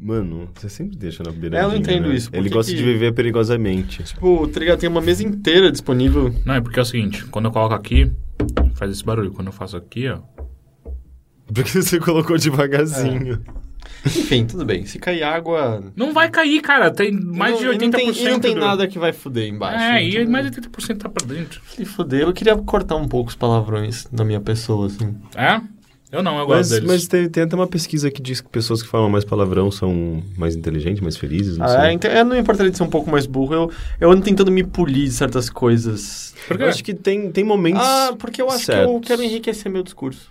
Mano, você sempre deixa na beira É, eu não entendo né? isso. Por Ele que gosta que- de viver perigosamente. Tipo, tá ligado? Tem uma mesa inteira disponível. Não, é porque é o seguinte, quando eu coloco aqui, faz esse barulho. Quando eu faço aqui, ó. Porque você colocou devagarzinho. Enfim, tudo bem. Se cair água. Não vai cair, cara. Tem mais e não, de e 80%. não tem, e não tem do- nada que vai fuder embaixo. É, e mais de 80% tá pra dentro. Se fuder, eu queria cortar um pouco os palavrões na minha pessoa, assim. É? Eu não, eu gosto Mas, deles. mas tem, tem até uma pesquisa que diz que pessoas que falam mais palavrão são mais inteligentes, mais felizes, não Ah, sei. é, então, eu não me importaria de ser um pouco mais burro. Eu, eu ando tentando me polir de certas coisas. Por quê? Eu acho que tem, tem momentos... Ah, porque eu acho que eu certos. quero enriquecer meu discurso.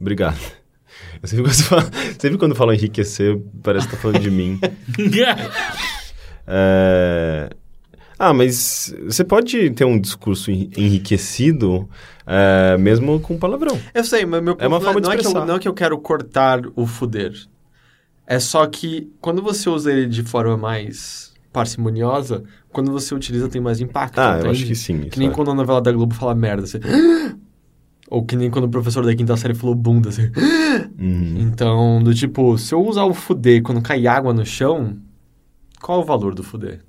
Obrigado. Eu sempre, quando falo, sempre quando falo enriquecer, parece que tá falando de mim. É... Ah, mas você pode ter um discurso en- enriquecido é, mesmo com palavrão. Eu sei, mas meu ponto É uma não forma de não é que eu, não é que eu quero cortar o fuder. É só que quando você usa ele de forma mais parcimoniosa, quando você utiliza tem mais impacto. Ah, eu entende? acho que sim. Que nem é. quando a novela da Globo fala merda, você... Ou que nem quando o professor da quinta série falou bunda, assim. Uhum. Então, do tipo, se eu usar o fuder quando cai água no chão, qual o valor do fuder?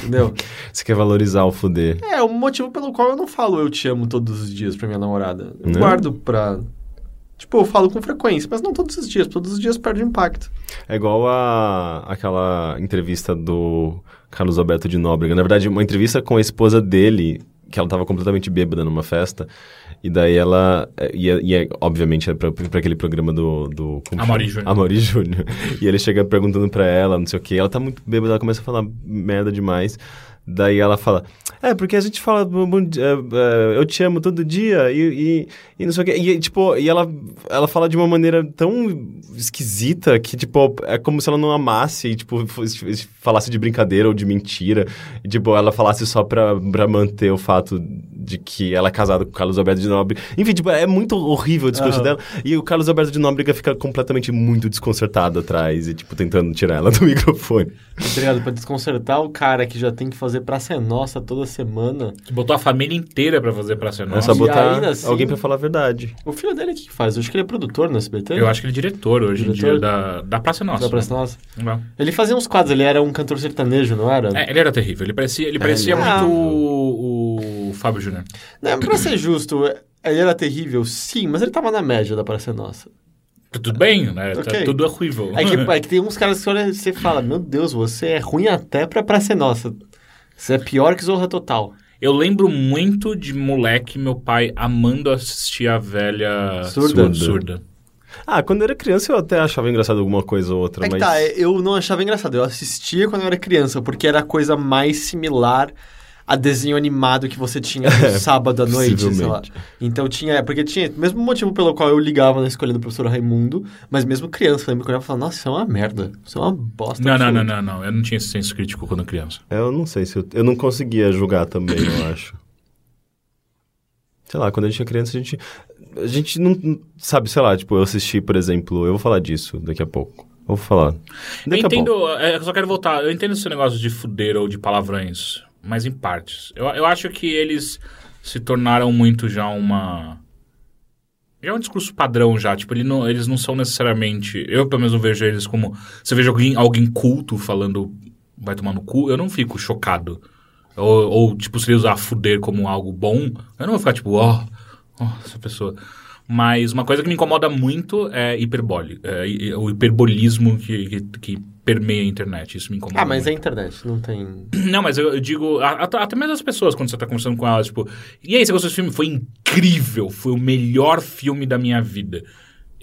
Entendeu? Você quer valorizar o fuder. é, o motivo pelo qual eu não falo eu te amo todos os dias pra minha namorada. Eu Não? guardo pra... Tipo, eu falo com frequência, mas não todos os dias. Todos os dias perde impacto. É igual a aquela entrevista do Carlos Alberto de Nóbrega. Na verdade, uma entrevista com a esposa dele, que ela tava completamente bêbada numa festa. E daí ela. E, é- e é, obviamente, é pra, pra aquele programa do. do Amaury? Júnior. Amaury Júnior. E ele chega perguntando pra ela, não sei o quê. Ela tá muito bêbada, ela começa a falar merda demais. Daí ela fala, é, porque a gente fala, é, é, eu te amo todo dia, e, e, e não sei o quê. E, tipo, e ela, ela fala de uma maneira tão esquisita que, tipo, é como se ela não amasse e, tipo, falasse de brincadeira ou de mentira. E, tipo, ela falasse só pra, pra manter o fato de que ela é casada com o Carlos Alberto de Nóbrega. Enfim, tipo, é muito horrível o discurso Aham. dela. E o Carlos Alberto de Nóbrega fica completamente muito desconcertado atrás e, tipo, tentando tirar ela do microfone. Ligado? Pra desconcertar o cara que já tem que fazer praça nossa toda semana. Que botou a família inteira pra fazer pra ser É nossa. só e botar ainda assim- alguém pra falar a verdade. O filho dele o que que faz? Eu acho que ele é produtor no SBT. Eu acho que ele é diretor hoje em Diretor? dia da, da Praça Nossa. Da Praça Nossa. Não. Ele fazia uns quadros, ele era um cantor sertanejo, não era? É, ele era terrível. Ele parecia, ele parecia ele muito era. o, o Fábio Júnior. Não, pra ser justo, ele era terrível, sim, mas ele tava na média da Praça Nossa. Tudo bem, né? Tá- Ok. tudo é ruível. É que, é que tem uns caras que você olha- você fala, meu Deus, você é ruim até pra Praça Nossa. Você é pior que Zorra Total. Eu lembro muito de moleque, meu pai amando assistir a velha Surda. surda. Ah, quando eu era criança eu até achava engraçado alguma coisa ou outra, É que mas... tá, eu não achava engraçado. Eu assistia quando eu era criança, porque era a coisa mais similar a desenho animado que você tinha no sábado à noite, sei lá. Então tinha, é, porque tinha, mesmo motivo pelo qual eu ligava na escolha do professor Raimundo, mas mesmo criança, eu lembro que eu olhava e falava, nossa, isso é uma merda, isso é uma bosta. Não, não, absoluta." não, não, não. Eu não tinha esse senso crítico quando criança. Eu não sei se eu... Eu não conseguia julgar também, eu acho. Sei lá, quando a gente era criança, a gente... A gente não... Sabe, sei lá, tipo, eu assisti, por exemplo... Eu vou falar disso daqui a pouco. Eu vou falar. Eu Daqui pouco. entendo, é, eu só quero voltar. Eu entendo esse negócio de fuder ou de palavrões, mas em partes. Eu, eu acho que eles se tornaram muito já uma. Já é um discurso padrão já. Tipo, ele não- eles não são necessariamente. Eu, pelo menos, não vejo eles como. Você veja alguém, alguém culto falando vai tomar no cu, eu não fico chocado. Ou, ou, tipo, se ele usar fuder como algo bom, eu não vou ficar tipo, ó, ó, essa pessoa. Mas uma coisa que me incomoda muito é hiperbole. É, o hiperbolismo que, que, que permeia a internet. Isso me incomoda Ah, mas é muito. internet, não tem... Não, mas eu, eu digo, a- até, até mesmo as pessoas, quando você tá conversando com elas, tipo, e aí, você gostou desse filme? Foi incrível, foi o melhor filme da minha vida.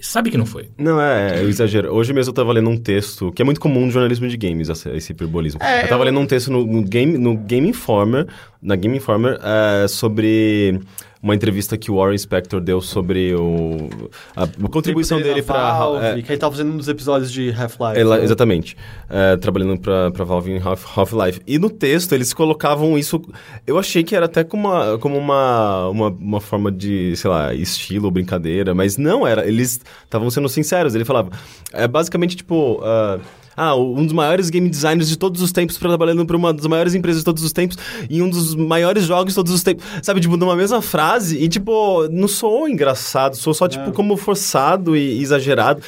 Sabe que não foi. Não, é, é, eu exagero. Hoje mesmo eu tava lendo um texto, que é muito comum no jornalismo de games, esse, esse hiperbolismo. É, eu tava eu- lendo um texto no, no Game, no Game Informer, na Game Informer, é, sobre uma entrevista que o Warren Spector deu sobre o, a, a contribuição dele pra... Valve, é, que ele tava fazendo um dos episódios de Half-Life. né? exatamente. É, trabalhando pra Valve em Half- Half-Life. e no texto eles colocavam isso. Eu achei que era até como uma, como uma, uma, uma forma de, sei lá, estilo, brincadeira, mas não era. Eles estavam sendo sinceros. Ele falava. É basicamente tipo. ah, ah, um dos maiores game designers de todos os tempos trabalhando para uma das maiores empresas de todos os tempos e um dos maiores jogos de todos os tempos. Sabe, tipo, numa mesma frase e, tipo, não sou engraçado, sou só, tipo, como forçado e exagerado.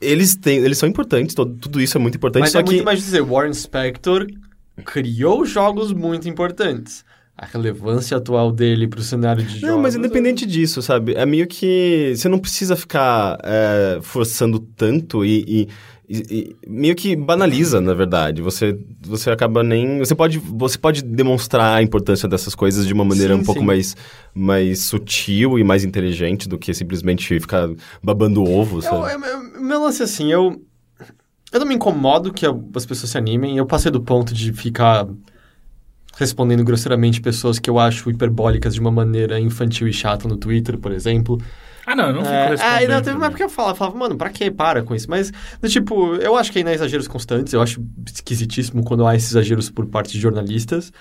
Eles têm, eles são importantes, todo, tudo isso é muito importante, Mas só é que... muito mais dizer, Warren Spector criou jogos muito importantes. A relevância atual dele pro cenário de jogos... Não, mas independente disso, sabe? É meio que você não precisa ficar é, forçando tanto e, e, e- e meio que banaliza, na verdade. Você, você acaba nem. Você pode, você pode demonstrar a importância dessas coisas de uma maneira Sim, um pouco sim. mais, mais sutil e mais inteligente do que simplesmente ficar babando ovo, Eu, eu, eu- meu lance é assim, eu... Eu não me incomodo que as pessoas se animem. Eu passei do ponto de ficar respondendo grosseiramente pessoas que eu acho hiperbólicas de uma maneira infantil e chata no Twitter, por exemplo. Ah, não, eu não fico É, respondendo. ah, e não, teve uma época que eu falava, falava, mano, pra que? Para com isso. Mas, do tipo, eu acho que ainda há exageros constantes. Eu acho esquisitíssimo quando há esses exageros por parte de jornalistas.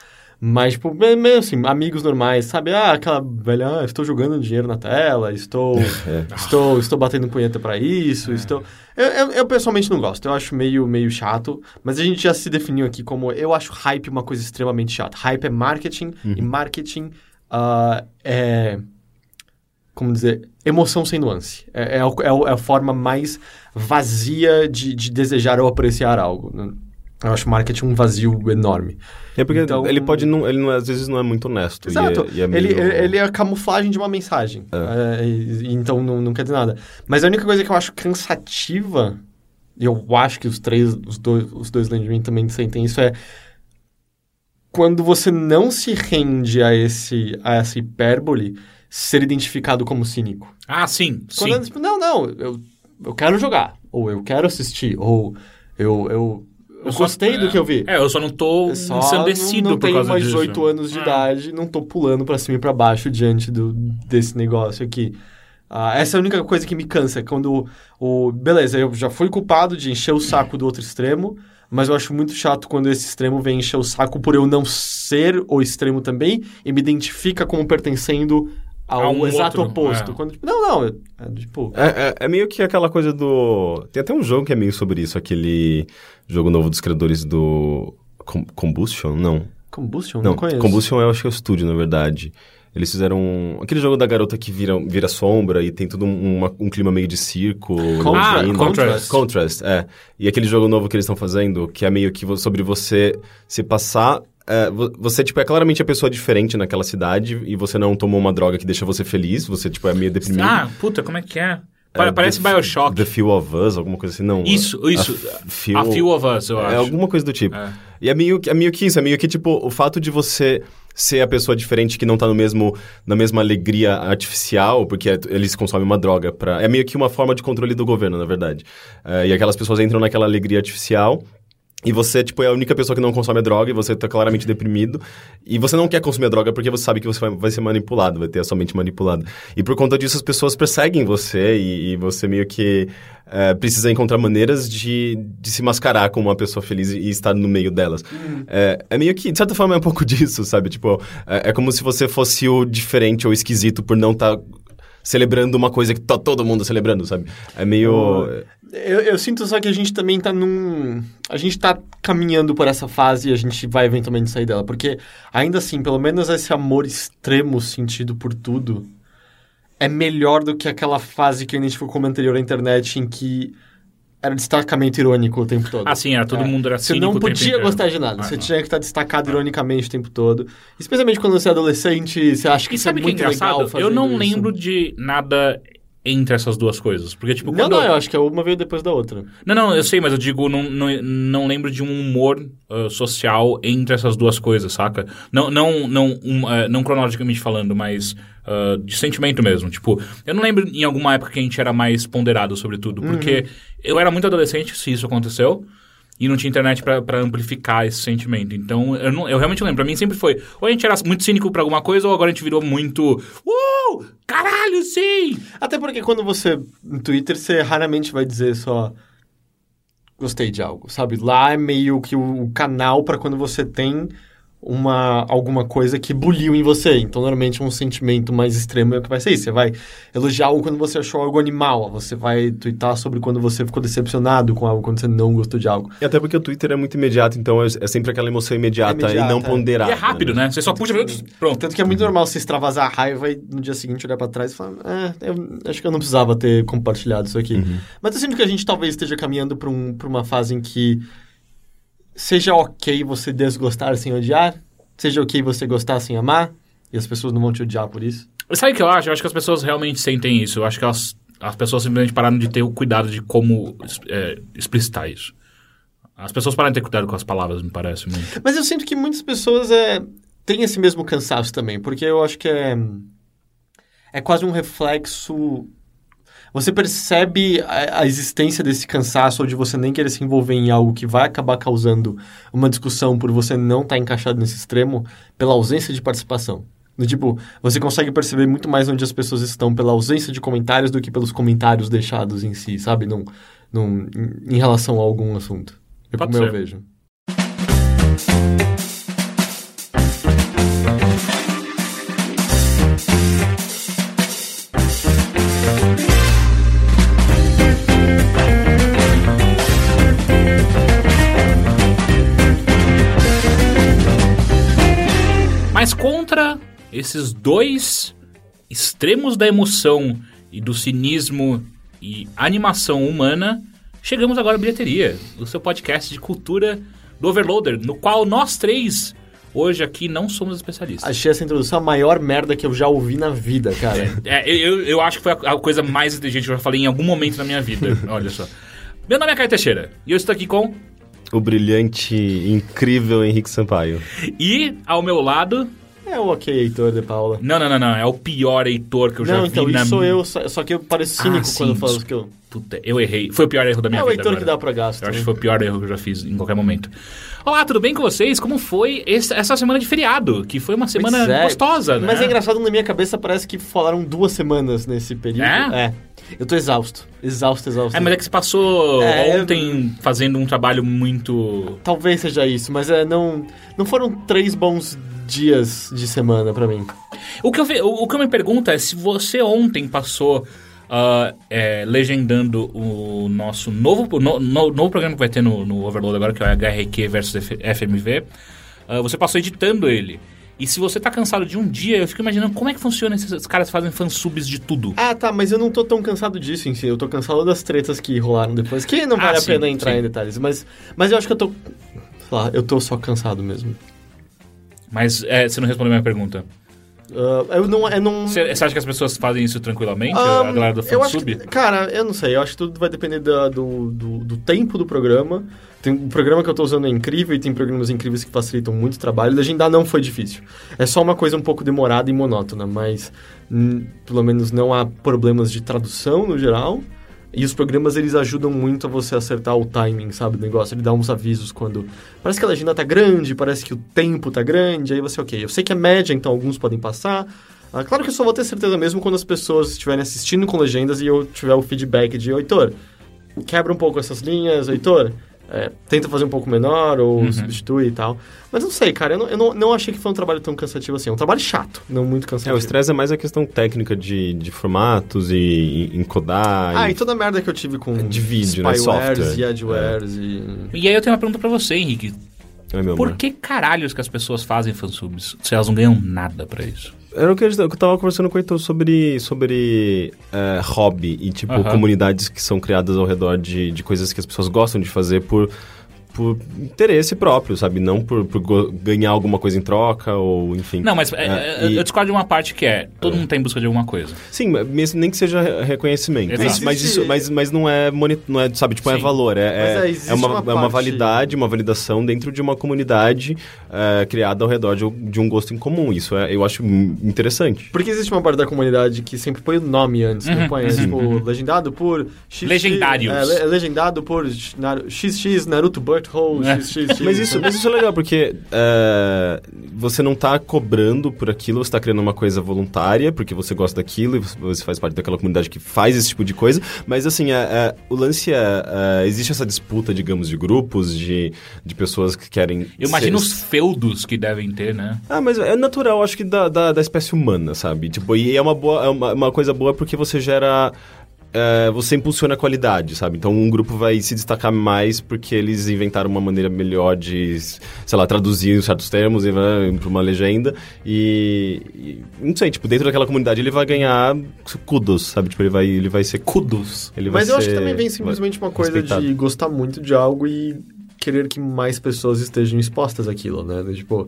Mas, tipo, me- mesmo assim, amigos normais, sabe? Ah, aquela velha, ah, estou jogando dinheiro na tela, estou, É. estou, estou batendo punheta pra isso, estou... Eu, eu, eu pessoalmente não gosto, eu acho meio, meio chato, mas a gente já se definiu aqui como, eu acho hype uma coisa extremamente chata. Hype é marketing, e marketing ah, é como dizer, emoção sem nuance. É, é, é é a forma mais vazia de, de desejar ou apreciar algo. né? Eu acho marketing um vazio enorme. É porque Então- ele pode não. Ele não, às vezes não é muito honesto. e Exato. é- e é ele, meio- ele é a camuflagem de uma mensagem. É, e- e então não, não quer dizer nada. Mas a única coisa que eu acho cansativa, e eu acho que os três, os dois, os dois Landry também sentem isso, é quando você não se rende a, esse, a essa hipérbole, ser identificado como cínico. Ah, sim, Quando sim. é, tipo, não, não, eu, eu quero jogar, ou eu quero assistir, ou eu, eu, eu só- gostei do é, que eu vi. É, eu só não tô Eu só ensandecido não, não por tenho causa mais disso. 18 anos de É. idade, não tô pulando pra cima e pra baixo diante do, desse negócio aqui. Ah, essa é a única coisa que me cansa, quando o... Beleza, eu já fui culpado de encher o saco do outro extremo, mas eu acho muito chato quando esse extremo vem encher o saco por eu não ser o extremo também e me identifica como pertencendo ao um exato outro, oposto. é. Quando, tipo, não, não, é, é, tipo... É, é- é meio que aquela coisa do. Tem até um jogo que é meio sobre isso, aquele jogo novo dos criadores do. Com- Combustion? Não. Combustion? Não, Não, conheço. Combustion eu acho que é o estúdio, na verdade. Eles fizeram um- aquele jogo da garota que vira, vira sombra e tem todo um, uma- um clima meio de circo. Contra- Ah. Contrast. Contrast, é. E aquele jogo novo que eles estão fazendo, que é meio que sobre você se passar. É, vo- você, tipo, é claramente a pessoa diferente naquela cidade e você não tomou uma droga que deixa você feliz, você, tipo, é meio deprimido. Ah, puta, como é que é? É, Parece The Bioshock. The Few of Us, alguma coisa assim, não. Isso, isso. A, Few, A Few of Us, eu acho. É alguma coisa do tipo. É. E é meio, que- é meio que isso, é meio que, tipo, o fato de você ser a pessoa diferente que não tá no mesmo, na mesma alegria artificial, porque é- eles consomem uma droga pra... É meio que uma forma de controle do governo, na verdade. É, e aquelas pessoas entram naquela alegria artificial... E você, tipo, é a única pessoa que não consome a droga e você tá claramente deprimido. E você não quer consumir a droga porque você sabe que você vai, vai ser manipulado, vai ter a sua mente manipulada. E por conta disso, as pessoas perseguem você e, e você meio que é, precisa encontrar maneiras de, de se mascarar como uma pessoa feliz e estar no meio delas. É, é meio que, de certa forma, é um pouco disso, sabe? Tipo, é, é como se você fosse o diferente ou esquisito por não estar celebrando uma coisa que tá todo mundo celebrando, sabe? É meio... Eu, eu sinto só que a gente também tá num. A gente tá caminhando por essa fase e a gente vai eventualmente sair dela. Porque, ainda assim, pelo menos esse amor extremo sentido por tudo é melhor do que aquela fase que a gente ficou como anterior à internet em que era destacamento irônico o tempo todo. Ah, sim, era, todo É. mundo era Você cínico não podia gostar de nada. Ah, você não. tinha que estar destacado ironicamente o tempo todo. Especialmente quando você é adolescente, você acha que E isso é sabe que é muito legal engraçado? fazendo Eu não isso. lembro de nada entre essas duas coisas. Porque, tipo, Não, quando não, eu acho que uma veio depois da outra. Não, não, eu sei, mas eu digo, não, não, não lembro de um humor ah, social entre essas duas coisas, saca? Não, não, não, um, ah, não cronologicamente falando, mas ah, de sentimento mesmo. Tipo, eu não lembro em alguma época que a gente era mais ponderado sobre tudo, porque eu era muito adolescente se isso aconteceu. E não tinha internet pra amplificar esse sentimento. Então, eu, não, eu realmente lembro. Pra mim sempre foi. Ou a gente era muito cínico pra alguma coisa, ou agora a gente virou muito. Uh! Caralho, sim! Até porque quando você. No Twitter, você raramente vai dizer só. Gostei de algo, sabe? Lá é meio que o, o canal pra quando você tem uma alguma coisa que buliu em você. Então, normalmente, um sentimento mais extremo é o que vai ser isso. Você vai elogiar algo quando você achou algo animal. Você vai twittar sobre quando você ficou decepcionado com algo, quando você não gostou de algo. E até porque o Twitter é muito imediato, então é, é sempre aquela emoção imediata, É imediata, e não é. ponderada. E é rápido, né? Você só puxa... Pronto. Tanto que é muito normal você extravasar a raiva e no dia seguinte olhar pra trás e falar, é, eu acho que eu não precisava ter compartilhado isso aqui. Mas eu sinto que a gente talvez esteja caminhando pra, um, pra uma fase em que seja ok você desgostar sem odiar, seja ok você gostar sem amar, e as pessoas não vão te odiar por isso. Sabe o que eu acho? Eu acho que as pessoas realmente sentem isso. Eu acho que elas, as pessoas simplesmente pararam de ter o cuidado de como é, explicitar isso. As pessoas pararam de ter cuidado com as palavras, me parece muito. Mas eu sinto que muitas pessoas é, têm esse mesmo cansaço também, porque eu acho que é, é quase um reflexo. Você percebe a, a existência desse cansaço ou de você nem querer se envolver em algo que vai acabar causando uma discussão por você não estar encaixado nesse extremo pela ausência de participação. Do tipo, você consegue perceber muito mais onde as pessoas estão pela ausência de comentários do que pelos comentários deixados em si, sabe? Num, num, em, relação a algum assunto. É Pode como eu ser. vejo. Contra esses dois extremos da emoção e do cinismo e animação humana, chegamos agora à bilheteria, o seu podcast de cultura do Overloader, no qual nós três hoje aqui não somos especialistas. Achei essa introdução a maior merda que eu já ouvi na vida, cara. É, eu, eu acho que foi a, a coisa mais inteligente que eu já falei em algum momento na minha vida. Olha só. Meu nome é Caio Teixeira e eu estou aqui com. O brilhante, incrível Henrique Sampaio. E ao meu lado. É o ok, Heitor de Paula. Não, não, não, não. É o pior Heitor que eu já não, vi então, na isso sou eu, só, que eu pareço cínico Ah, quando eu falo que eu... Puta, eu errei. Foi o pior erro da minha É o vida. Heitor agora. que dá pra gasto. Eu acho né? que foi o pior erro que eu já fiz em qualquer momento. Olá, tudo bem com vocês? Como foi essa semana de feriado? Que foi uma semana é, gostosa, né? Mas é engraçado, na minha cabeça parece que falaram duas semanas nesse período. É? Eu tô exausto. Exausto, exausto. É, mas é que você passou É, ontem fazendo um trabalho muito... Talvez seja isso, mas é, não, não foram três bons dias de semana pra mim. O que eu, o, o que eu me pergunto é se você ontem passou ah, é, legendando o nosso novo, no, no- novo programa que vai ter no, no Overload agora, que é o HRQ versus FMV, ah, você passou editando ele. E se você tá cansado de um dia, eu fico imaginando como é que funciona esses, caras fazem fansubs de tudo. Ah, tá, mas eu não tô tão cansado disso em si. Eu tô cansado das tretas que rolaram depois, que não vale Ah, a sim, pena entrar sim. em detalhes. Mas, mas eu acho que eu tô... Sei lá, eu tô só cansado mesmo. Mas é, você não respondeu a minha pergunta. Ah, eu não... Eu não... Você, você acha que as pessoas fazem isso tranquilamente? Ahn, a galera do acho fansub? que, Cara, eu não sei. Eu acho que tudo vai depender da- do, do, do tempo do programa. Tem, o programa que eu tô usando é incrível e tem programas incríveis que facilitam muito o trabalho. Legendar não foi difícil. É só uma coisa um pouco demorada e monótona, mas hum, pelo menos não há problemas de tradução no geral. E os programas, eles ajudam muito a você acertar o timing, sabe, do negócio. Ele dá uns avisos quando... Parece que a legenda tá grande, parece que o tempo tá grande, aí você, ok, eu sei que é média, então alguns podem passar. Ah, claro que eu só vou ter certeza mesmo quando as pessoas estiverem assistindo com legendas e eu tiver o feedback de, Heitor, quebra um pouco essas linhas, Heitor, é, tenta fazer um pouco menor ou Uhum. substitui e tal. Mas não sei, cara, eu, não, eu não, não achei que foi um trabalho tão cansativo assim. É um trabalho chato, não muito É, cansativo. o estresse é mais a questão técnica de, de formatos e, e encodar. Ah, e- e toda a merda que eu tive com De vídeo, né? spywares Software. e adwares e... E aí eu tenho uma pergunta pra você, Henrique. Meu Por amor. que caralhos que as pessoas fazem fansubs se elas não ganham nada pra isso? Era o que eu tava conversando com o Heitor sobre, sobre é, hobby e, tipo, Aham. comunidades que são criadas ao redor de, de coisas que as pessoas gostam de fazer por, por interesse próprio, sabe? Não por, por ganhar alguma coisa em troca ou, enfim. Não, mas é, É, é, e- eu discordo de uma parte que é, todo É. mundo tá em busca de alguma coisa. Sim, mesmo nem que seja re- reconhecimento. Exato. Mas, isso, mas, mas não é, moni- não é, sabe, tipo, é Sim. valor. É, Mas, é, é, uma, uma é uma parte- validade, uma validação dentro de uma comunidade é, criada ao redor de, de um gosto em comum. Isso é, eu acho interessante. Porque existe uma parte da comunidade que sempre põe o nome antes, Uhum, não põe, é, tipo, legendado por... XX, Legendários. É, le- legendado por XX Naruto É. x, x, x. Mas isso, mas isso é legal, porque é, você não tá cobrando por aquilo, você tá criando uma coisa voluntária, porque você gosta daquilo e você faz parte daquela comunidade que faz esse tipo de coisa. Mas assim, é, o lance é, é, Existe essa disputa, digamos, de grupos, de, de pessoas que querem. Eu imagino ser- os feudos que devem ter, né? Ah, mas é natural, acho que da, da, da espécie humana, sabe? Tipo, e é uma, boa, é uma, uma coisa boa porque você gera. É, você impulsiona a qualidade, sabe? Então um grupo vai se destacar mais porque eles inventaram uma maneira melhor de, sei lá, traduzir certos termos vai pra uma legenda. E, e. Não sei, tipo, dentro daquela comunidade ele vai ganhar kudos, sabe? Tipo, ele vai, ele vai ser. Kudos. Ele Mas eu acho que também vem simplesmente uma coisa respeitado. de gostar muito de algo e querer que mais pessoas estejam expostas àquilo, né? Tipo,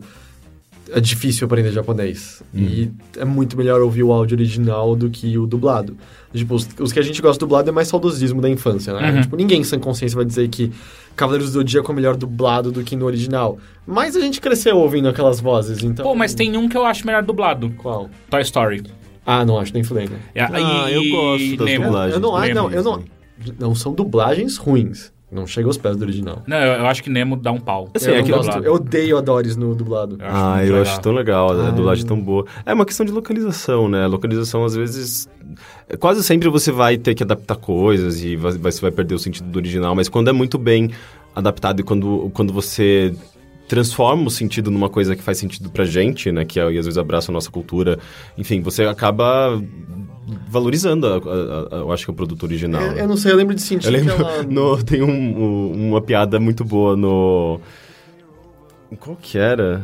é difícil aprender japonês. E é muito melhor ouvir o áudio original do que o dublado. Tipo, os, os que a gente gosta dublado é mais saudosismo da infância, né? Uhum. Tipo, ninguém em sã consciência vai dizer que Cavaleiros do Zodíaco é melhor dublado do que no original. Mas a gente cresceu ouvindo aquelas vozes, então... Pô, mas tem um que eu acho melhor dublado. Qual? Toy Story. Ah, não acho nem fudendo. É, Ah, eu gosto das Nemo. dublagens. Eu não acho, não, eu não... Não são dublagens ruins. Não chega aos pés do original. Não, eu, eu acho que Nemo dá um pau. Assim, eu, é que gosto, eu odeio a Doris no dublado. Eu Ah, eu legal. acho tão legal, a Ah. dublagem tão boa. É uma questão de localização, né? A localização, às vezes. Quase sempre você vai ter que adaptar coisas e vai, você vai perder o sentido do original, mas quando é muito bem adaptado e quando, quando você transforma o sentido numa coisa que faz sentido pra gente, né? Que é, às vezes abraça a nossa cultura, enfim, você acaba valorizando, a- a- a- eu acho que é o produto original. Eu, né? eu não sei, eu lembro de sentir Eu lembro, ela... no, tem um- um- uma piada muito boa no... Qual que era?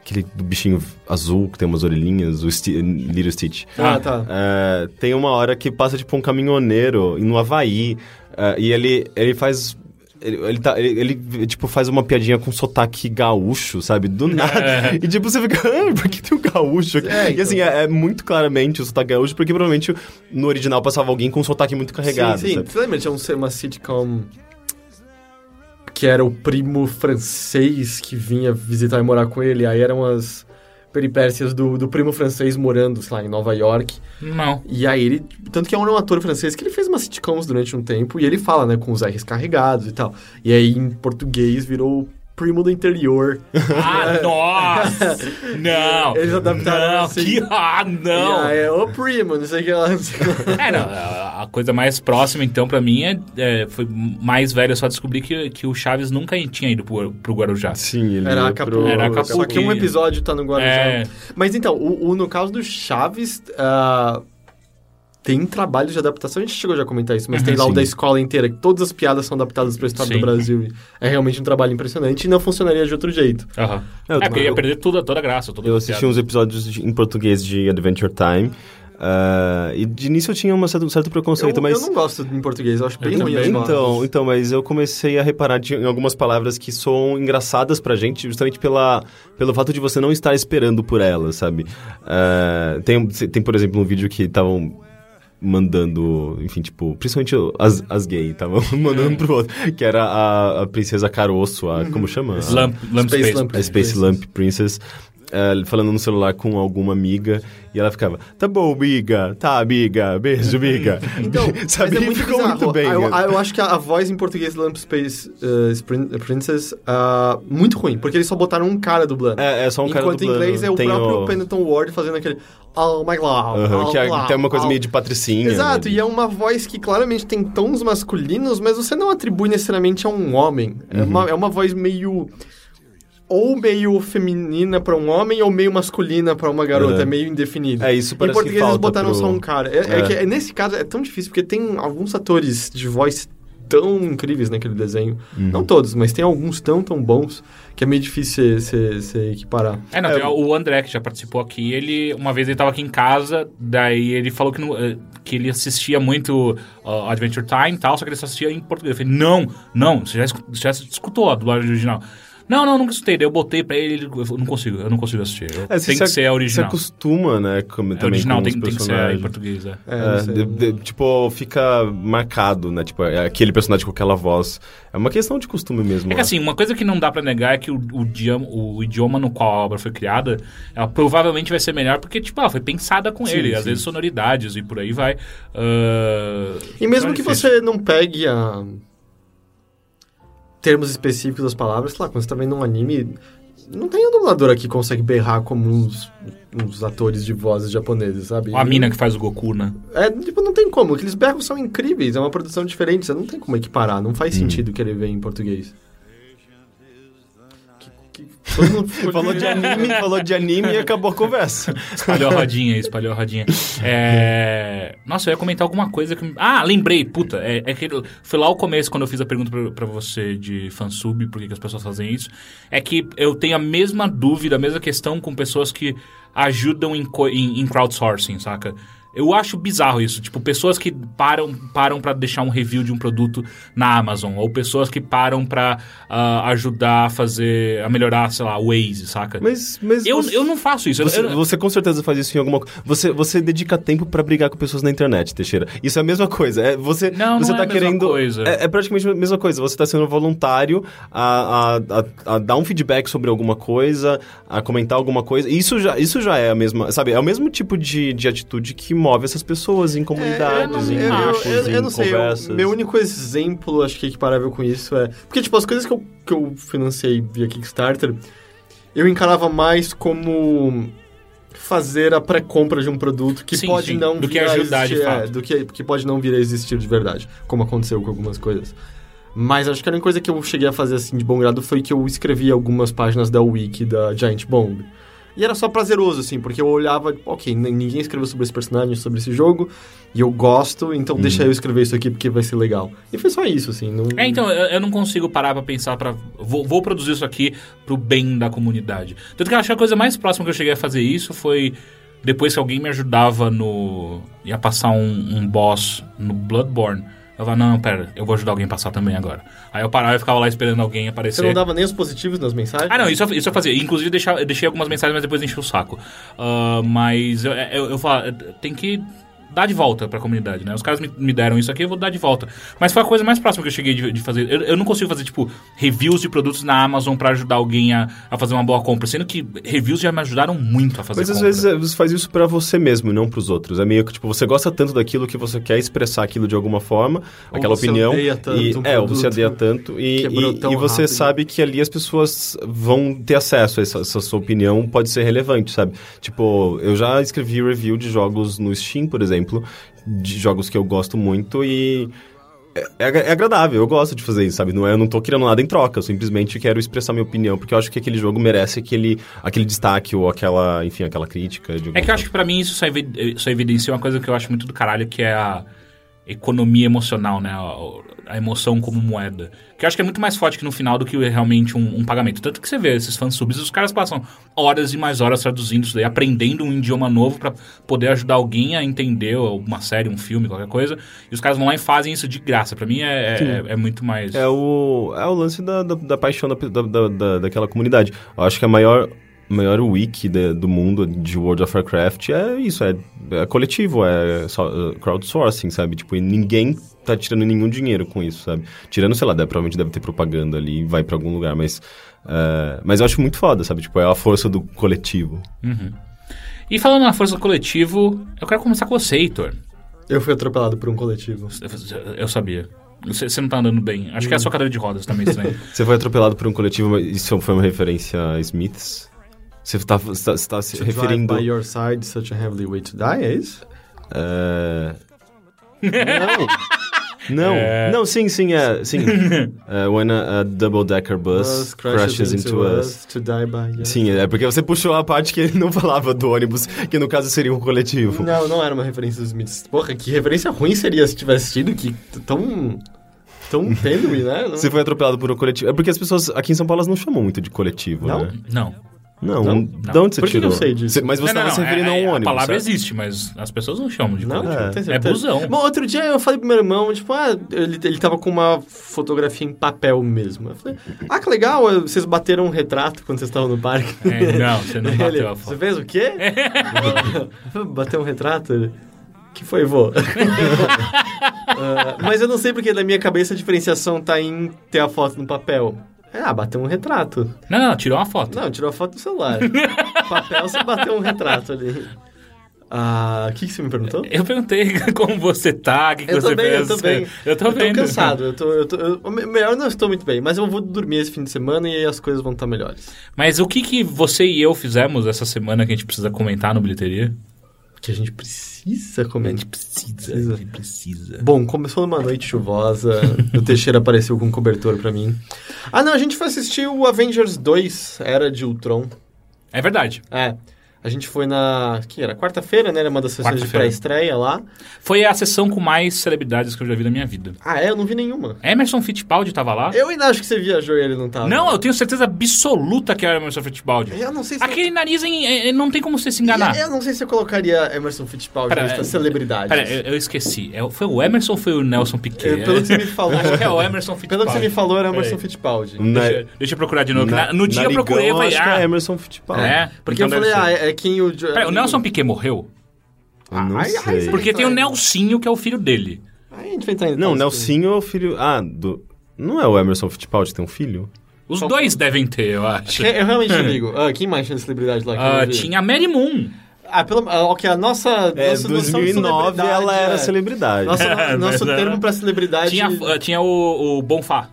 Aquele do bichinho azul que tem umas orelhinhas, o Sti- Little Stitch. Ah, tá. É, tem uma hora que passa, tipo, um caminhoneiro no Havaí, é, e ele, ele faz... Ele, ele, tá, ele, ele, tipo, faz uma piadinha com sotaque gaúcho, sabe? Do nada. E, tipo, você fica, ah, por que tem um gaúcho aqui? É, E, então. assim, é, é muito claramente o sotaque gaúcho, porque provavelmente no original passava alguém com um sotaque muito carregado, sim, sim. sabe? Você lembra? Tinha um- uma sitcom que era o primo francês que vinha visitar e morar com ele. Aí eram as peripécias do, do primo francês morando, sei lá, em Nova York. Não. E aí ele... Tanto que é um ator francês que ele fez umas sitcoms durante um tempo. E ele fala, né, com os R's carregados e tal. E aí, em português, virou primo do interior. Ah, nossa! Não! Eles adaptaram Não, assim. que... Ah, não! Aí, é, ô primo, não sei o que lá. não sei o que lá. É, não, a, coisa mais próxima, então, pra mim, é, é, foi mais velho. Eu só descobri que, que o Chaves nunca tinha ido pro, pro Guarujá. Sim, ele Era Acapulco. pro- Era Acapulco. Só que um episódio tá no Guarujá. É. Mas então, o, o- no caso do Chaves, ah, tem trabalho de adaptação. A gente chegou já a comentar isso, mas Uhum, tem lá o sim. da escola inteira, que todas as piadas são adaptadas para a história Sim. do Brasil. e É realmente um trabalho impressionante e não funcionaria de outro jeito. Aham. É, eu É, porque ia eu- perder tudo, toda a graça. Toda Eu assisti piada. uns episódios de- em português de Adventure Time. ah, e de início eu tinha um certo, um certo preconceito, eu, mas. eu não gosto em português, eu acho bem Eu ruim. Então, então, mas eu comecei a reparar de- em algumas palavras que são engraçadas pra gente, justamente pela, pelo fato de você não estar esperando por elas, sabe? Ah, tem, tem, por exemplo, um vídeo que estavam mandando, enfim, tipo, principalmente as, as gays, estavam mandando pro outro, que era a, a princesa Caroço, a, como chama? A- Lamp, Lamp Space Space. Lamp. a Space Lamp Princess, eh, falando no celular com alguma amiga, e ela ficava, tá bom, amiga, tá, amiga, beijo, amiga. Então, Sabe, é muito ficou bizarro. muito bem. Ah, Eu, né? ah, eu acho que a, a voz em português Lamp Space uh, Princess ah, muito ruim, porque eles só botaram um cara dublando. É, é só um cara Enquanto em dublando. inglês é o próprio o- Pendleton Ward fazendo aquele Oh my God. Oh, que é- tem uma coisa oh. meio de patricinha. Exato, né? e é uma voz que claramente tem tons masculinos, mas você não atribui necessariamente a um homem. É, Uhum. uma, é uma voz meio. Ou meio feminina pra um homem, ou meio masculina pra uma garota. Uhum. É meio indefinido. É, isso Em parece português que eles botaram pro- só um cara. É, é É. que é- nesse caso é tão difícil, porque tem alguns atores de voz tão incríveis naquele desenho. Uhum. Não todos, mas tem alguns tão, tão bons que é meio difícil se equiparar. É, não, É, tem o André, que já participou aqui, ele, uma vez ele tava aqui em casa, daí ele falou que, não- eh, que ele assistia muito ó, Adventure Time e tal, só que ele só assistia em português. Eu falei, não, não, você já, você já escutou a dublagem original. Não, não, nunca escutei. Daí eu botei pra ele, ele eu não consigo, eu não consigo assistir. Eu- É, você tem que ser a original. acostuma, né, com, É também original, com tem, tem que ser em português, é. É, É, de- de- tipo, fica marcado, né? Tipo, é aquele personagem com aquela voz. É uma questão de costume mesmo. É que eu assim, uma coisa que não dá pra negar é que o, o, idioma, o idioma no qual a obra foi criada, ela provavelmente vai ser melhor porque, tipo, ela foi pensada com Sim, ele. Às sim. vezes sonoridades e por aí vai. Ah, E mesmo que difícil. você não pegue a. termos específicos das palavras. Sei lá, quando você tá vendo um anime, não tem um dublador aqui que consegue berrar como uns, uns atores de vozes japoneses, sabe? A mina que faz o Goku, né? É, tipo, não tem como. Aqueles berros são incríveis, é uma produção diferente, você não tem como equiparar. Não faz sentido querer ver em português. Que- todo mundo Falou de anime, falou de anime e acabou a conversa. Espalhou a rodinha, espalhou a rodinha. É... Nossa, eu ia comentar alguma coisa que... Ah, lembrei, puta. É, é que foi lá o começo, quando eu fiz a pergunta pra, pra você de fansub, por que, que as pessoas fazem isso. É que eu tenho a mesma dúvida, a mesma questão com pessoas que ajudam em, co- em, em crowdsourcing, saca? Eu acho bizarro isso. Tipo, pessoas que param, param para deixar um review de um produto na Amazon. Ou pessoas que param pra ah, ajudar a fazer... A melhorar, sei lá, o Waze, saca? Mas, mas eu, você, eu não faço isso. Eu- Você, eu- você com certeza faz isso em alguma coisa. Você, você dedica tempo pra brigar com pessoas na internet, Teixeira. Isso é a mesma coisa. É, você Não, você não tá é a mesma querendo. coisa. É, é praticamente a mesma coisa. Você tá sendo voluntário a, a, a, a dar um feedback sobre alguma coisa, a comentar alguma coisa. Isso já, isso já é a mesma. Sabe, é o mesmo tipo de, de atitude que move essas pessoas em comunidades, não- em eu- eu- grupos, eu, eu em não sei, eu- conversas. meu único exemplo, acho que é equiparável com isso é... Porque, tipo, as coisas que eu, que eu financei via Kickstarter, eu encarava mais como fazer a pré-compra de um produto que Sim, pode sim, não do que vir a ajudar de existir, é, fato. do que, que pode não vir a existir de verdade, como aconteceu com algumas coisas. Mas acho que a única coisa que eu cheguei a fazer assim de bom grado foi que eu escrevi algumas páginas da wiki da Giant Bomb. E era só prazeroso, assim, porque eu olhava, ok, ninguém escreveu sobre esse personagem, sobre esse jogo, e eu gosto, então deixa eu escrever isso aqui porque vai ser legal. E foi só isso, assim. Não... É, então, eu, eu não consigo parar pra pensar pra... Vou, vou produzir isso aqui pro bem da comunidade. Tanto que eu acho que a coisa mais próxima que eu cheguei a fazer isso foi... Depois que alguém me ajudava no... Ia passar um, um boss no Bloodborne. Eu falava, não, pera, eu vou ajudar alguém a passar também agora. Aí eu parava e ficava lá esperando alguém aparecer. Você não dava nem os positivos nas mensagens? Ah, não, isso eu, isso eu fazia. Inclusive, deixar, eu deixei algumas mensagens, mas depois enchi o saco. Ah, mas eu, eu, eu falo, tem que dar de volta pra comunidade, né? Os caras me, me deram isso aqui, eu vou dar de volta. Mas foi a coisa mais próxima que eu cheguei de, de fazer. Eu, eu não consigo fazer, tipo, reviews de produtos na Amazon pra ajudar alguém a, a fazer uma boa compra. Sendo que reviews já me ajudaram muito a fazer Mas às vezes é, você faz isso pra você mesmo, e não pros outros. É meio que, tipo, você gosta tanto daquilo que você quer expressar aquilo de alguma forma, Ou aquela você opinião. odeia tanto e, um é, produto, você odeia tanto. E, e, e você rápido. sabe que ali as pessoas vão ter acesso a essa, essa sua opinião, pode ser relevante, sabe? Tipo, eu já escrevi review de jogos no Steam, por exemplo, de jogos que eu gosto muito e. É, é agradável, eu gosto de fazer isso, sabe? Não é, eu não tô querendo nada em troca, eu simplesmente quero expressar minha opinião, porque eu acho que aquele jogo merece aquele, aquele destaque ou aquela, enfim, aquela crítica. É que eu acho que pra mim isso só, evidencia uma coisa que eu acho muito do caralho, que é a economia emocional, né? A, emoção como moeda. Que eu acho que é muito mais forte que no final do que realmente um, um pagamento. Tanto que você vê esses fansubs, os caras passam horas e mais horas traduzindo isso daí, aprendendo um idioma novo pra poder ajudar alguém a entender uma série, um filme, qualquer coisa. E os caras vão lá e fazem isso de graça. Pra mim é, é, é muito mais... É o, é o lance da, da, da paixão da, da, da, daquela comunidade. Eu acho que a maior, maior wiki de- do mundo de World of Warcraft é isso, é, é coletivo, é só- é crowdsourcing, sabe? Tipo, e ninguém tá tirando nenhum dinheiro com isso, sabe? Tirando, sei lá, deve- provavelmente deve ter propaganda ali e vai pra algum lugar, mas... é, mas eu acho muito foda, sabe? Tipo, é a força do coletivo. E falando na força do coletivo, eu quero começar com você, Heitor. Eu fui atropelado por um coletivo. Eu- Eu sabia. Você, você não tá andando bem. Acho que é a sua cadeira de rodas também, estranho. Você foi atropelado por um coletivo, mas isso foi uma referência a Smiths? Você tá, você tá, tá se To referindo... drive by your side, such a way to die, é isso? É... Não. Não, É. não, sim, sim, é, sim. É, when a, a double-decker bus, crashes, into, us. to die by your... Sim, é porque você puxou a parte que ele não falava do ônibus, que no caso seria um coletivo. Não, não era uma referência dos Smiths. Porra, que referência ruim seria se tivesse tido, que tão... tão tênue, né? Não- Você foi atropelado por um coletivo. É porque as pessoas aqui em São Paulo elas não chamam muito de coletivo, Não? né? Não. Não, Não? de onde você Por que que tirou? eu sei disso? Você- mas você não, estava não, se referindo é- a um é- ônibus, A palavra certo? existe, mas as pessoas não chamam de Não, coletivo. É. tem É certeza. busão. Bom, outro dia eu falei pro meu irmão, tipo, ah, ele, ele tava com uma fotografia em papel mesmo. Eu falei, ah, que legal, eh, vocês bateram um retrato quando vocês estavam no parque. É, não, você não Ele, bateu a Você foto. fez o quê? Bateu um retrato? Ele, que foi, vô? Ah, mas eu não sei porque na minha cabeça a diferenciação tá em ter a foto no papel. É, ah, bateu um retrato. Não, não, tirou uma foto. Não, tirou a foto do celular. papel, você bateu um retrato ali. Ah, o que, que você me perguntou? Eu perguntei como você tá, o que, que Eu você tô bem, eu tô bem. Eu tô vendo. cansado, eu tô, eu tô, eu, melhor eu não estou muito bem, mas eu vou dormir esse fim de semana e as coisas vão estar melhores. Mas o que, que você e eu fizemos essa semana que a gente precisa comentar no bilheteria? Que a gente precisa comentar. precisa, Precisa. a gente precisa. Bom, começou numa noite chuvosa, o Teixeira apareceu com cobertor pra mim. Ah, não, a gente foi assistir o Avengers 2, Era de Ultron. É verdade. É, a gente foi na... que era? Quarta-feira, né? Era uma das sessões de pré-estreia lá. Foi a sessão com mais celebridades que eu já vi na minha vida. Ah, é? Eu não vi nenhuma. Emerson Fittipaldi tava lá? Eu ainda acho que você viajou e ele não tava. Não, eu tenho certeza absoluta que era Emerson Fittipaldi. Eu não sei se... Aquele nariz em- eh, não tem como você se enganar. Eu, eu não sei se eu colocaria Emerson Fittipaldi Pera, nessa é- celebridade. Pera, eu, eu esqueci. É foi o Emerson ou foi o Nelson Piquet? É, pelo que você me falou... Acho que é o Emerson Pelo Fittipaldi. que você me falou, era. Emerson Fittipaldi. Na- Deixa, deixa eu procurar de novo. na- na- no dia eu procurei e falei, acho que é ah, Emerson Fittipaldi. é. Porque então eu falei, ah, é, é quem o... Pera, o Nelson Piquet morreu? Eu não Ai, ai, sei. Porque tem o Nelsinho, que é o filho dele. Aí a gente vai entrar em Não, o. Nelsinho é o filho... Ah, do... Não é o Emerson Fittipaldi, tem um filho? Os Só- dois devem ter, eu acho. Eu realmente não ligo. Ah, quem mais tinha celebridade lá? que Ah, tinha a Mary Moon. Ah, pelo... ah, ok, a nossa... É, nossa noção de 2009 ela era é. celebridade. Nossa, É, nosso mas, termo é. pra celebridade... Tinha, ah, tinha o, o Bonfá.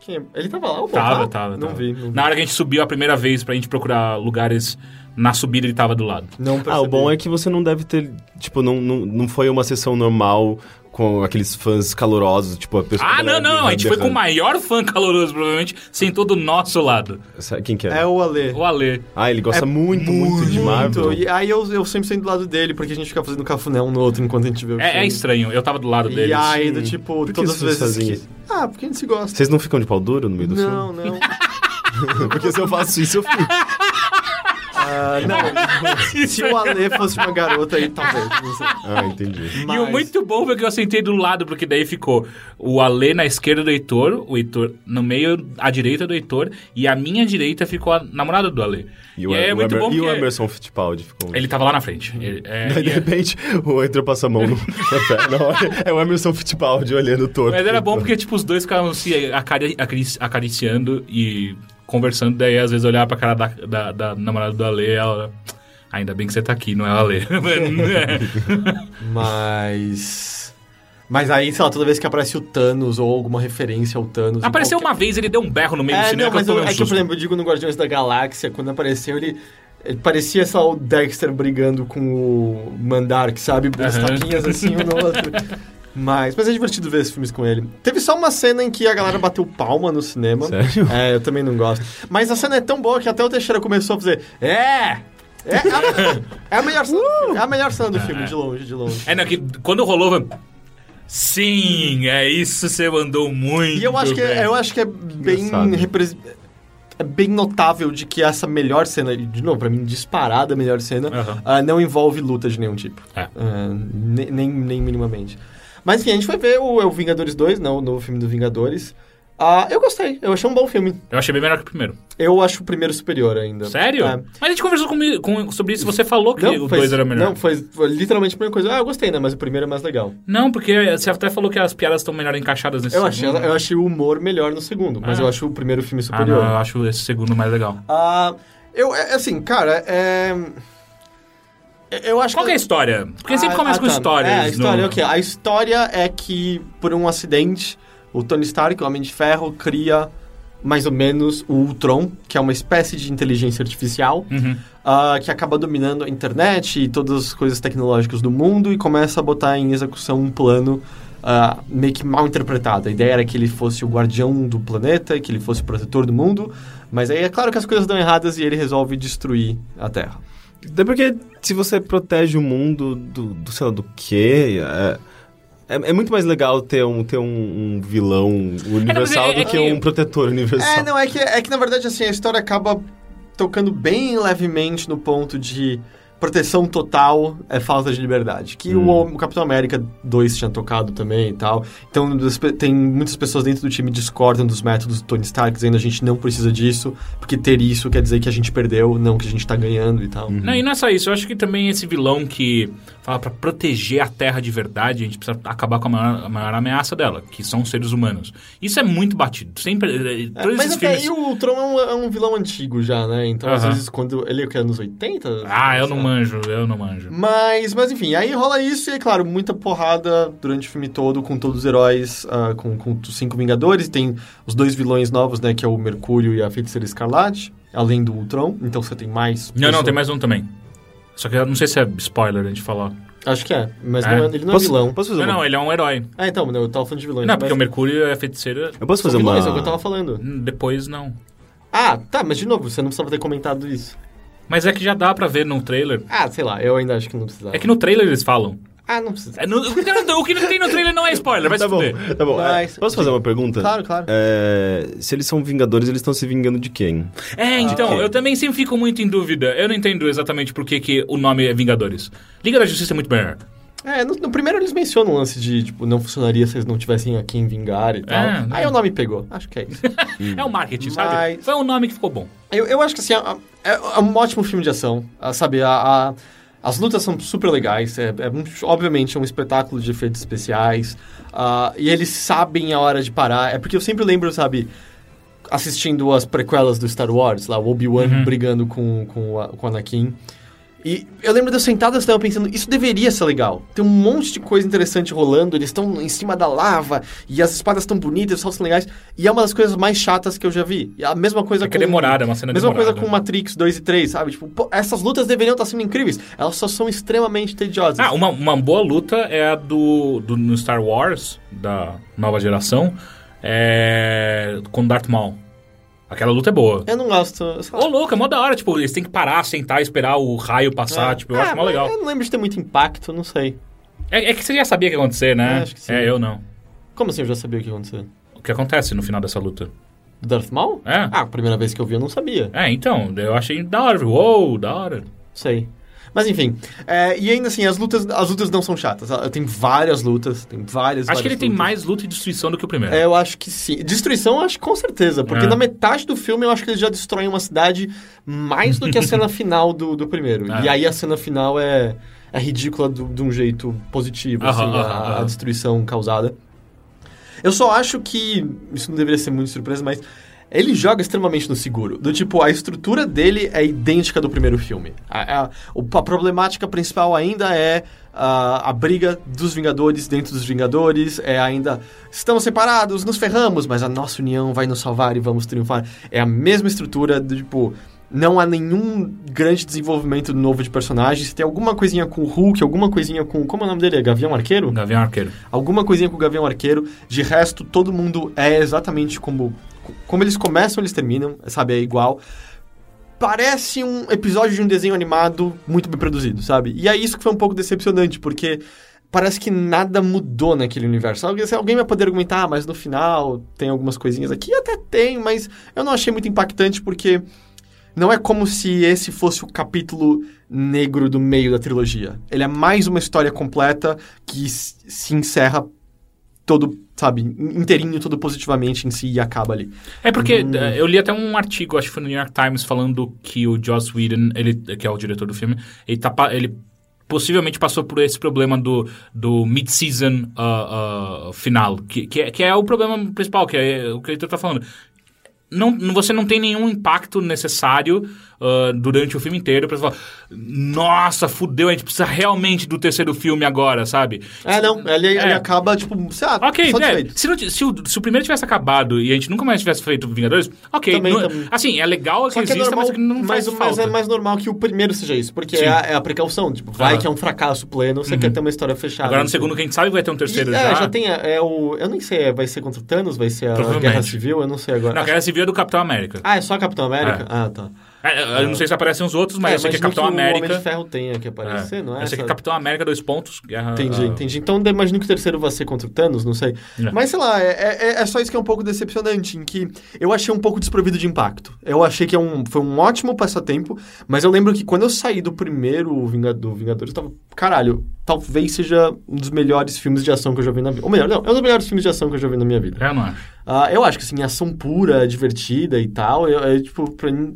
Quem é? Ele tava lá, o Tava, Bonfá? tava, Não tava. vi, não vi. Na hora que a gente subiu a primeira vez pra gente procurar lugares na subida, ele tava do lado. Não Ah, o bom é que você não deve ter... Tipo, não, não, não foi uma sessão normal com aqueles fãs calorosos, tipo a pessoa... Ah, não, não, a gente foi com o maior fã caloroso, provavelmente, sentou do nosso lado. Quem que é? É o Ale. O Ale. Ah, ele gosta É muito, muito, de Marvel. E aí eu, eu sempre sento do lado dele, porque a gente fica fazendo cafuné um no outro enquanto a gente vê o É, é filme. estranho, eu tava do lado deles. E aí, do tipo, Por que todas as vezes que... isso? Ah, porque a gente se gosta. Vocês não ficam de pau duro no meio do Não, não. filme? Porque se eu faço isso, eu fico. Ah, não. Se o Ale fosse uma garota, aí talvez. Não sei. Ah, entendi. E o Mas- muito bom foi que eu sentei do lado, porque daí ficou o Ale na esquerda do Heitor, o Heitor no meio, à direita do Heitor, e a minha direita ficou a namorada do Ale. E o, é o muito Emer- bom e o Emerson Fittipaldi ficou... ele tava lá na frente. Ele- é, Daí, de é- repente, o Heitor passa a mão no, na. Olha, é o Emerson Fittipaldi olhando torto. Mas era bom porque, tipo, os dois ficavam se acari- acari- acariciando e conversando, daí às vezes eu olhava pra cara da, da, da namorada do Ale e ela... Ainda bem que você tá aqui, não é o Ale. Mas. Mas aí, sei lá, toda vez que aparece o Thanos ou alguma referência ao Thanos. Apareceu qualquer- uma vez, ele deu um berro no meio do É, cinema não, mas que eu um é que, por exemplo, eu digo no Guardiões da Galáxia, quando apareceu, ele. Ele parecia só o Dexter brigando com o Mandark, sabe? As Aham. tapinhas assim um no outro. Mas, mas é divertido ver esses filmes com ele. Teve só uma cena em que a galera bateu palma no cinema. Sério? É, eu também não gosto. Mas a cena é tão boa que até o Teixeira começou a fazer. É! É a, é a melhor cena do filme. É a melhor cena do filme, de longe, de longe. É, não, que quando rolou... Sim, é isso, você mandou muito E eu acho que, bem." eu acho que é bem é bem notável de que essa melhor cena, de novo, pra mim, disparada a melhor cena, Aham. ah, não envolve luta de nenhum tipo. É. Ah, ne- nem, nem minimamente. Mas enfim, a gente foi ver o, o Vingadores 2, não, o novo filme do Vingadores. Ah, eu gostei, eu achei um bom filme. Eu achei bem melhor que o primeiro. Eu acho o primeiro superior ainda. Sério? É. Mas a gente conversou comigo, com, sobre isso, você falou que o foi, 2 era melhor. Não, foi, foi literalmente a primeira coisa. Ah, eu gostei, né? Mas o primeiro é mais legal. Não, porque você até falou que as piadas estão melhor encaixadas nesse Eu achei, segundo. eu achei o humor melhor no segundo, mas Ah. eu acho o primeiro filme Ah, superior. não, eu acho esse segundo mais legal. Ah, eu, é, assim, cara, é... Eu acho Qual que é a história? Porque sempre Ah, começa ah, com tá. histórias. É, a história no- é o quê? A história é que, por um acidente, o Tony Stark, o Homem de Ferro, cria mais ou menos o Ultron, que é uma espécie de inteligência artificial, Uhum. ah, que acaba dominando a internet e todas as coisas tecnológicas do mundo e começa a botar em execução um plano ah, meio que mal interpretado. A ideia era que ele fosse o guardião do planeta, que ele fosse o protetor do mundo, mas aí é claro que as coisas dão erradas e ele resolve destruir a Terra. Até porque se você protege o mundo do, do sei lá, do quê? É, é, é muito mais legal ter um, ter um, um vilão universal é- é do que, que- um protetor universal. É, não, é que, é que na verdade assim, a história acaba tocando bem levemente no ponto de proteção total é falta de liberdade. Que Hum. o, o Capitão América 2 tinha tocado também e tal. Então tem muitas pessoas dentro do time que discordam dos métodos do Tony Stark, dizendo a gente não precisa disso, porque ter isso quer dizer que a gente perdeu, não que a gente tá ganhando e tal. Não, e não é só isso. Eu acho que também esse vilão que fala pra proteger a Terra de verdade, a gente precisa acabar com a maior, a maior ameaça dela, que são os seres humanos. Isso é muito batido. Sempre. eh, É, Todos mas esses até filmes. aí o Ultron é um, é um vilão antigo já, né? Então às Aham. vezes quando... Ele é o que, anos 80? Ah, eu não. Manjo, eu não manjo. Mas, mas enfim, aí rola isso e, é claro, muita porrada durante o filme todo com todos os heróis, ah, com, com os cinco Vingadores. Tem os dois vilões novos, né, que é o Mercúrio e a Feiticeira Escarlate, além do Ultron. Então você tem mais... Não, não, pessoas- tem mais um também. Só que eu não sei se é spoiler a gente falar. Acho que é, mas É. não é- ele não Posso, é vilão. posso fazer Não, uma... não, ele é um herói. Ah, então, eu tava falando de vilões. Não, mas porque o Mercúrio é a feiticeira. Eu posso fazer uma... vilões, é o que eu tava falando. Hum, Depois não. Ah, tá, mas de novo, você não precisava ter comentado isso. Mas é que já dá pra ver no trailer. Ah, sei lá, eu ainda acho que não precisava. É que no trailer eles falam. Ah, não precisa. É, no- o, que que não tem no trailer não é spoiler, vai Tá se bom, fuder. tá bom. Mas- É, posso fazer uma pergunta? Claro, claro. É, se eles são vingadores, eles estão se vingando de quem? É, então, ok. eu também sempre fico muito em dúvida. Eu não entendo exatamente por que, que o nome é Vingadores. Liga da Justiça é muito melhor. É, no, no primeiro eles mencionam o lance de, tipo, não funcionaria se eles não tivessem a quem vingar e tal. É, Aí é. o nome pegou. Acho que é isso. É o marketing, sabe? Mas- Foi um nome que ficou bom. eu, eu acho que, assim, é, é- um ótimo filme de ação. sabe, a, a- as lutas são super legais. É, é obviamente, é um espetáculo de efeitos especiais. ah, e eles sabem a hora de parar. É porque eu sempre lembro, sabe... Assistindo as prequelas do Star Wars, lá, o Obi-Wan Uhum. brigando com, com, a- com o Anakin. E eu lembro de eu sentado assim, pensando, isso deveria ser legal. Tem um monte de coisa interessante rolando, eles estão em cima da lava, e as espadas estão bonitas, os são legais. E é uma das coisas mais chatas que eu já vi. E a mesma coisa É que com... é demorada, é uma cena Mesma demorada. coisa com Matrix 2 e 3, sabe? Tipo, pô, essas lutas deveriam estar sendo incríveis. Elas só são extremamente tediosas. Ah, uma, uma boa luta é a do, do no Star Wars, da nova geração, é, com Darth Maul. Aquela luta é boa. Eu não gosto. Ô, louco, é mó da hora. Tipo, eles têm que parar, sentar, esperar o raio passar. É. Tipo, eu Ah, acho mó mas legal. Eu não lembro de ter muito impacto, não sei. É, é que você já sabia o que ia acontecer, né? É, acho que sim. É, eu não. Como assim eu já sabia o que ia acontecer? O que acontece no final dessa luta? Do Darth Maul? É. Ah, a primeira vez que eu vi eu não sabia. É, então, eu achei da hora. Uou, da hora. Sei. Mas enfim, é, e ainda assim, as lutas, as lutas não são chatas. Tem várias lutas, tem várias, Acho que várias ele tem lutas. mais luta e destruição do que o primeiro. É, eu acho que sim. Destruição, eu acho que com certeza. Porque É. na metade do filme, eu acho que eles já destroem uma cidade mais do que a cena final do, do primeiro. É. E aí a cena final é, é ridícula do- de um jeito positivo, assim, a, a destruição causada. Eu sá acho que. Isso não deveria ser muito surpresa, mas. Ele joga extremamente no seguro. Do tipo, a estrutura dele é idêntica do primeiro filme. A, a- a problemática principal ainda é a, a briga dos Vingadores dentro dos Vingadores. É ainda. Estamos separados, nos ferramos, mas a nossa união vai nos salvar e vamos triunfar. É a mesma estrutura do tipo. Não há nenhum grande desenvolvimento novo de personagens. Tem alguma coisinha com o Hulk, alguma coisinha com. Como é o nome dele? É Gavião Arqueiro? Gavião Arqueiro. alguma coisinha com o Gavião Arqueiro. De resto, todo mundo é exatamente como, como eles começam, eles terminam, sabe? É igual. Parece um episódio de um desenho animado muito bem produzido, sabe? E é isso que foi um pouco decepcionante, porque parece que nada mudou naquele universo. Alguém, vai poder argumentar, ah, mas no final tem algumas coisinhas aqui, até tem, mas eu não achei muito impactante porque não é como se esse fosse o capítulo negro do meio da trilogia. Ele é mais uma história completa que se encerra todo, sabe, inteirinho, todo positivamente em si e acaba ali. É porque Hum. eu li até um artigo, acho que foi no New York Times, falando que o Joss Whedon, ele, que é o diretor do filme, ele, tá, ele possivelmente passou por esse problema do, do mid-season ah, ah, final, que, que, é, que é o problema principal, que é o que ele tá falando. Não, você não tem nenhum impacto necessário ah, durante o filme inteiro pra você falar, nossa, fudeu, a gente precisa realmente do terceiro filme agora, sabe? É, não, ele, ele É. acaba, tipo, sei lá, Ok, só é, se, não se o, se o primeiro tivesse acabado e a gente nunca mais tivesse feito Vingadores, ok. Também, não- também. Assim, é legal que que é exista, normal, mas que não mas, faz mas falta. é mais normal que o primeiro seja isso, porque é a, é a precaução. Tipo, vai que é um fracasso pleno, você quer ter uma história fechada. Agora no Tipo, segundo, quem sabe, vai ter um terceiro e- já. É, já tem. É, é o. Eu nem sei, é, vai ser contra o Thanos? Vai ser a. Guerra Civil? Eu não sei agora. Não, a Guerra Civil é do Capitão América. Ah, é só Capitão América? É. Ah, tá. É, eu não sei se aparecem os outros, mas eu sei que é Capitão o Homem América. de Ferro tenha que aparecer, não é? Eu sei que é Essa- Capitão América, dois pontos. Guerra, Entendi, ah, entendi. Então imagino que o terceiro vai ser contra o Thanos, não sei. É. Mas sei lá, é, é, é só isso que é um pouco decepcionante, em que eu achei um pouco desprovido de impacto. Eu achei que é um, foi um ótimo passatempo, mas eu lembro que quando eu saí do primeiro Vinga- do Vingadores, eu tava, caralho, talvez seja um dos melhores filmes de ação que eu já vi na vida. Ou melhor, não, é um dos melhores filmes de ação que eu já vi na minha vida. Eu não acho. Ah, eu acho que, assim, ação pura, divertida e tal, eu- é, tipo, pra mim,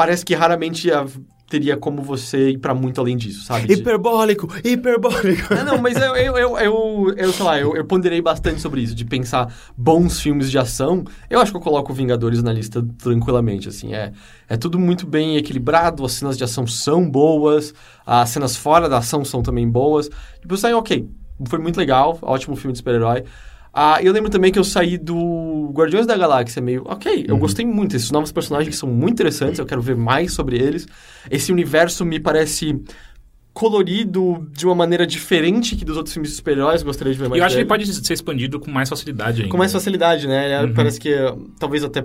parece que raramente a- teria como você ir pra muito além disso, sabe? De- Hiperbólico, hiperbólico. É, não, mas eu, eu, eu, eu, eu, sei lá, eu, eu ponderei bastante sobre isso, de pensar bons filmes de ação. Eu acho que eu coloco Vingadores na lista tranquilamente, assim. É, é tudo muito bem equilibrado, as cenas de ação são boas, as cenas fora da ação são também boas. Tipo, saí, ok, foi muito legal, ótimo filme de super-herói. Ah, eu lembro também que eu saí do Guardiões da Galáxia meio, ok, eu gostei muito, esses novos personagens são muito interessantes, eu quero ver mais sobre eles. Esse universo me parece colorido de uma maneira diferente que dos outros filmes de super-heróis, gostaria de ver E mais eu acho que dele. ele pode ser expandido com mais facilidade ainda. Com mais facilidade, né? Uhum. Parece que talvez até.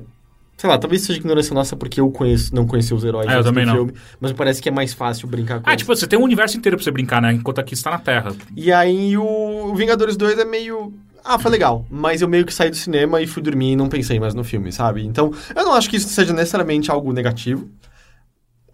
Sei lá, talvez seja ignorância nossa porque eu conheço, não conheci os heróis Ah, eu também do não. filme. Mas me parece que é mais fácil brincar com Ah, eles. tipo, você tem um universo inteiro pra você brincar, né? Enquanto aqui está na Terra. E aí o Vingadores 2 é meio. Ah, foi legal. Mas eu meio que saí do cinema e fui dormir e não pensei mais no filme, sabe? Então, eu não acho que isso seja necessariamente algo negativo.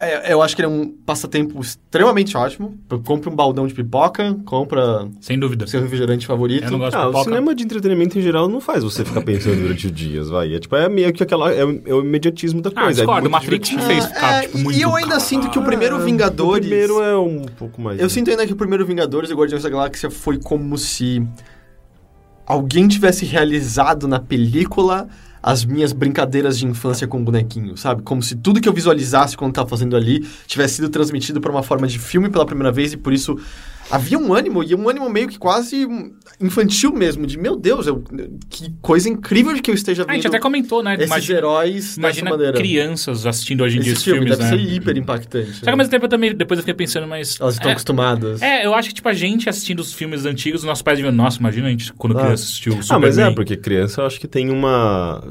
É, eu acho que ele é um passatempo extremamente ótimo. Compre um baldão de pipoca, compra Sem dúvida. seu refrigerante favorito. Eu não gosto de Ah, o pipoca. cinema de entretenimento em geral não faz você ficar pensando durante os dias, vai. É tipo, é meio que aquela. É, o- é o imediatismo da Ah, coisa. discordo. é muito Matrix divertido. fez ficar, É, tipo, e- muito... E eu ainda sinto que o primeiro Ah, Vingadores. O primeiro é um pouco mais. Eu sinto ainda que o primeiro Vingadores e Guardiões da Galáxia foi como se alguém tivesse realizado na película as minhas brincadeiras de infância com bonequinho, sabe? Como se tudo que eu visualizasse quando tava fazendo ali tivesse sido transmitido para uma forma de filme pela primeira vez e por isso havia um ânimo e um ânimo meio que quase infantil mesmo, de meu Deus, eu- que coisa incrível de que eu esteja Ah, a vendo gente até comentou, né? esses Imagina, heróis imagina dessa maneira. crianças assistindo hoje em dia Esse esses filme filmes, deve né? ser hiper impactante. Só que ao mesmo tempo eu também, depois eu fiquei pensando, mas... Elas estão é, acostumadas. É, eu acho que, tipo, a gente assistindo os filmes antigos, nossos pais deviam... Nossa, imagina a gente quando Ah. criança assistiu o Ah, mas é, Superman. porque criança eu acho que tem uma.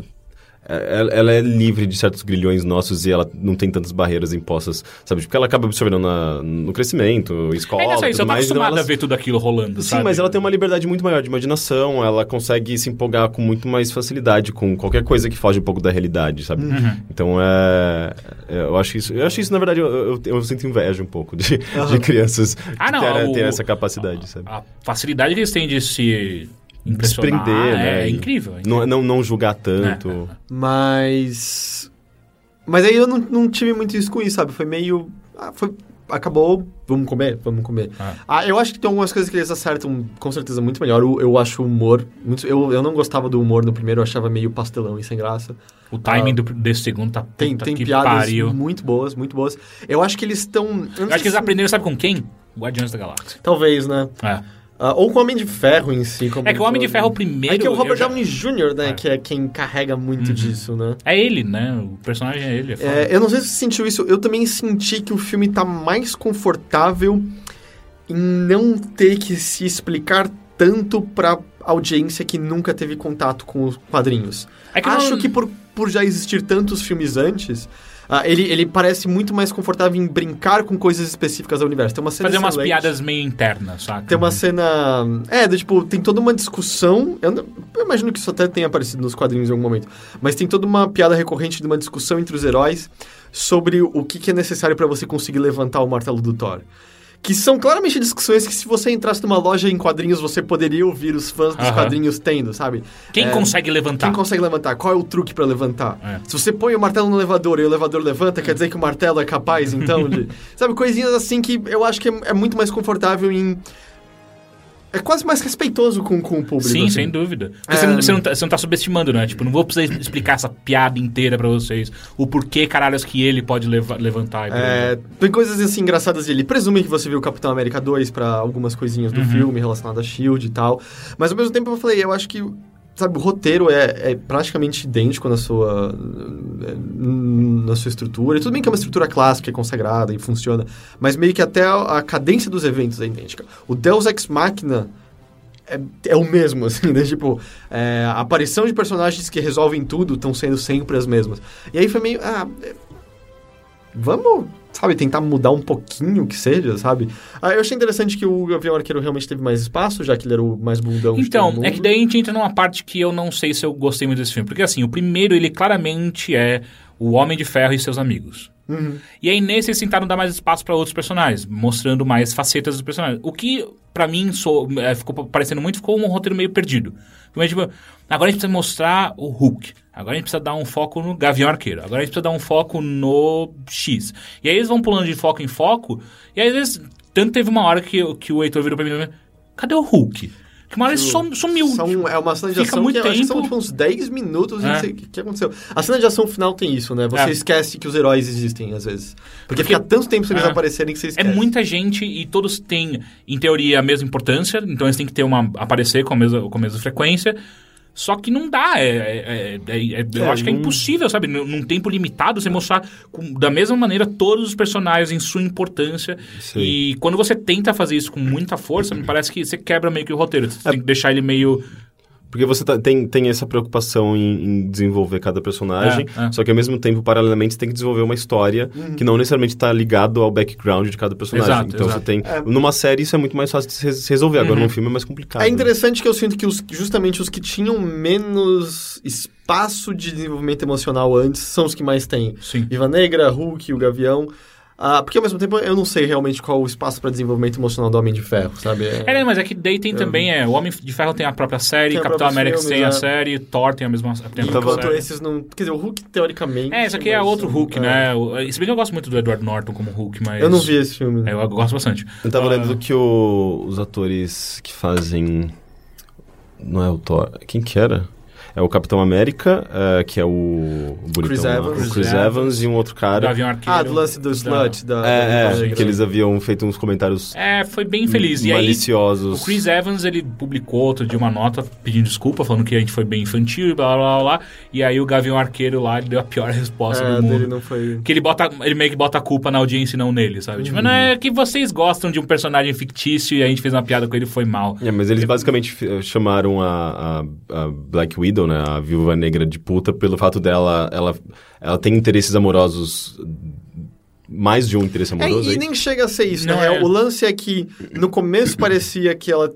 É- Ela, ela é livre de certos grilhões nossos e ela não tem tantas barreiras impostas, sabe? Porque ela acaba absorvendo na- no crescimento, escola. É, não sei, tudo eu tô mais, então acostumado ela- a ver tudo aquilo rolando, Sim, sabe? mas ela tem uma liberdade muito maior de imaginação, ela consegue se empolgar com muito mais facilidade com qualquer coisa que foge um pouco da realidade, sabe? Uhum. Então é. é, Eu acho isso. Eu acho isso, na verdade, eu, eu, eu sinto inveja um pouco de, de crianças Ah, não, que terem, o- terem essa capacidade, sabe? A facilidade que eles têm de se impressionar Desprender, é, né? E incrível. é Não, não, não julgar tanto. Mas. Mas aí eu não, não tive muito isso com isso, sabe? Foi meio. Ah, foi. Acabou, vamos comer, vamos comer. Ah. Ah, eu acho que tem algumas coisas que eles acertam com certeza muito melhor. Eu, eu acho o humor. Muito, eu, eu não gostava do humor no primeiro, eu achava meio pastelão e sem graça. O timing do, desse segundo tá Tem, tem que piadas pariu. muito boas, muito boas. Eu acho que eles estão. Eu acho que eles aprenderam, sabe com quem? Guardiões da Galáxia. Talvez, né? É. Ah, ou com o Homem de Ferro em si. É que o Homem de. Ferro, o primeiro, É que é o Robert já- Downey Jr., né? É. Que é quem carrega muito disso, né? É ele, né? O personagem é ele. É. É, eu não sei se você sentiu isso, eu também senti que o filme tá mais confortável em não ter que se explicar tanto pra audiência que nunca teve contato com os quadrinhos. É que Acho não- que por, por já existir tantos filmes antes, ah, ele, ele parece muito mais confortável em brincar com coisas específicas do universo. Tem uma cena Fazer umas excelente. piadas meio internas, saca? Tem uma cena. É, do tipo, tem toda uma discussão. Eu, não- eu imagino que isso até tenha aparecido nos quadrinhos em algum momento. Mas tem toda uma piada recorrente de uma discussão entre os heróis sobre o que, que é necessário pra você conseguir levantar o martelo do Thor. Que são claramente discussões que, se você entrasse numa loja em quadrinhos, você poderia ouvir os fãs dos Aham. quadrinhos tendo, sabe? Quem É, consegue levantar? Quem consegue levantar? Qual é o truque pra levantar? É. Se você põe o martelo no elevador e o elevador levanta, quer dizer que o martelo é capaz, então, de... Sabe, coisinhas assim que eu acho que é, é muito mais confortável em... É quase mais respeitoso com, com o público. Sim, assim. sem dúvida. É. você, não, você, não tá, você não tá subestimando, né? Tipo, não vou precisar explicar essa piada inteira pra vocês. O porquê, caralhos, que ele pode leva- levantar. É, tem coisas assim engraçadas de ele. Presume que você viu Capitão América 2 pra algumas coisinhas do Uhum. filme relacionadas a Shield e tal. Mas ao mesmo tempo eu falei, eu acho que sabe, o roteiro é, é praticamente idêntico na sua na sua estrutura. E tudo bem que é uma estrutura clássica, é consagrada e funciona, mas meio que até a, a cadência dos eventos é idêntica. O Deus Ex Machina é, é o mesmo, assim, né? Tipo, é, a aparição de personagens que resolvem tudo estão sendo sempre as mesmas. E aí foi meio. Ah, vamos, sabe, tentar mudar um pouquinho que seja, sabe? Ah, eu achei interessante que o Gavião Arqueiro realmente teve mais espaço, já que ele era o mais bundão Então, é que daí a gente entra numa parte que eu não sei se eu gostei muito desse filme. Porque assim, o primeiro, ele claramente é o Homem de Ferro e seus amigos. E aí nesse eles tentaram dar mais espaço pra outros personagens, mostrando mais facetas dos personagens. O que, pra mim, sou, é, ficou parecendo muito, ficou um roteiro meio perdido. Mas, tipo, agora a gente precisa mostrar o Hulk. Agora a gente precisa dar um foco no Gavião Arqueiro. Agora a gente precisa dar um foco no X. E aí eles vão pulando de foco em foco. E aí, às vezes, tanto teve uma hora que, que o Heitor virou pra mim, cadê o Hulk? Que uma hora ele som- sumiu. São- é uma cena de ação muito que que são tempo. tipo, uns 10 minutos É. o que, que aconteceu. A cena de ação final tem isso, né? Você É. esquece que os heróis existem, às vezes. Porque, Porque- fica tanto tempo sem eles É. aparecerem que você É esquece. muita gente e todos têm, em teoria, a mesma importância, então eles têm que ter uma. aparecer com a mesma, com a mesma frequência. Só que não dá. É, é- é- é- eu É, acho que é impossível, sabe? Num, num tempo limitado, você mostrar com- da mesma maneira todos os personagens em sua importância. Sim. E quando você tenta fazer isso com muita força, me parece que você quebra meio que o roteiro. Você É. tem que deixar ele meio. Porque você tá- tem, tem essa preocupação em, em desenvolver cada personagem, É, é. só que ao mesmo tempo, paralelamente, você tem que desenvolver uma história que não necessariamente está ligado ao background de cada personagem. Exato, então exato. você tem. Numa série isso é muito mais fácil de se res- resolver. Agora num filme é mais complicado. É interessante que eu sinto que os- justamente os que tinham menos espaço de desenvolvimento emocional antes são os que mais têm. Sim. Viva Negra, Hulk, o Gavião. Ah, porque ao mesmo tempo eu não sei realmente qual o espaço para desenvolvimento emocional do Homem de Ferro, sabe? É, né, mas é que daí tem também, é, o Homem de Ferro tem a própria série, a Capitão própria América filme, tem a é. série, Thor tem a mesma tem a tava- série. esses não. Quer dizer, o Hulk, teoricamente. É, esse aqui é outro Hulk, é. né? Se bem que eu gosto muito do Edward Norton como Hulk, mas... Eu não vi esse filme. É, eu gosto bastante. Eu tava Ah, lendo que o- os atores que fazem. Não é o Thor. Quem que era? É o Capitão América, eh, que é o, o bonitão Chris Evans. o Chris Evans, Evans. e um outro cara. Gavião Arqueiro. Ah, do lance do Slut. Da, É, da- é, da- que eles haviam feito uns comentários É, foi bem feliz. E aí, maliciosos. o Chris Evans, ele publicou outro dia uma nota pedindo desculpa, falando que a gente foi bem infantil e blá, blá, blá, blá. E aí o Gavião Arqueiro lá, ele deu a pior resposta É, do mundo. dele não foi. Que ele, bota, ele meio que bota a culpa na audiência e não nele, sabe? Tipo, não é que vocês gostam de um personagem fictício e a gente fez uma piada com ele e foi mal. É, mas eles basicamente f- chamaram a, a, a Black Widow, né, a Viúva Negra de puta, pelo fato dela, ela, ela tem interesses amorosos, mais de um interesse É, amoroso. e aí. nem chega a ser isso, Não né? é. O lance é que no começo parecia que ela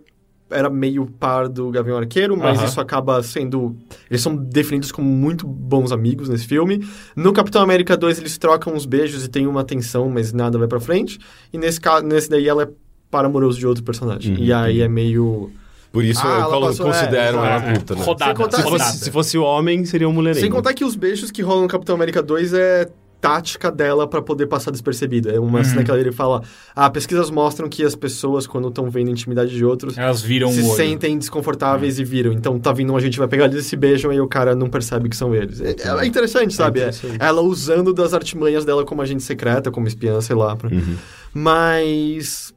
era meio par do Gavião Arqueiro, mas Aham. isso acaba sendo. Eles são definidos como muito bons amigos nesse filme. No Capitão América 2, eles trocam uns beijos e tem uma tensão, mas nada vai pra frente. E nesse, caso, nesse daí ela é par amoroso de outro personagem. Uhum, e aí é meio. Por isso Ah, eu colo- passou- considero é, ela É, puta, né? Rodada, contar- Se rodada. fosse, se fosse homem, seria um mulherengo. Sem contar que os beijos que rolam no Capitão América 2 é tática dela pra poder passar despercebida. É uma Uhum. cena que ele fala: Ah, pesquisas mostram que as pessoas, quando estão vendo a intimidade de outros, Elas viram se sentem desconfortáveis e viram. Então tá vindo um agente vai pegar eles e se beijam e o cara não percebe que são eles. É, é interessante, sabe? É interessante. ela usando das artimanhas dela como agente secreta, como espiã, sei lá. pra- Uhum. Mas.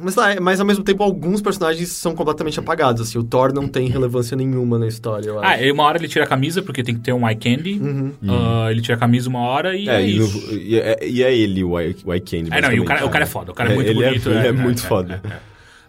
Mas, lá, mas ao mesmo tempo, alguns personagens são completamente apagados. Assim, o Thor não tem relevância nenhuma na história, eu acho. Ah, e uma hora ele tira a camisa, porque tem que ter um eye candy. Uhum. Ah, ele tira a camisa uma hora e é, É, e, no- isso. e é, e é ele, o Ike o Ike Candy. É, não, e o cara, o cara é foda, o cara é muito ele é- bonito. ele é muito foda.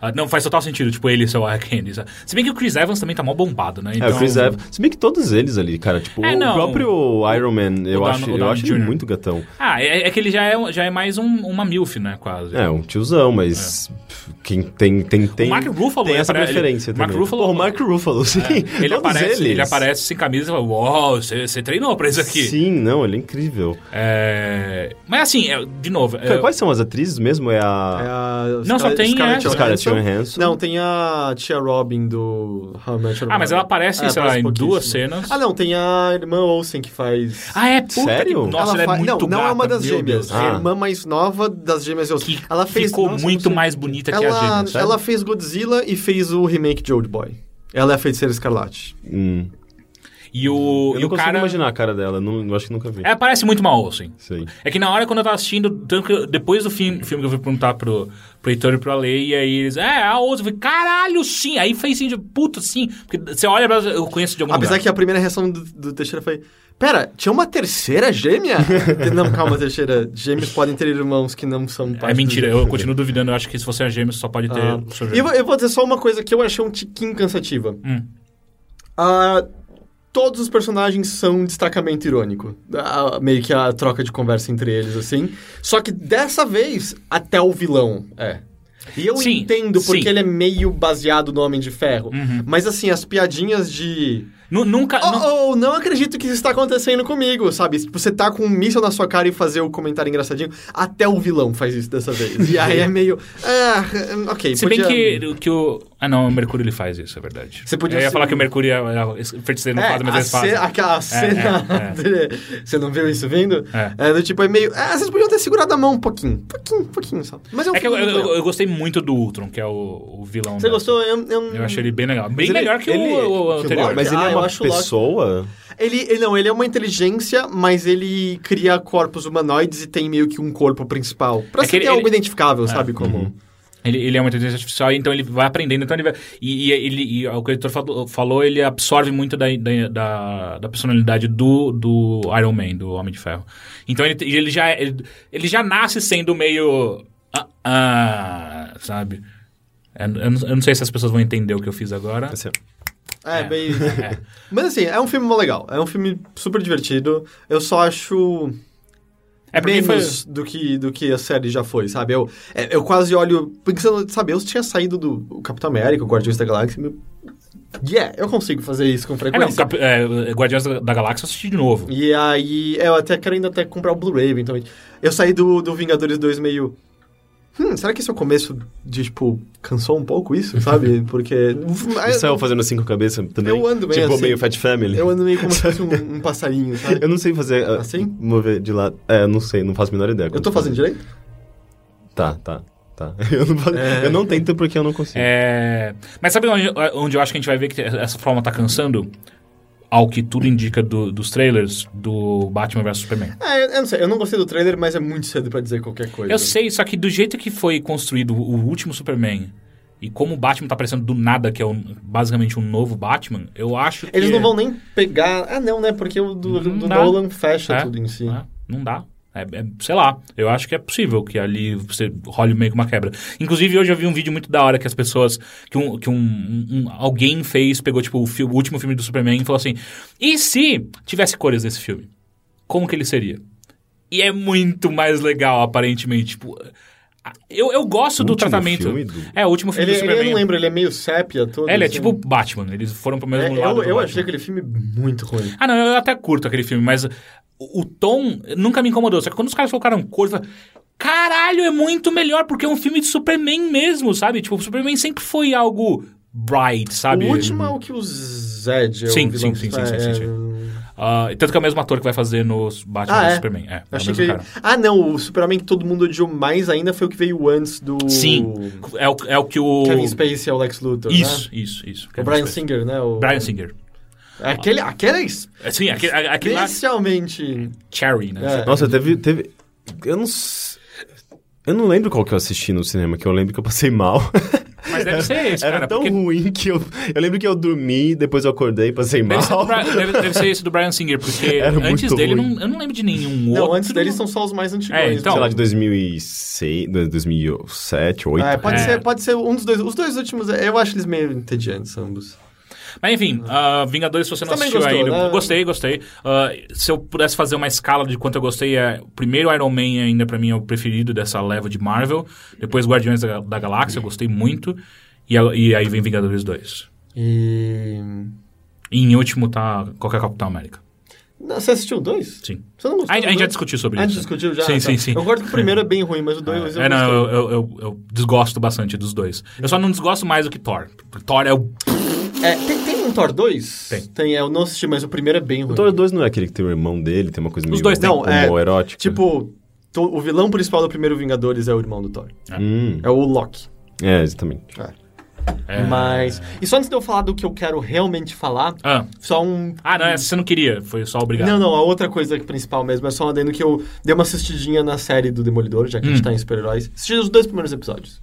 É. Ah, não, faz total sentido, tipo, ele ser o Eye Candy. sabe? Se bem que o Chris Evans também tá mó bombado, né? É, o Chris Evans. Se bem que todos eles ali, cara, tipo, É, o próprio Iron Man, eu o acho, eu acho ele muito gatão. Ah, é, é que ele já é, já é mais um, uma milf, né, quase. É, um tiozão, mas pff, quem tem, tem, tem, O Mark Ruffalo tem essa apare- preferência ele- Mark também. Ruffalo- Pô, o Mark Ruffalo, sim. É, ele, todos aparece, eles. ele aparece sem camisa e fala, uau, você você treinou pra isso aqui. Sim, não, ele é incrível. É, Mas assim, é, de novo... Cara, é, Quais são as atrizes mesmo? É É a... a Não, só tem Scarlett. Scarlett Johansson. Johansson. Não, tem a tia Robin do How I Met Your Ah, mas ela aparece, É, sei lá, em duas cenas. Ah, não, tem a irmã Olsen que faz... Ah, é? Puta Sério? Que... Nossa, ela, fa- é muito Não, não é gata, uma das gêmeas. É a Ah. irmã mais nova das gêmeas Olsen. Que ela fez, ficou nossa, muito mais bonita que a ela, gêmea. sabe? ela fez Godzilla e fez o remake de Old Boy. Ela é a feiticeira escarlate. Hum. E o, Eu e não o consigo cara... imaginar a cara dela, não, eu acho que nunca vi. É, parece muito uma Olsen. Sei. É que na hora quando eu tava assistindo, tanto que depois do filme, filme que eu fui perguntar pro, pro Heitor e pro Ale, e aí eles, é, a Olsen, eu falei, caralho, sim! Aí fez assim, de, puta, sim! Porque você olha pra eu conheço de algum Apesar lugar. que a primeira reação do, do Teixeira foi... Pera, tinha uma terceira gêmea? não, calma, Teixeira. Gêmeos podem ter irmãos que não são É mentira, do- eu continuo duvidando, eu acho que se você é gêmeo, você só pode ter Ah, seu e eu, vou- eu vou dizer só uma coisa que eu achei um tiquinho cansativa. Hum. Ah, todos os personagens são um destacamento irônico. Meio que a troca de conversa entre eles, assim. Só que dessa vez, até o vilão é. E eu Sim, entendo porque sim. ele é meio baseado no Homem de Ferro. Uhum. Mas assim, as piadinhas de. Nu- nunca. nu- Ou, ou não acredito que isso está acontecendo comigo, sabe? Tipo, você tá com um míssil na sua cara e fazer o comentário engraçadinho. Até o vilão faz isso dessa vez. E aí é meio. Ah, ok. Se bem podia- que, que o. Ah, não, o Mercúrio ele faz isso, é verdade. Você podia Eu ia ser- falar que o Mercúrio é, é, o feiticeiro não É, faz, mas eles fazem. aquela cena. é. dele- Você não viu isso vindo? É. É, do tipo, é meio. Ah, vocês podiam ter segurado a mão um pouquinho. Um pouquinho, um pouquinho só. Mas é um É que eu, eu, eu gostei muito do Ultron, que é o, o vilão. Você gostou? Eu, eu, Eu achei ele bem legal. Bem Mas ele- melhor que ele- o, o que anterior. Mas ele Ah, é uma pessoa? Ele, ele- não, ele é uma inteligência, mas ele cria corpos humanoides e tem meio que um corpo principal. Pra É ser que ele- algo identificável, sabe? Como. Ele, ele é uma inteligência artificial, então ele vai aprendendo. Então ele vai, e, e ele, e o que o editor falou, falou, ele absorve muito da, da, da, da personalidade do, do Iron Man, do Homem de Ferro. Então ele, ele, já, ele, ele já nasce sendo meio. Ah, ah, sabe? Eu, eu não, eu não sei se as pessoas vão entender o que eu fiz agora. Assim, É, É. bem. Mas assim, é um filme legal. É um filme super divertido. Eu só acho. É porque foi. menos do, que, do que a série já foi, sabe? Eu, é, eu quase olho. Pensando, sabe, eu tinha saído do Capitão América, o Guardiões da Galáxia. e meu- Yeah, eu consigo fazer isso com É, não, frequência. Cap- é, Guardiões da, da Galáxia eu assisti de novo. E aí, eu até quero ainda até comprar o Blu-ray, eventualmente. Eu saí do, do Vingadores 2 meio. Hum, será que esse é o começo de, tipo, cansou um pouco isso, sabe? Porque. Ele saiu fazendo cinco cabeças também? Eu ando bem Tipo, assim. meio Fat Family. Eu ando meio como se fosse um, um passarinho, sabe? Eu não sei fazer... uh, Assim? Mover de lado. É, eu não sei, não faço a menor ideia. Eu tô fazendo direito? Tá, tá, tá. Eu não, faço- É. eu não tento porque eu não consigo. É, Mas sabe onde, onde eu acho que a gente vai ver que essa forma tá cansando? Ao que tudo indica do- dos trailers do Batman vs Superman. É, eu, eu não sei, eu não gostei do trailer, mas é muito cedo pra dizer qualquer coisa. Eu sei, só que do jeito que foi construído o último Superman e como o Batman tá aparecendo do nada, que é um- basicamente um novo Batman, eu acho que. Eles não vão nem pegar. Ah, não, né? Porque o do, do. Nolan fecha É, tudo em si. é, não dá. É, é, sei lá, eu acho que é possível que ali você role meio que uma quebra. Inclusive, hoje eu vi um vídeo muito da hora que as pessoas. que, um, que um, um- alguém fez, pegou tipo o, fi- o último filme do Superman e falou assim: e se tivesse cores nesse filme? Como que ele seria? E é muito mais legal, aparentemente. Tipo, eu, eu gosto O do tratamento. filme do- É, o último filme Ele, do ele, Superman. eu não lembro, ele é meio sépia todo. É, ele é assim. tipo Batman, eles foram pro É, mesmo lado. eu eu achei aquele filme muito ruim. Ah, não, eu até curto aquele filme, mas o, o tom nunca me incomodou. Só que quando os caras colocaram cor, eu falei, caralho, é muito melhor, porque é um filme de Superman mesmo, sabe? Tipo, o Superman sempre foi algo bright, sabe? O último é o que o Zed é Sim, o vilão sim, sim, sim, sim, É, sim, Ah, tanto que é o mesmo ator que vai fazer no Batman Ah, é? Superman. É, é o Achei mesmo que... cara. Ah, não, o Superman que todo mundo odiou mais ainda foi o que veio antes do... Sim, é o, é o que o... Kevin Spacey é o Lex Luthor, Isso, né? isso, isso. O Brian Spacey. Singer, né? O... Brian Singer. Aquele, aquele é É, Sim, aquele, aquele lá, especialmente... Cherry, né? É. Nossa, teve, teve... Eu não... Eu não lembro qual que eu assisti no cinema, que eu lembro que eu passei mal. Mas deve ser esse, Era cara. tão porque... ruim que eu... Eu lembro que eu dormi, depois eu acordei e passei mal. Deve ser, Bri- deve- deve ser esse do Brian Singer, porque Era antes dele não, eu não lembro de nenhum Não, outro. antes deles são só os mais antigos. É, então- Sei lá, de 2006, 2007, 2008. É, pode, É. Ser, pode ser um dos dois. Os dois últimos, eu acho eles meio entediantes, ambos. Mas enfim, ah, Vingadores, se você não Também assistiu gostou, ainda, né? gostei, gostei. Ah, se eu pudesse fazer uma escala de quanto eu gostei, é o primeiro Iron Man ainda pra mim é o preferido dessa leva de Marvel. Depois Guardiões da, da Galáxia, eu gostei muito. E, a- e aí vem Vingadores 2. E. E em último tá qualquer Capitão América. Não, você assistiu o dois? Sim. Você não gostou? A, a gente já discutiu sobre Ah, a isso. gente discutiu já? Sim, Tá. sim, sim. Eu concordo que o primeiro é bem ruim, mas o dois eu É, não, eu, eu, eu, eu desgosto bastante dos dois. Eu só não desgosto mais do que Thor. Thor é o. É, tem, tem um Thor 2? Tem. Tem, eu não assisti, mas o primeiro é bem ruim. O Thor 2 não é aquele que tem o irmão dele, tem uma coisa meio dois têm. Não, é, homoerótica? Tipo, to- o vilão principal do primeiro Vingadores é o irmão do Thor. Hum, É o Loki. é, exatamente. É... Mas... E só antes de eu falar do que eu quero realmente falar, Ah, só um... ah, não, essa você não queria, foi só obrigado. Não, não, a outra coisa principal mesmo é só um adendo que eu dei uma assistidinha na série do Demolidor, já que a Hum. gente tá em super-heróis. Assisti os dois primeiros episódios.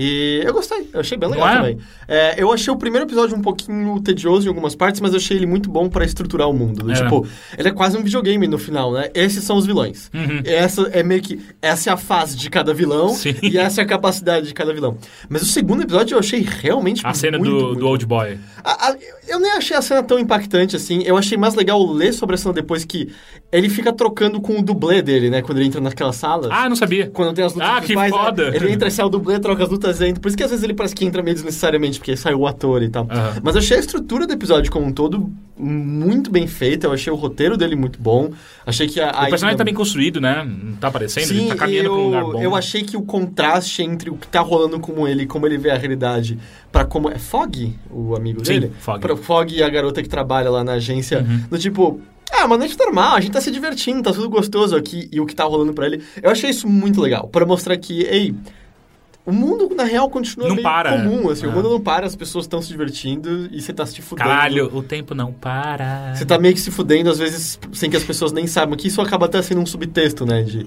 E eu gostei, eu achei bem legal é? também. É, eu achei o primeiro episódio um pouquinho tedioso em algumas partes, mas eu achei ele muito bom pra estruturar o mundo. Do É. Tipo, ele é quase um videogame no final, né? Esses são os vilões. Uhum. Essa é meio que. Essa é a fase de cada vilão Sim. e essa é a capacidade de cada vilão. Mas o segundo episódio eu achei realmente A cena muito, do, muito do Old Boy. a- a- eu nem achei a cena tão impactante assim. Eu achei mais legal ler sobre a cena depois que ele fica trocando com o dublê dele, né? Quando ele entra naquela sala. Ah, não sabia. Quando tem as lutas Ah, que né, foda. Ele entra e sai o dublê, troca as lutas fantasiando. Por isso que às vezes ele parece que entra meio desnecessariamente, porque saiu o ator e tal. Aham. Mas eu achei a estrutura do episódio como um todo muito bem feita. Eu achei o roteiro dele muito bom. Achei que a. a O personagem ilha- tá bem construído, né? Não tá aparecendo, Sim, ele tá caminhando eu, pra um lugar bom. eu achei que o contraste entre o que tá rolando com ele, como ele vê a realidade, pra como. É Fog, o amigo Sim, dele? Fogg. Pra Fog e a garota que trabalha lá na agência, Uhum. do tipo. É, uma noite normal, a gente tá se divertindo, tá tudo gostoso aqui, e o que tá rolando pra ele. Eu achei isso muito legal, pra mostrar que, ei, o mundo, na real, continua Não meio para, comum, né? assim, o Ah. mundo não para, as pessoas estão se divertindo e você tá se fudendo. Caralho, o tempo não para. Você tá meio que se fudendo, às vezes, sem que as pessoas nem saibam, que isso acaba até sendo um subtexto, né? De.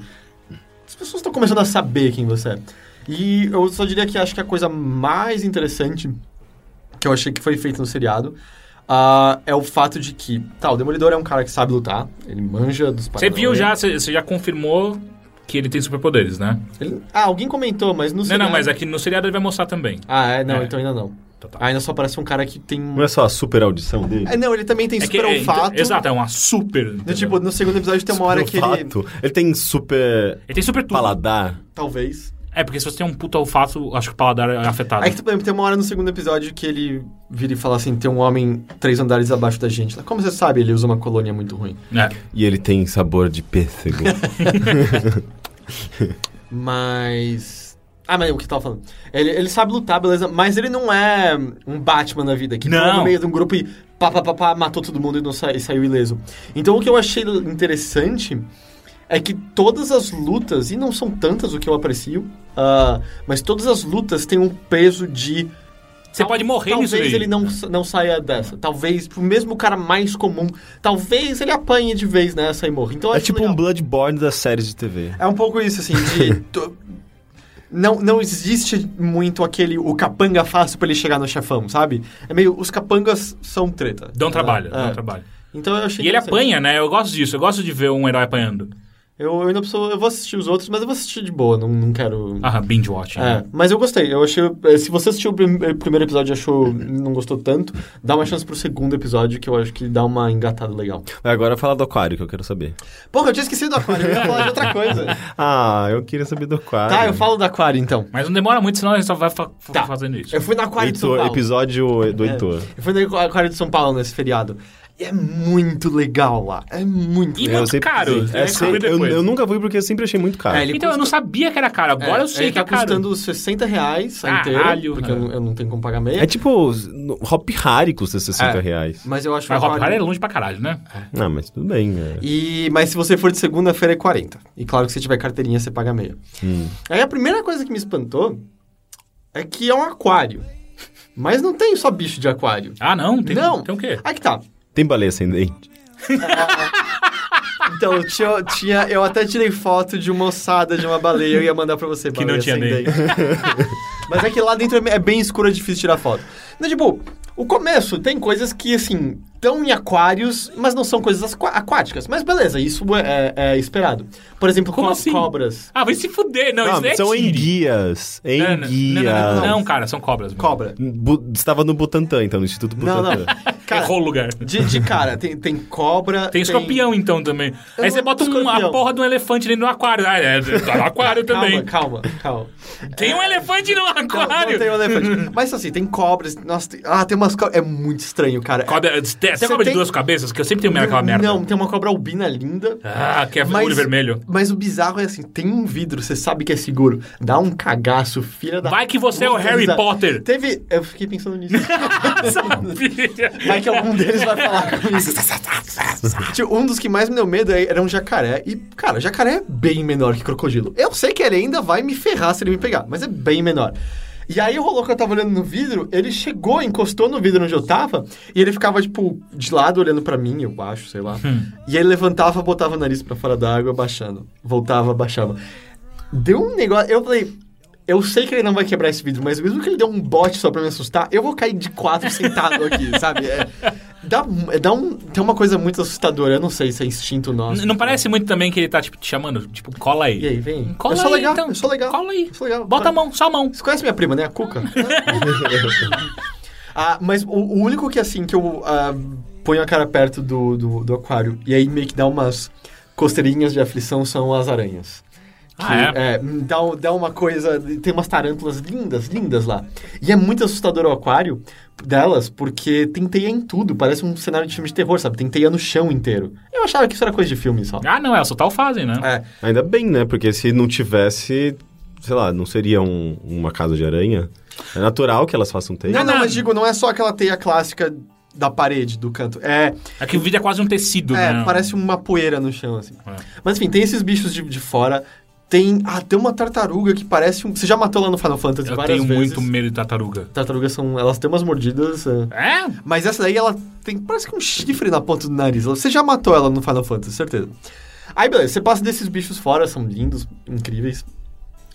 As pessoas estão começando a saber quem você é. E eu só diria que acho que a coisa mais interessante que eu achei que foi feita no seriado ah, é o fato de que, tá, o Demolidor é um cara que sabe lutar, ele manja dos Você viu já, você já confirmou que ele tem superpoderes, né? Ele- Ah, alguém comentou, mas no Não, seriado... não, mas aqui no seriado ele vai mostrar também. Ah, é? Não, É. então ainda não. Então tá. Ah, ainda só parece um cara que tem... Não é só a super audição dele? É, não, ele também tem É que- super é, então, olfato. Exato, é uma super. Entendeu? tipo, no segundo episódio tem uma hora que ele... Olfato. Ele tem super Ele tem super tudo. paladar. Talvez. É, porque se você tem um puta olfato, acho que o paladar é afetado. Aí que, por exemplo, tem uma hora no segundo episódio que ele vira e fala assim: tem um homem três andares abaixo da gente. Como você sabe, ele usa uma colônia muito ruim. É. E ele tem sabor de pêssego. Mas. Ah, mas o que eu tava falando? Ele, ele sabe lutar, beleza, mas ele não é um Batman na vida, que Não. no meio de um grupo e pá, pá, pá, pá, matou todo mundo e, não sa- e saiu ileso. Então o que eu achei interessante é que todas as lutas, e não são tantas o que eu aprecio, ah, mas todas as lutas têm um peso de. Você pode morrer talvez nisso ele não, não saia dessa. Talvez, pro mesmo cara mais comum, talvez ele apanhe de vez nessa e morra. Então é tipo legal. um Bloodborne das séries de TV. É um pouco isso, assim, de. Não, não existe muito aquele. O capanga fácil pra ele chegar no chefão, sabe? É meio. Os capangas são treta. Dão trabalho, É. dão trabalho. Então eu achei E ele apanha, né? Eu gosto disso. Eu gosto de ver um herói apanhando. Eu, eu ainda preciso. Eu vou assistir os outros, mas eu vou assistir de boa, não, não quero. Ah, binge watching. É, né? mas eu gostei. Eu achei. eh, Se você assistiu o prim- eh, primeiro episódio e achou. não gostou tanto, dá uma chance pro segundo episódio, que eu acho que dá uma engatada legal. Agora fala do aquário, que eu quero saber. Porra, eu tinha esquecido do aquário, eu ia falar de outra coisa. Ah, eu queria saber do aquário. tá, eu falo do aquário então. Mas não demora muito, senão a gente só vai fa- Tá. fazendo isso. Eu fui no aquário de São Heitor, Paulo. episódio do É. Heitor. Eu fui no Aquário de São Paulo nesse feriado. E é muito legal lá. É muito E legal. muito caro. É, É caro eu, eu nunca fui porque eu sempre achei muito caro. É, ele Então, eu não custa- sabia que era caro. Agora É, eu sei ele que é tá caro. custando 60 reais a inteira, Caralho, porque é. eu, não- eu não tenho como pagar meia. É tipo, Hop Harry custa 60 É. reais. Mas eu acho Mas Hop Hari é longe pra caralho, né? Não, mas tudo bem. é. E, mas se você for de segunda-feira é 40. E claro que se tiver carteirinha você paga meia. Hum. Aí a primeira coisa que me espantou é que é um aquário. Mas não tem só bicho de aquário. Ah, não? Tem, não. Tem o quê? Aí que tá. Tem baleia ascendente? Então, eu tinha, tinha- eu até tirei foto de uma ossada de uma baleia, eu ia mandar pra você. Que não tinha nem. ascendente. Mas é que lá dentro é bem escuro, é difícil tirar foto. Não, tipo, o começo tem coisas que, assim, estão em aquários, mas não são coisas aquáticas. Mas beleza, isso é, é- é esperado. Por exemplo, Como co- assim? cobras. Ah, vai se fuder. Não, isso daí é são tire. enguias. Não, não, Enguias. Não, não, não, cara, são cobras. mesmo. Cobra. Bu- Estava no Butantã, então, no Instituto Não, Butantã. não. Cara, Errou o lugar. de, de cara, tem, tem cobra. Tem escorpião, então, também. Eu Aí você não- bota um, a porra de um elefante dentro do aquário. Ah, é, tá no aquário também. Calma, calma, calma. Tem um elefante no Não, aquário. não tem um elefante. Mas assim, tem cobras. Nossa, tem- ah, tem umas cobras. É muito estranho, cara. Cobra, tem até cobra tem- de duas cabeças, que eu sempre tenho medo daquela merda. Não, tem uma cobra albina linda. Ah, que é Mas- olho vermelho. Mas o bizarro é assim, tem um vidro, você sabe que é seguro. Dá um cagaço, filha da... Vai que você é o Harry. Potter. Teve... Eu fiquei pensando nisso. Sabia. Vai que algum deles vai falar comigo. Tipo, um dos que mais me deu medo é- era um jacaré. E, cara, jacaré é bem menor que crocodilo. Eu sei que ele ainda vai me ferrar se ele me pegar, mas é bem menor. E aí rolou que eu tava olhando no vidro, ele chegou, encostou no vidro onde eu tava, e ele ficava, tipo, de lado olhando pra mim, eu acho, sei lá. E aí ele levantava, botava o nariz pra fora da água, baixando. Voltava, baixava. Deu um negócio. Eu falei. Eu sei que ele não vai quebrar esse vidro, mas mesmo que ele dê um bote só pra me assustar, eu vou cair de quatro sentado aqui, sabe? É, dá, dá um, tem uma coisa muito assustadora, eu não sei se é instinto nosso. Não parece muito também que ele tá, tipo, te chamando? Tipo, cola aí. E aí, vem. Cola eu sou aí, legal, então. eu sou legal. Cola aí. Sou legal. Bota a mão, só a mão. Você conhece minha prima, né? A Cuca? ah, mas o, o único que, assim, que eu ah, ponho a cara perto do, do, do aquário e aí meio que dá umas costeirinhas de aflição são as aranhas. Que, Ah, é? é, dá, dá uma coisa. Tem umas tarântulas lindas, lindas lá. E é muito assustador o aquário delas, porque tem teia em tudo. Parece um cenário de filme de terror, sabe? Tem teia no chão inteiro. Eu achava que isso era coisa de filme só. Ah, não, é, só tal fazem, né? É. Ainda bem, né? Porque se não tivesse, sei lá, não seria um- uma casa de aranha. É natural que elas façam teia. Não, não, não. mas digo, não é só aquela teia clássica da parede, do canto. É, É que o vídeo é quase um tecido, é né? parece uma poeira no chão, assim. É. Mas enfim, tem esses bichos de, de fora. Tem. Ah, tem uma tartaruga que parece um. Você já matou lá no Final Fantasy Eu várias tenho vezes. muito medo de tartaruga. Tartarugas são. Elas têm umas mordidas. é. É? Mas essa daí, ela tem. Parece que um chifre na ponta do nariz. Você já matou ela no Final Fantasy, certeza. Aí, beleza, você passa desses bichos fora, são lindos, incríveis.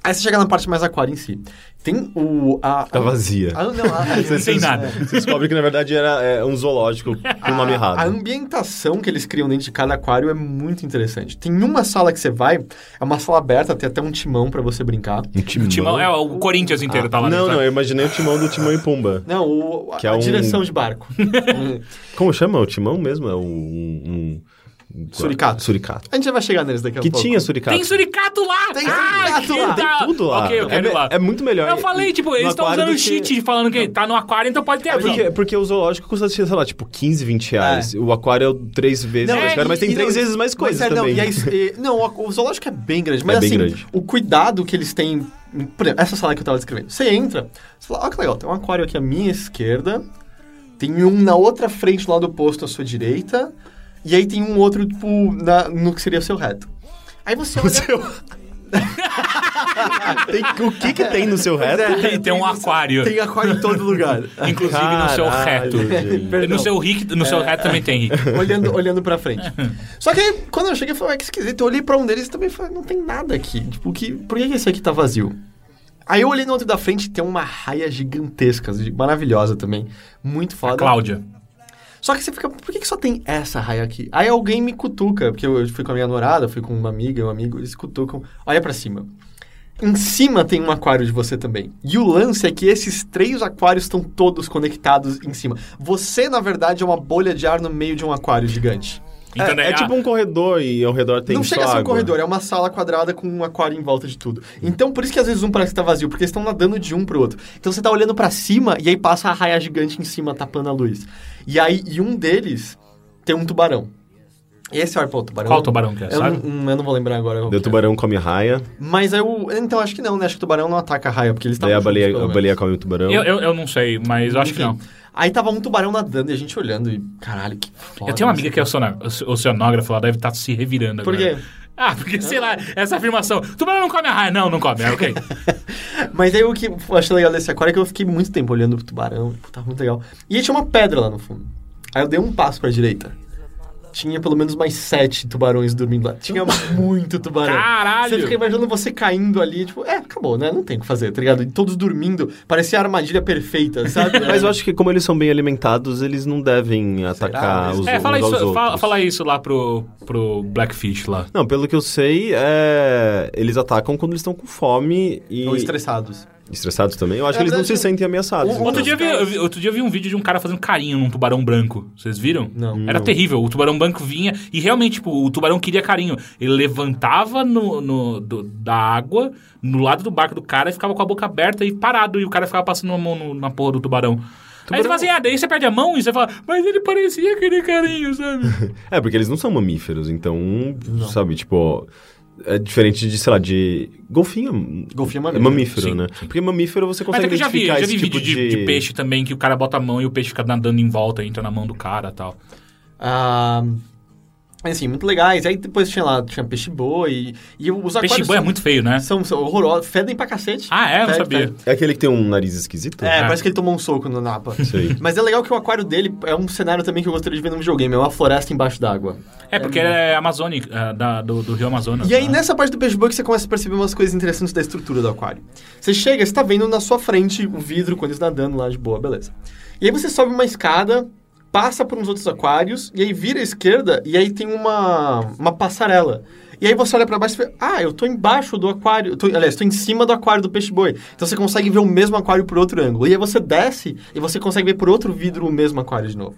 Aí você chega na parte mais aquária em si. Tem o. A, Tá a- vazia. a- não, a- a- Não tem nada. Você descobre que na verdade era é, um zoológico com o nome A errado. ambientação que eles criam dentro de cada aquário é muito interessante. Tem uma sala que você vai, é uma sala aberta, tem até um timão pra você brincar. Um timão. O, timão, é, o Corinthians inteiro tá lá não, dentro. não, né? eu imaginei o timão do Timão e Pumba. Não, o, a, Que é a um- direção de barco. Como chama? O timão mesmo? É o... Um, um- Suricato. Suricato. a gente já vai chegar neles daqui a Que pouco. tinha suricato. Tem suricato lá! Tem ah, suricato que lá. Tem tudo lá. Ok, eu quero é, ir lá. é muito melhor. Eu falei, tipo, eles estão usando do que- cheat falando que tá no aquário, então pode ter É aqui. porque, porque o zoológico custa, sei lá, tipo, 15, 20 reais. O aquário é três vezes Não, mais é, caro, mas tem e- três não- vezes mais mas coisas é, não, também. e aí, e- não, o, zoológico é bem grande, mas É bem assim, grande. o cuidado que eles têm. Por exemplo, essa sala que eu tava descrevendo. Você entra, você fala, ó que legal, tem um aquário aqui à minha esquerda, tem um na outra frente lá do posto à sua direita, e aí tem um outro, tipo, na- no que seria o seu reto. Aí você olha. Tem- o que que tem no seu reto? é, Tem, tem um aquário. Tem aquário em todo lugar. Inclusive no seu Caralho, reto. gente. No seu, rick, no seu reto também tem rick. olhando, olhando pra frente. Só que aí, quando eu cheguei, eu falei, ué, que esquisito. Eu olhei pra um deles e também falei, não tem nada aqui. Tipo, que, por que que esse aqui tá vazio? Aí eu olhei no outro da frente e tem uma raia gigantesca, maravilhosa também. Muito foda. Cláudia. Só que você fica, por que, que só tem essa raia aqui? Aí alguém me cutuca, porque eu fui com a minha namorada, fui com uma amiga e um amigo, eles cutucam. Olha pra cima. Em cima tem um aquário de você também. E o lance é que esses três aquários estão todos conectados em cima. Você, na verdade, é uma bolha de ar no meio de um aquário gigante. Então, é, né, é tipo um corredor e ao redor tem não só chega a ser um água. corredor, é uma sala quadrada com um aquário em volta de tudo. Então, por isso que às vezes um parece que tá vazio, porque eles estão nadando de um pro outro. Então você tá olhando pra cima e aí passa a raia gigante em cima tapando a luz. E aí, e um deles tem um tubarão. Esse é o pô, tubarão. Qual tubarão que é, eu sabe? Não, eu não vou lembrar agora. Daí o é. tubarão come raia, Mas aí o. Então acho que não, né? Acho que o tubarão não ataca a raia, porque eles daí estavam a baleia, juntos, a baleia come o tubarão. Eu, eu, eu não sei, mas eu acho que não. Aí tava um tubarão nadando e a gente olhando e. Caralho, que foda. Eu tenho uma amiga que é oceanógrafa, ela deve estar se revirando Por agora. quê? Ah, porque, sei lá, essa afirmação. Tubarão não come a raia. Não, não come. É ok. Mas aí o que eu achei legal desse aquário é que eu fiquei muito tempo olhando pro tubarão. Pô, tava muito legal. E tinha uma pedra lá no fundo. Aí eu dei um passo pra direita. Tinha pelo menos mais sete tubarões dormindo lá. Tinha muito tubarão. Caralho! Você fica imaginando você caindo ali, tipo, é, acabou, né? Não tem o que fazer, tá ligado? E todos dormindo. Parecia a armadilha perfeita, sabe? Mas eu acho que como eles são bem alimentados, eles não devem atacar Mas- os, É, fala uns aos isso, fala, outros. fala isso lá pro, pro Blackfish lá. Não, pelo que eu sei, é... eles atacam quando eles estão com fome e... Ou estressados. Estressados também. Eu acho É que eles não se sentem ameaçados. Um- então. Outro dos dia, eu vi, eu vi- outro dia eu vi um vídeo de um cara fazendo carinho num tubarão branco. Vocês viram? Não. Era Não. terrível. O tubarão branco vinha e realmente, tipo, o tubarão queria carinho. Ele levantava no, no- do- da água, no lado do barco do cara, e ficava com a boca aberta e parado. E o cara ficava passando a mão no- na porra do tubarão. Aí você fala assim, ah, daí você perde a mão e você fala, mas ele parecia querer carinho, sabe? É, porque eles não são mamíferos, então, sabe, tipo... É diferente de, sei lá, de... Golfinho. Golfinho é É mamífero. mamífero, Sim, né? sim. Porque mamífero você Mas consegue é que eu já vi, identificar já vi tipo de, de peixe também, que o cara bota a mão e o peixe fica nadando em volta, entra na mão do cara e tal. Ah, assim, muito legais. Aí depois tinha lá, tinha peixe-boi. E os Peixe aquários boi é muito feio, né? São, são horrorosos, fedem pra cacete. Ah, é? Eu não Fede, sabia. fede. É aquele que tem um nariz esquisito? É, Ah. parece que ele tomou um soco no Napa. Sei. Mas é legal que o aquário dele é um cenário também que eu gostaria de ver num videogame. É uma floresta embaixo d'água. É, porque é amazônico, é, da- do, do rio Amazonas. E aí, né? nessa parte do peixe-boi, que você começa a perceber umas coisas interessantes da estrutura do aquário. Você chega, você tá vendo na sua frente o vidro com eles nadando lá de boa, beleza. E aí você sobe uma escada, passa por uns outros aquários, e aí vira à esquerda, e aí tem uma, uma passarela. E aí você olha pra baixo e vê, ah, eu tô embaixo do aquário, tô, aliás, tô em cima do aquário do peixe-boi. Então você consegue ver o mesmo aquário por outro ângulo. E aí você desce e você consegue ver por outro vidro o mesmo aquário de novo.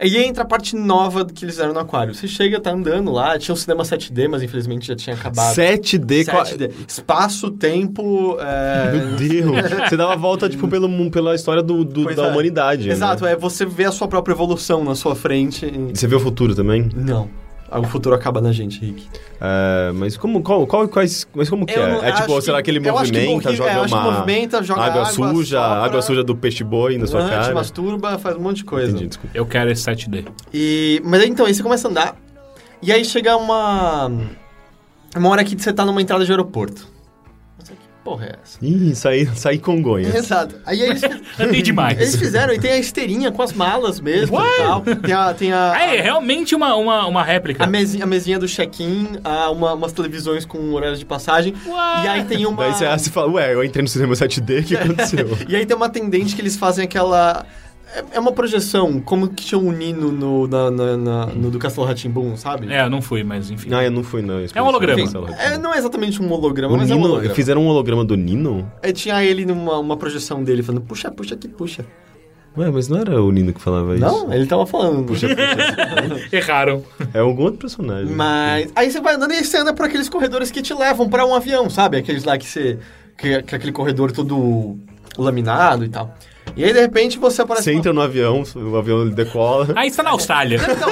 Aí entra a parte nova que eles fizeram no aquário. Você chega, tá andando lá, tinha um cinema 7D, mas infelizmente já tinha acabado. 7D, qua- 7D. Espaço, tempo. é, Meu Deus. Você dava a volta, tipo, pelo, pela história do, do- da é. humanidade. Exato, né? é você vê a sua própria evolução na sua frente. e- Você vê o futuro também? Não. O futuro acaba na gente, Rick. É, mas como, qual, qual, quais, mas como que é? não- é tipo, será que- ele movimenta, joga é, uma movimenta, joga água, água, suja, sopra. água suja do peixe boi na sua Antes, cara? masturba, faz um monte de coisa. Entendi, desculpa. Eu quero esse 7D. E, mas então, aí você começa a andar. E aí chega uma. Uma hora que você tá numa entrada de aeroporto. Porra é essa? Ih, saí, saí Congonhas. Exato. Aí eles, Andei demais. eles fizeram, e tem a esteirinha com as malas mesmo e tal. Tem a. Tem a, Ah, é realmente uma, uma, uma réplica. a, mesinha, a mesinha do check-in, a- uma, umas televisões com horários de passagem. Ué. E aí tem uma. Daí você você fala, ué, eu entrei no cinema 7D, o que aconteceu? E aí tem uma atendente que eles fazem aquela. É é uma projeção, como que tinha um Nino no, na, na- na- no do Castelo Ratimbum, sabe? É, eu não fui, mas enfim. ah, eu não fui, não. É um holograma. Enfim, é, não é exatamente um holograma, O mas é um Nino, holograma. fizeram um holograma do Nino? É, tinha ele numa uma projeção dele falando, puxa, puxa aqui, puxa. Ué, mas não era o Nino que falava isso? Não, ele tava falando. Puxa, Erraram. É algum outro personagem. Mas aí você vai andando e você anda por aqueles corredores que te levam pra um avião, sabe? Aqueles lá que você. Que, que é aquele corredor todo laminado e tal. E aí, de repente, você aparece. Você entra no avião, o avião decola. Aí está na Austrália. Então,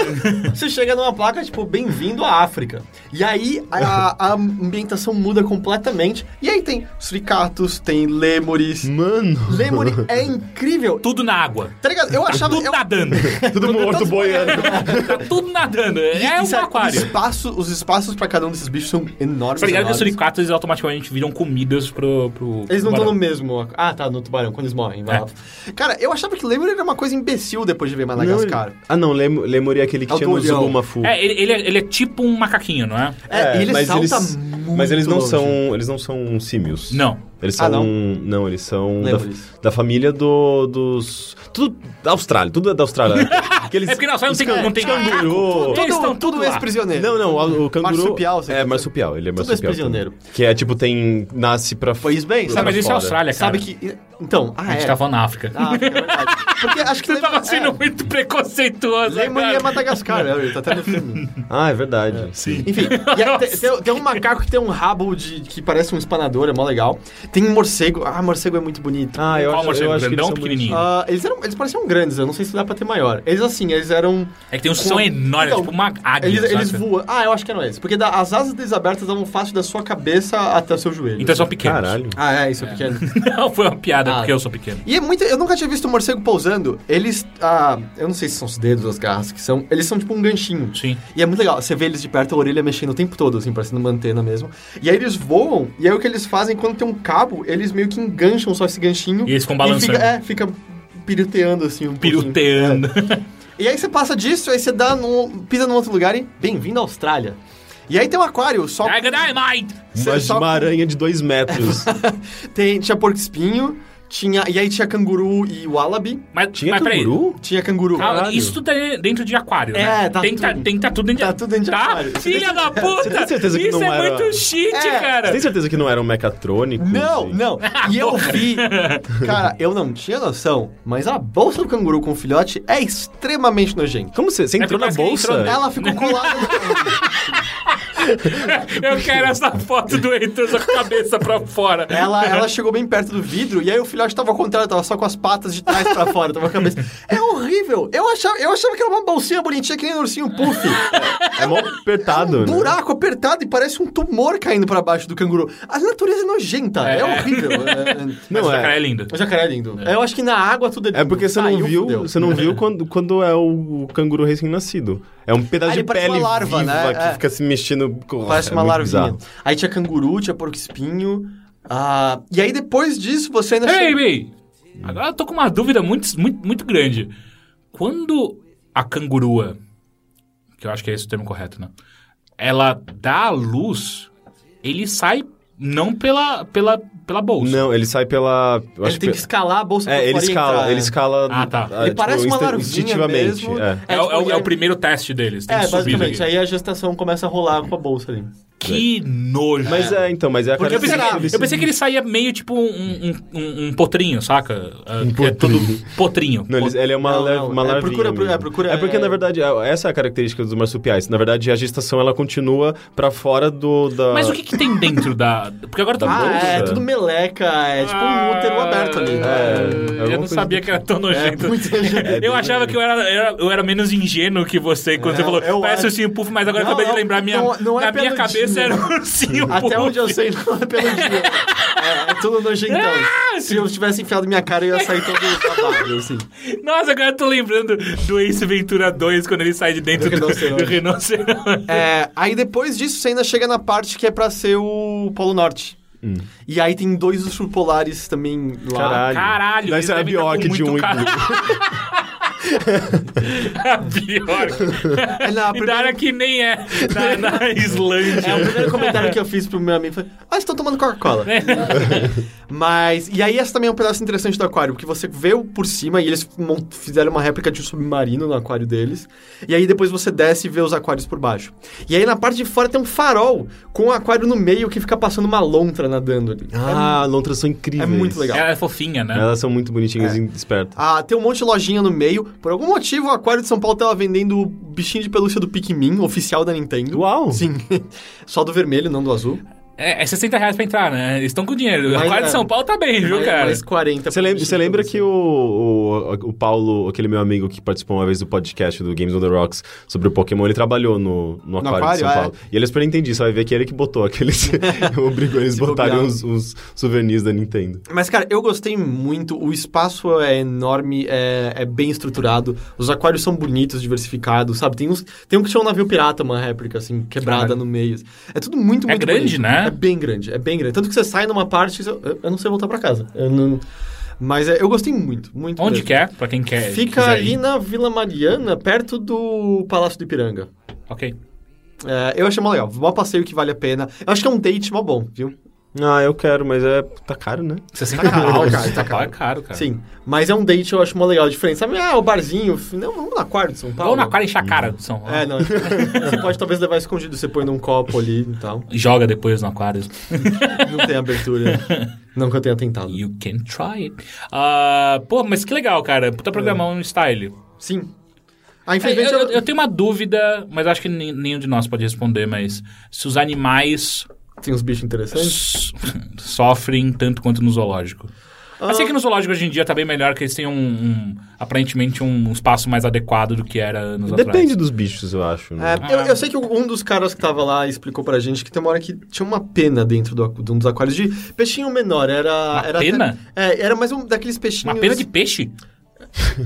você chega numa placa, tipo, bem-vindo à África. E aí a, a ambientação muda completamente. E aí tem suricatos, tem lêmures. Mano, Lêmure é incrível. Tudo na água. Tá ligado? Eu achava. Tudo eu, nadando. tudo morto boiando. tá tudo nadando. É Isso um Os, aquário. espaço, os espaços pra cada um desses bichos são enormes. Tá ligado que os suricatos eles automaticamente viram comidas pro. pro Eles não estão no mesmo. Ah, tá, no tubarão, quando eles morrem. vai É. lá. Cara, eu achava que Lemur era uma coisa imbecil depois de ver Não, Madagascar. ele- ah, não, Lem Lemur é aquele que É tinha no. Zubumafu. É, ele, ele é, ele é tipo um macaquinho, não é? É, e ele mas salta eles, muito Mas eles não longe. são, eles não são símios. Não. Eles Ah, são, não? eles são da, da família do, dos, tudo da Austrália, tudo é da Austrália. Aqueles, É porque na Austrália não tem- os não tem canguru. Eles estão Tudo, tudo tudo ex-prisioneiro. Não, não, o, o canguru Marsupial, você é dizer? marsupial, ele é Tudo marsupial. ex-prisioneiro. também. Que é tipo tem nasce pra Pois bem, pra Sabe, mas isso é. Austrália, cara. Sabe que... Então, ah, A gente é. tá falando na África. Ah, é verdade. Porque acho que Você tava Lemur- sendo é, muito preconceituoso. Lemur cara. é Madagascar, né? Ele tá até no filme. Ah, é verdade. Sim. Enfim, tem um macaco que tem um rabo de que parece um espanador, é mó legal. Tem um morcego. Ah, morcego é muito bonito. Ah, eu Qual acho, morcego? eu acho que eles Grandão são ou pequenininho? Ah, eles, eram, eles pareciam grandes, eu não sei se dá pra ter maior. Eles assim, eles eram. É que tem uns que são enormes, Então, tipo uma águia. Eles, eles voam. Ah, eu acho que eram eles. Porque da- as asas deles abertas davam fácil da sua cabeça até o seu joelho. Então são pequenos. Caralho. Ah, é, isso é pequeno. Não, foi uma piada, Ah. porque eu sou pequeno. E é muito. Eu nunca tinha visto um morcego pousando. Eles. Ah, eu não sei se são os dedos, as garras que são. Eles são tipo um ganchinho. Sim. E é muito legal. Você vê eles de perto, a orelha mexendo o tempo todo, assim, parecendo uma antena mesmo. E aí eles voam, e aí o que eles fazem quando tem um cabo, eles meio que engancham só esse ganchinho. E eles ficam balançando. fica, é, fica piruteando, assim, um. Piruteando. É. E aí você passa disso, aí você dá num, pisa num outro lugar e bem-vindo à Austrália. E aí tem um aquário, só Uma, só uma aranha de dois metros. tem, tinha porco-espinho, tinha, e aí tinha canguru e wallaby. Mas, Tinha mas peraí. canguru? Tinha canguru. Calma, isso tudo é dentro de aquário, né? É, tá tem, tá- tudo. tem que tá tudo dentro de Tá tudo dentro de tá? aquário. Você Filha da puta! Você tem certeza que isso não é era- muito shit, É, cara! Você tem certeza que não eram mecatrônicos? Não, E- não. E eu vi. Cara, eu não tinha noção, mas a bolsa do canguru com filhote é extremamente nojenta. Como você? Você É entrou na parece que bolsa? entrou Ela ficou colada no Eu quero essa foto do Heitor com a cabeça pra fora. ela, ela chegou bem perto do vidro e aí o filhote tava ao contrário, tava só com as patas de trás pra fora, tava com a cabeça. É horrível. Eu achava, eu achava que era uma bolsinha bonitinha que nem um ursinho puff. É mó apertado, Um né? buraco apertado e parece um tumor caindo pra baixo do canguru. A natureza é nojenta, é, É. horrível. É, é... Mas Não, o é. jacaré é lindo. O jacaré é lindo. Eu acho que na água tudo é lindo. É porque você não viu, fudeu. você não viu quando, quando é o, o canguru recém-nascido. É um pedaço de pele uma larva, viva né? que É. fica se mexendo. Parece É uma larvinha. bizarro. Aí tinha canguru, tinha porco-espinho. Ah, e aí depois disso você ainda... Ei, Bey! Agora eu tô com uma dúvida muito, muito, muito grande. Quando a cangurua, que eu acho que é esse o termo correto, né? Ela dá a luz, ele sai não pela, pela, pela bolsa. Não, ele sai pela. eu Ele acho tem que escalar a bolsa pra É, ele fora e escala, entrar, ele é. escala. Ah, tá. Ele tipo, parece uma larvinha instintivamente. mesmo. É. É, o- é o, tipo, é o primeiro teste deles. Tem É, que subir basicamente. daí. Aí a gestação começa a rolar com a bolsa ali. Que nojo. Mas é, então, mas é a Porque eu pensei, que, eu pensei que ele saía meio tipo um, um, um, um potrinho, saca? Ah, Um que é potrinho. todo potrinho. Não, ele, ele é uma, Não, lar- não, uma é, larvinha procura- mesmo. é, procura- É porque, é- na verdade, é- essa é a característica dos marsupiais. Na verdade, a gestação, ela continua pra fora do... Da... Mas o que, que tem dentro da. Porque agora tá Ah, é tudo meleca, é tipo um útero aberto ali. né? É, eu não sabia que era tão nojento. É, muito nojento. eu achava que eu era, era- eu era menos ingênuo que você quando É, você falou, parece o acho- ursinho puff, mas agora acabei de lembrar, minha, é na minha cabeça era um ursinho. Até onde eu sei, não é peludinho. É, é tudo nojentão. Ah, Se eu tivesse enfiado minha cara, eu ia sair todo babado, assim. Nossa, agora eu tô lembrando do Ace Ventura 2, quando ele sai de dentro Do do, rinoceronte. do rinoceronte. É, aí depois disso, você ainda chega na parte que é pra ser o Polo Norte. E aí tem dois ursos polares também lá. Caralho. Caralho, Vai eles ser a tá Bjork de um e cara- A Bjork. É, não, a primeira- era que nem é na, na Islândia. É, o primeiro comentário que eu fiz pro meu amigo foi: Ah, estão tomando Coca-Cola. Mas. E aí, esse também é um pedaço interessante do aquário, porque você vê o por cima e eles fizeram uma réplica de um submarino no aquário deles. E aí depois você desce e vê os aquários por baixo. E aí na parte de fora tem um farol com um aquário no meio que fica passando uma lontra nadando ali. Ah, lontras são incríveis. É muito legal. Ela é fofinha, né? Elas são muito bonitinhas É. e espertas. Ah, tem um monte de lojinha no meio. Por algum motivo, o Aquário de São Paulo tava vendendo o bichinho de pelúcia do Pikmin, oficial da Nintendo. Uau! Sim. Só do vermelho, não do azul. É, é 60 reais pra entrar, né? Eles estão com dinheiro. Mas, A Aquário é. de São Paulo tá bem, viu, Mais- cara? Mais 40. Você lembra, você lembra que o, o, o Paulo, aquele meu amigo que participou uma vez do podcast do Games on the Rocks sobre o Pokémon, ele trabalhou no, no Aquário, Aquário, de São é. Paulo. E ele é super entendi, você vai ver que ele que botou aqueles... obrigou eles botarem uns, uns souvenirs da Nintendo. Mas, cara, eu gostei muito. O espaço é enorme, é, é bem estruturado. Os aquários são bonitos, diversificados, sabe? Tem, uns, tem um que tinha um navio pirata, uma réplica, assim, quebrada Caralho. no meio. É tudo muito, É muito grande, bonito. né? É bem grande, é bem grande. Tanto que você sai numa parte, você- eu, não sei voltar pra casa. Eu não- Mas é, eu gostei muito, muito Onde mesmo. que é? Pra quem quer. Fica quiser ali ir. na Vila Mariana, perto do Palácio do Ipiranga. Ok. É, eu achei mó legal. Mó passeio que vale a pena. Eu acho que é um date mó bom, viu? Ah, eu quero, mas é... Tá caro, né? 60 Tá caro, pau, tá caro, tá 60 pau é caro. caro, cara. Sim. Mas é um date eu acho mó legal, diferente. Sabe, ah, o barzinho. Não, vamos no aquário de São Paulo. Vamos na Aquário encher a cara do São Paulo. É, não. você pode talvez levar escondido, você põe num copo ali e tal. Joga depois no Aquário. Não tem abertura. não que eu tenha tentado. You can try it. Ah, pô, mas que legal, cara. Puta programão no style. Sim. Ah, É, infelizmente eu, eu, eu- eu tenho uma dúvida, mas acho que nenhum de nós pode responder, mas se os animais Tem uns bichos interessantes. s- sofrem tanto quanto no zoológico. Ah. Eu sei que no zoológico hoje em dia tá bem melhor, que eles têm um, um- aparentemente um espaço mais adequado do que era anos Depende atrás. dos bichos, eu acho. Né? É, eu, eu sei que um dos caras que tava lá explicou pra gente que tem uma hora que tinha uma pena dentro do, de um dos aquários de peixinho menor. Era, Uma era pena? Até, é, era mais um daqueles peixinhos. Uma pena de peixe?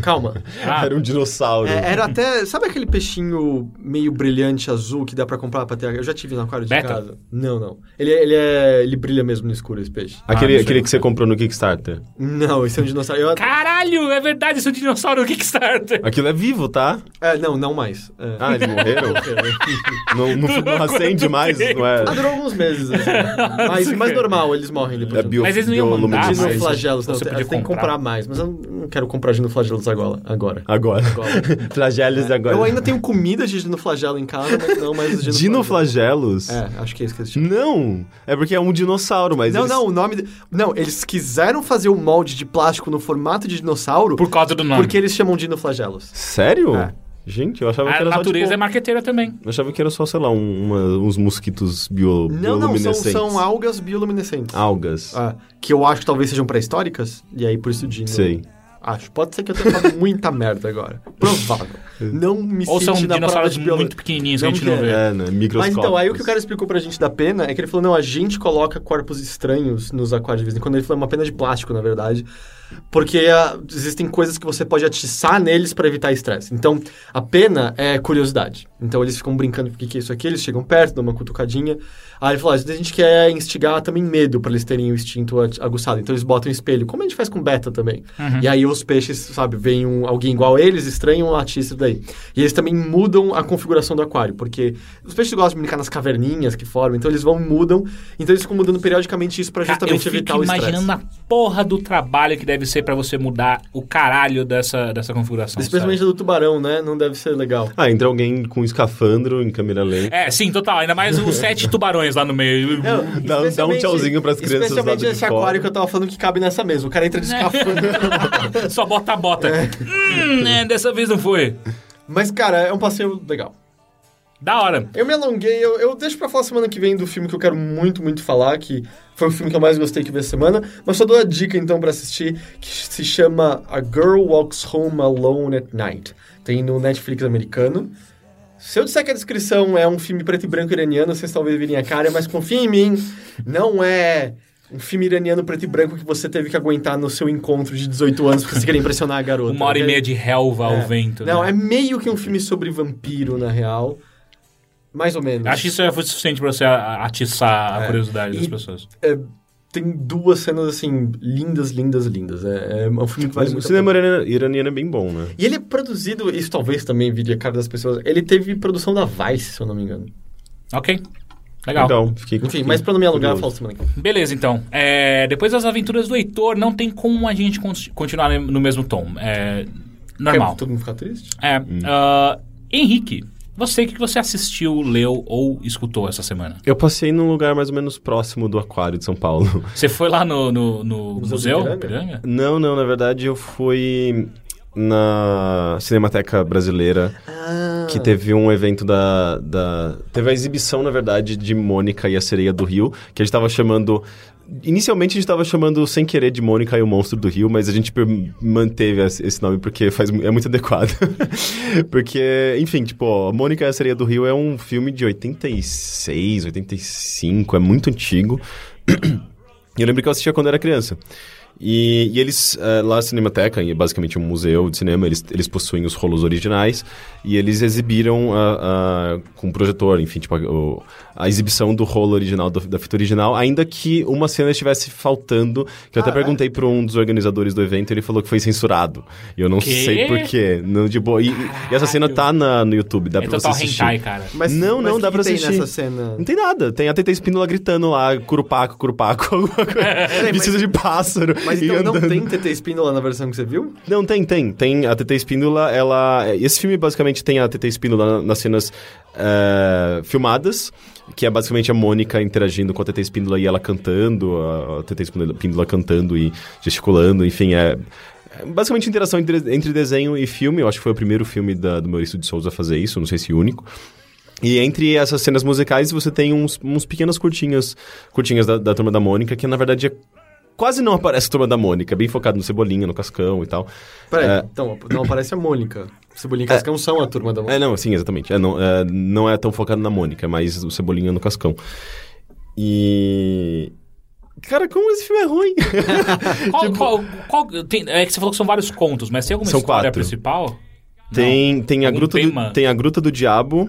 Calma. Ah, Era um dinossauro. É, era até. Sabe aquele peixinho meio brilhante azul que dá pra comprar pra ter? Eu já tive no aquário de Beta? casa. Não, não. Ele, é- ele, é, ele brilha mesmo no escuro, esse peixe. Ah, Aquele, aquele que você comprou no Kickstarter. Não, esse é um dinossauro. Eu- Caralho, é verdade, esse é um dinossauro do Kickstarter. Aquilo é vivo, tá? é, não, não mais. É. Ah, eles morreram? não, não, não acende mais, não é? Ah, durou alguns meses. Assim. Mas, mas normal, eles morrem depois. É de bio, Mas eles não iam mandar, mas- Dinoflagelos, não. Você Tem, que comprar. comprar mais, mas eu não quero comprar dinoflagelos agora. agora. Agora. Agora. Flagelos agora. Eu ainda tenho comida de dinoflagelo em casa, mas não mais os dinoflagelos. Dinoflagelos? É, acho que é isso que eles chamam. Não! É porque é um dinossauro, mas. Não, eles- não, o nome. de- Não, eles quiseram fazer o molde de plástico no formato de dinossauro Por causa do nome. porque eles chamam de dinoflagelos. Sério? É. Gente, eu achava que A era natureza só. é Tipo, marqueteira também. Eu achava que era só, sei lá, um- uma- uns mosquitos bio, Não, não, são, bioluminescentes. são algas bioluminescentes. Algas. Ah, que eu acho que talvez sejam pré-históricas, e aí por isso dino. Sei. Acho. Pode ser que eu tenha falado muita merda agora. Provável. Não me Ou são cite na prova dinossauros de biologia. muito pequenininhos que a Não gente não vê. É, né? Mas então, aí o que o cara explicou pra gente da pena é que ele falou, não, a gente coloca corpos estranhos nos aquários de vez em quando. Ele falou, é uma pena de plástico, na verdade. Porque ah, existem coisas que você pode atiçar neles pra evitar estresse. Então, a pena é curiosidade. Então, eles ficam brincando com o que que é isso aqui, eles chegam perto, dão uma cutucadinha. Aí ele falou, vezes a gente quer instigar também medo pra eles terem o instinto aguçado. Então, eles botam um espelho, como a gente faz com beta também. Uhum. E aí os peixes, sabe, vem um, alguém igual a eles, estranham, atiçam daí. Daí. E eles também mudam a configuração do aquário, porque os peixes gostam de brincar nas caverninhas que formam, então eles vão e mudam, então eles ficam mudando periodicamente isso pra Cara, justamente eu evitar o estresse. imaginando a porra do trabalho que deve ser pra você mudar o caralho dessa, dessa configuração. Especialmente sabe? do tubarão, né? Não deve ser legal. Ah, entra alguém com escafandro em câmera lenta. É, sim, total. Ainda mais os sete tubarões lá no meio. Não, Dá- dá um tchauzinho pras crianças do Especialmente esse fora. aquário que eu tava falando que cabe nessa mesa. O cara entra de escafandro. Só bota a bota. Hum, é, dessa vez não foi. Mas, cara, é um passeio legal. Da hora. Eu me alonguei, eu, eu deixo pra falar semana que vem do filme que eu quero muito, muito falar, que foi o filme que eu mais gostei que vi essa semana, mas só dou a dica então pra assistir, que se chama A Girl Walks Home Alone at Night. Tem no Netflix americano. Se eu disser que a descrição é um filme preto e branco iraniano, vocês talvez virem a cara, mas confia em mim, não é um filme iraniano preto e branco que você teve que aguentar no seu encontro de 18 anos porque você queria impressionar a garota. Uma hora e ok? meia de relva ao É. vento. Não, né? é meio que um filme sobre vampiro, na real. Mais ou menos. Acho que isso já foi suficiente pra você a- atiçar a É. curiosidade das E- pessoas. É, tem duas cenas, assim, lindas, lindas, lindas. É, é um filme que vale o a cinema pena. iraniano, iraniano é bem bom, né? E ele é produzido, isso talvez também vire a cara das pessoas, ele teve produção da Vice, se eu não me engano. Ok. Legal. Então, fiquei Enfim, mas pra não me alugar, eu falo semana que vem. Beleza, então. É, depois das aventuras do Heitor, não tem como a gente con- continuar no mesmo tom. É normal. Quer todo mundo ficar triste? É, ah, Henrique, você, o que você assistiu, leu ou escutou essa semana? Eu passei num lugar mais ou menos próximo do aquário de São Paulo. Você foi lá no, no, no Museu museu? Não, não, na verdade eu fui na Cinemateca Brasileira, Ah. que teve um evento da, da... Teve a exibição, na verdade, de Mônica e a Sereia do Rio, que a gente tava chamando... Inicialmente a gente tava chamando sem querer de Mônica e o Monstro do Rio, mas a gente manteve esse esse nome porque faz, é muito adequado. porque, enfim, tipo, ó, Mônica e a Sereia do Rio é um filme de 86, 85, é muito antigo. E eu lembro que eu assistia quando era criança. E, e eles, eh, lá na Cinemateca, é basicamente um museu de cinema, eles, eles possuem os rolos originais e eles exibiram a- a- com um projetor, enfim, tipo, a, o- a exibição do rolo original, do- da fita original, ainda que uma cena estivesse faltando, que eu até Ah, é? perguntei para um dos organizadores do evento, ele falou que foi censurado. E eu não Quê? sei porquê. Não, de boa. E, e essa cena tá na, no YouTube, dá É pra você total assistir. hentai, cara. Mas, Não, mas não, dá que pra que tem assistir. nessa cena? Não tem nada. Tem a Teta Espíndola gritando lá, curupaco, curupaco, alguma coisa. Vestido de pássaro. Mas e então não tem TT Espíndola na versão que você viu? Não, tem, tem. Tem a TT Espíndola, ela... Esse filme basicamente tem a TT Espíndola na- nas cenas eh, filmadas, que é basicamente a Mônica interagindo com a TT Espíndola e ela cantando, a, a TT Espíndola, Espíndola cantando e gesticulando, enfim, é... é Basicamente interação entre, entre desenho e filme, eu acho que foi o primeiro filme da- do Maurício de Souza a fazer isso, não sei se o único. E entre essas cenas musicais você tem uns, uns pequenas curtinhas, curtinhas da, da Turma da Mônica, que na verdade é, quase não aparece a Turma da Mônica, é bem focado no Cebolinha, no Cascão e tal. Peraí, É. então, não aparece a Mônica. Cebolinha e Cascão são a turma da Mônica. É, não, sim, exatamente. É, não, é, não é tão focado na Mônica, é mais o Cebolinha no Cascão. E... Cara, como esse filme é ruim? Qual, qual, qual- tem- é que você falou que são vários contos, mas tem alguma São história quatro. principal? tem, tem, a Algum gruta tema? do, tem a Gruta do Diabo,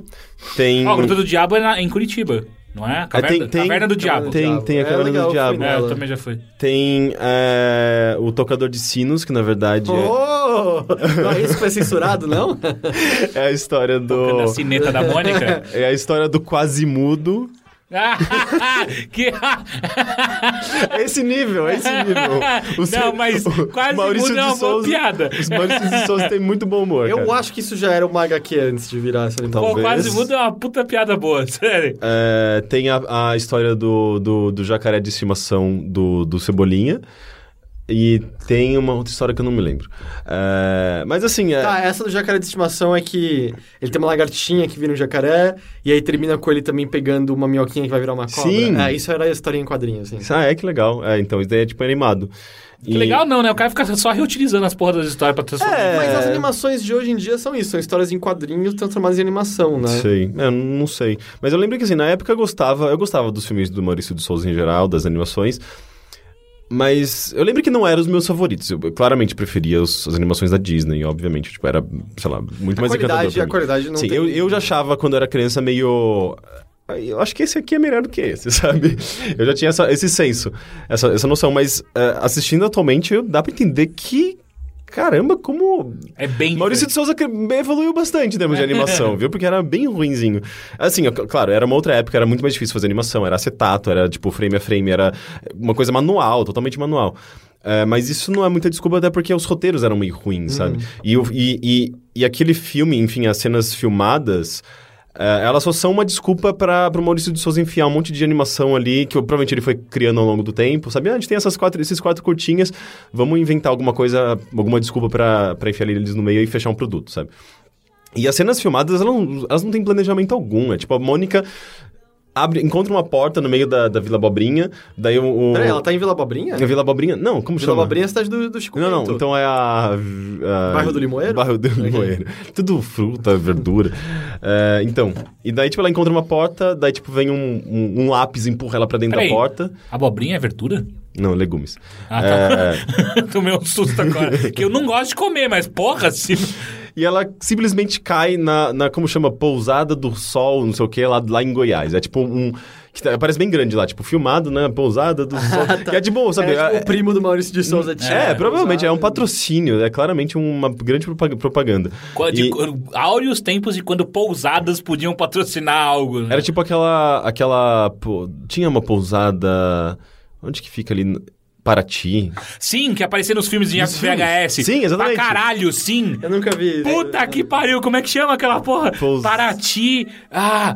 tem... Ó, a Gruta do Diabo é na- em Curitiba, não é? Caverna, tem- tem- Caverna do Diabo. Tem, tem a É Caverna legal, do Diabo. É, eu também já fui. Tem é, o Tocador de Sinos, que na verdade é- Oh! Não é isso que foi censurado, não? é, a história do... Na cineta da Mônica. É a história do quase mudo. que... É esse nível, é esse nível. Não, mas quase é uma boa piada. Os Maurício de Souza têm muito bom humor, Eu cara. acho que isso já era uma HQ antes de virar essa animação. Pô, Talvez. quase mudo é uma puta piada boa, sério. É, tem a, a história do, do, do jacaré de estimação do, do Cebolinha. E tem uma outra história que eu não me lembro. É, mas assim, é, Tá, essa do jacaré de estimação é que ele tem uma lagartinha que vira um jacaré, e aí termina com ele também pegando uma minhoquinha que vai virar uma cobra. Sim. É, isso era a história em quadrinhos, assim. ah, é que legal. É, então, isso daí é tipo animado. Que legal não, né? O cara fica só reutilizando as porras das histórias pra transformar. É. Mas as animações de hoje em dia são isso, são histórias em quadrinhos transformadas em animação, né? Sei, é, não sei. Mas eu lembro que assim, na época eu gostava, eu gostava dos filmes do Maurício de Souza em geral, das animações. Mas eu lembro que não eram os meus favoritos. Eu, claramente preferia os- as animações da Disney, obviamente. Tipo, era, sei lá, muito A mais qualidade, a qualidade não Sim, tem... eu, eu já achava quando eu era criança meio. "Ah, Eu acho que esse aqui é melhor do que esse, sabe? Eu já tinha essa- esse senso, essa, essa noção, mas eh, assistindo atualmente dá pra entender que caramba, como É bem Maurício de Souza evoluiu bastante em termos de animação, viu? Porque era bem ruinzinho. Assim, claro, era uma outra época, era muito mais difícil fazer animação, era acetato, era tipo frame a frame, era uma coisa manual, totalmente manual. É, mas isso não é muita desculpa, até porque os roteiros eram meio ruins, sabe? E, e, e, e aquele filme, enfim, as cenas filmadas, é, elas só são uma desculpa para o Maurício de Souza enfiar um monte de animação ali, que provavelmente ele foi criando ao longo do tempo, sabe? Ah, a gente tem essas quatro, esses quatro curtinhas, vamos inventar alguma coisa, alguma desculpa para enfiar eles no meio e fechar um produto, sabe? E as cenas filmadas, elas não, elas não têm planejamento algum. É tipo, a Mônica abre, encontra uma porta no meio da, da Vila Abobrinha, daí o... o Peraí, ela tá em Vila Abobrinha? A Vila Abobrinha? Não, como Vila chama? Abobrinha é a cidade do, do Chico Não, não, então é a, a- Bairro do Limoeiro? Bairro do Limoeiro. Tudo fruta, verdura. É, então, e daí, tipo, ela encontra uma porta, daí, tipo, vem um, um, um lápis, empurra ela pra dentro Peraí. da porta. Abobrinha é verdura? Não, legumes. Ah, tá. Tomei um susto agora. que eu não gosto de comer, mas porra, se... E ela simplesmente cai na, na como chama, pousada do sol, não sei o que, lá, lá em Goiás. É tipo um... Que tá- parece bem grande lá, tipo, filmado, né? Pousada do sol. Que é de boa, sabe? É, tipo, É- o primo do Maurício de Souza. É, tinha provavelmente, é um patrocínio, é claramente uma grande propa- propaganda. De, E áureos tempos de quando pousadas podiam patrocinar algo. Né? era tipo aquela, aquela, pô, tinha uma pousada, onde que fica ali? Paraty? Sim, que aparecia nos filmes de Nos VHS. filmes. Sim, exatamente. Pra caralho, sim. Eu nunca vi. Puta que pariu, como é que chama aquela porra? Pous- Paraty. Ah.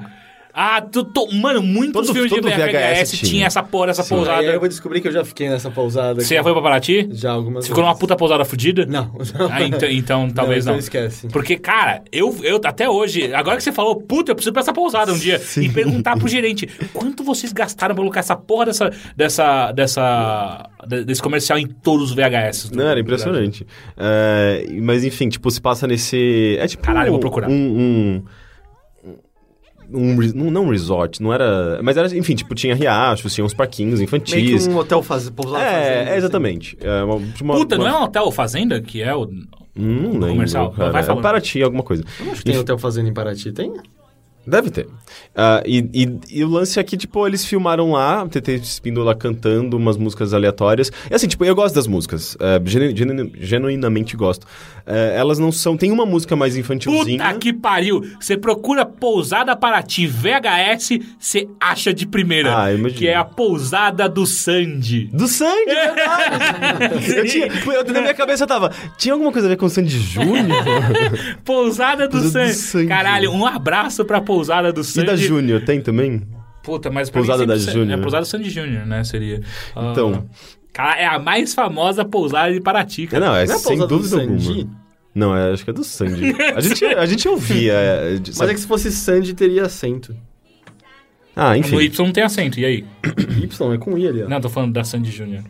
Ah, tu, tu- mano, muitos Todo- filmes todo de VHS, VHS tinha. tinha. essa porra, essa Aí pousada. eu vou descobrir que eu já fiquei nessa pousada. Você já foi pra Paraty? Já algumas Você ficou numa puta pousada fudida? Não. não. Ah, então, então talvez então não. esquece. Porque, cara, eu, eu até hoje, agora que você falou, puta, eu preciso pra essa pousada um dia e perguntar pro gerente quanto vocês gastaram pra colocar essa porra dessa, dessa, dessa, de- desse comercial em todos os VHS. Não, era impressionante. É, mas enfim, tipo, se passa nesse. É tipo. Caralho, eu vou um- procurar. Um. um, um re- não, não resort, não era. Mas era, enfim, tipo, tinha riachos, tinha uns parquinhos Meio que infantis. um hotel faz... fazenda, É, assim. é, exatamente. É uma, uma- Puta, não uma- é um hotel ou fazenda que é o... Não lembro, comercial? cara. Vai É. Paraty, alguma coisa. Eu acho que tem hotel fazenda em Paraty, tem? Deve ter. Ah, e, e- e o lance é que, tipo, eles filmaram lá, o TT Espíndola cantando umas músicas aleatórias. E assim, tipo, eu gosto das músicas. é, genu- genu- genuinamente gosto. É, elas não são... Tem uma música mais infantilzinha. Puta que pariu! Você procura Pousada Paraty VHS, você acha de primeira. Ah, eu imagino. Que é a Pousada do Sandy. Do Sandy, é verdade! eu tinha, eu, na minha cabeça tava... Tinha alguma coisa a ver com o Sandy Júnior? Pousada do, Pousada do Sandy. Sandy. Caralho, um abraço pra Pousada do e Sandy. da Júnior, tem também? Puta, mas pra Pousada da Sa- Júnior. É Pousada Sandy Júnior, né? Seria. Ah, Então. Cara, é a mais famosa pousada de Paraty, É, cara. não, é Não é sem pousada do dúvida Sandy? alguma. Não, é, acho que é do Sandy. A gente, a gente ouvia. é, de- Mas sabe? é que se fosse Sandy, teria acento. Ah, No enfim. Y não tem acento, e aí? Y é com I ali, ó. Não, tô falando da Sandy Júnior.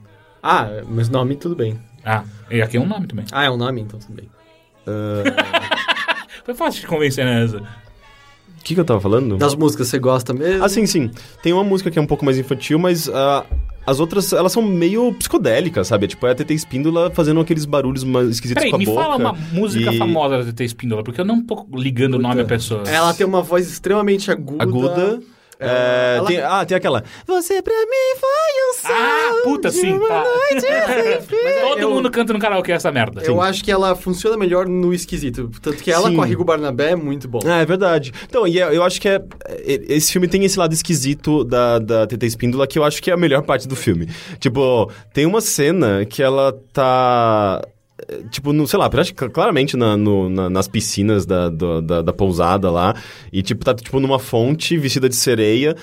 Ah, mas nome tudo bem. Ah, e aqui é um nome também. Ah, é um nome, então tudo bem. Foi fácil de convencer nessa. O que, que eu tava falando? Das músicas, você gosta mesmo? Ah, sim, sim. Tem uma música que é um pouco mais infantil, mas ah, as outras, elas são meio psicodélicas, sabe? Tipo, é a TT Espíndola fazendo aqueles barulhos mais esquisitos Peraí, com a me boca. fala uma música e- famosa da TT Espíndola, porque eu não tô ligando o nome à pessoa. Ela tem uma voz extremamente aguda. Aguda. É, ela- tem- ah, tem aquela. Você pra mim foi um sol. Ah, puta, de sim, uma tá. noite sem fim. Todo eu- mundo canta no karaokê essa merda. Eu acho que ela funciona melhor no esquisito. Tanto que ela Sim. com a Rigo Barnabé é muito bom. Ah, é verdade. Então, e eu eu acho que é, é- esse filme tem esse lado esquisito da, da TT Espíndola que eu acho que é a melhor parte do filme. Tipo, tem uma cena que ela tá. Tipo, no, sei lá, claramente na- no- na- nas piscinas da, do- da, da pousada lá. E, tipo, tá tipo numa fonte vestida de sereia,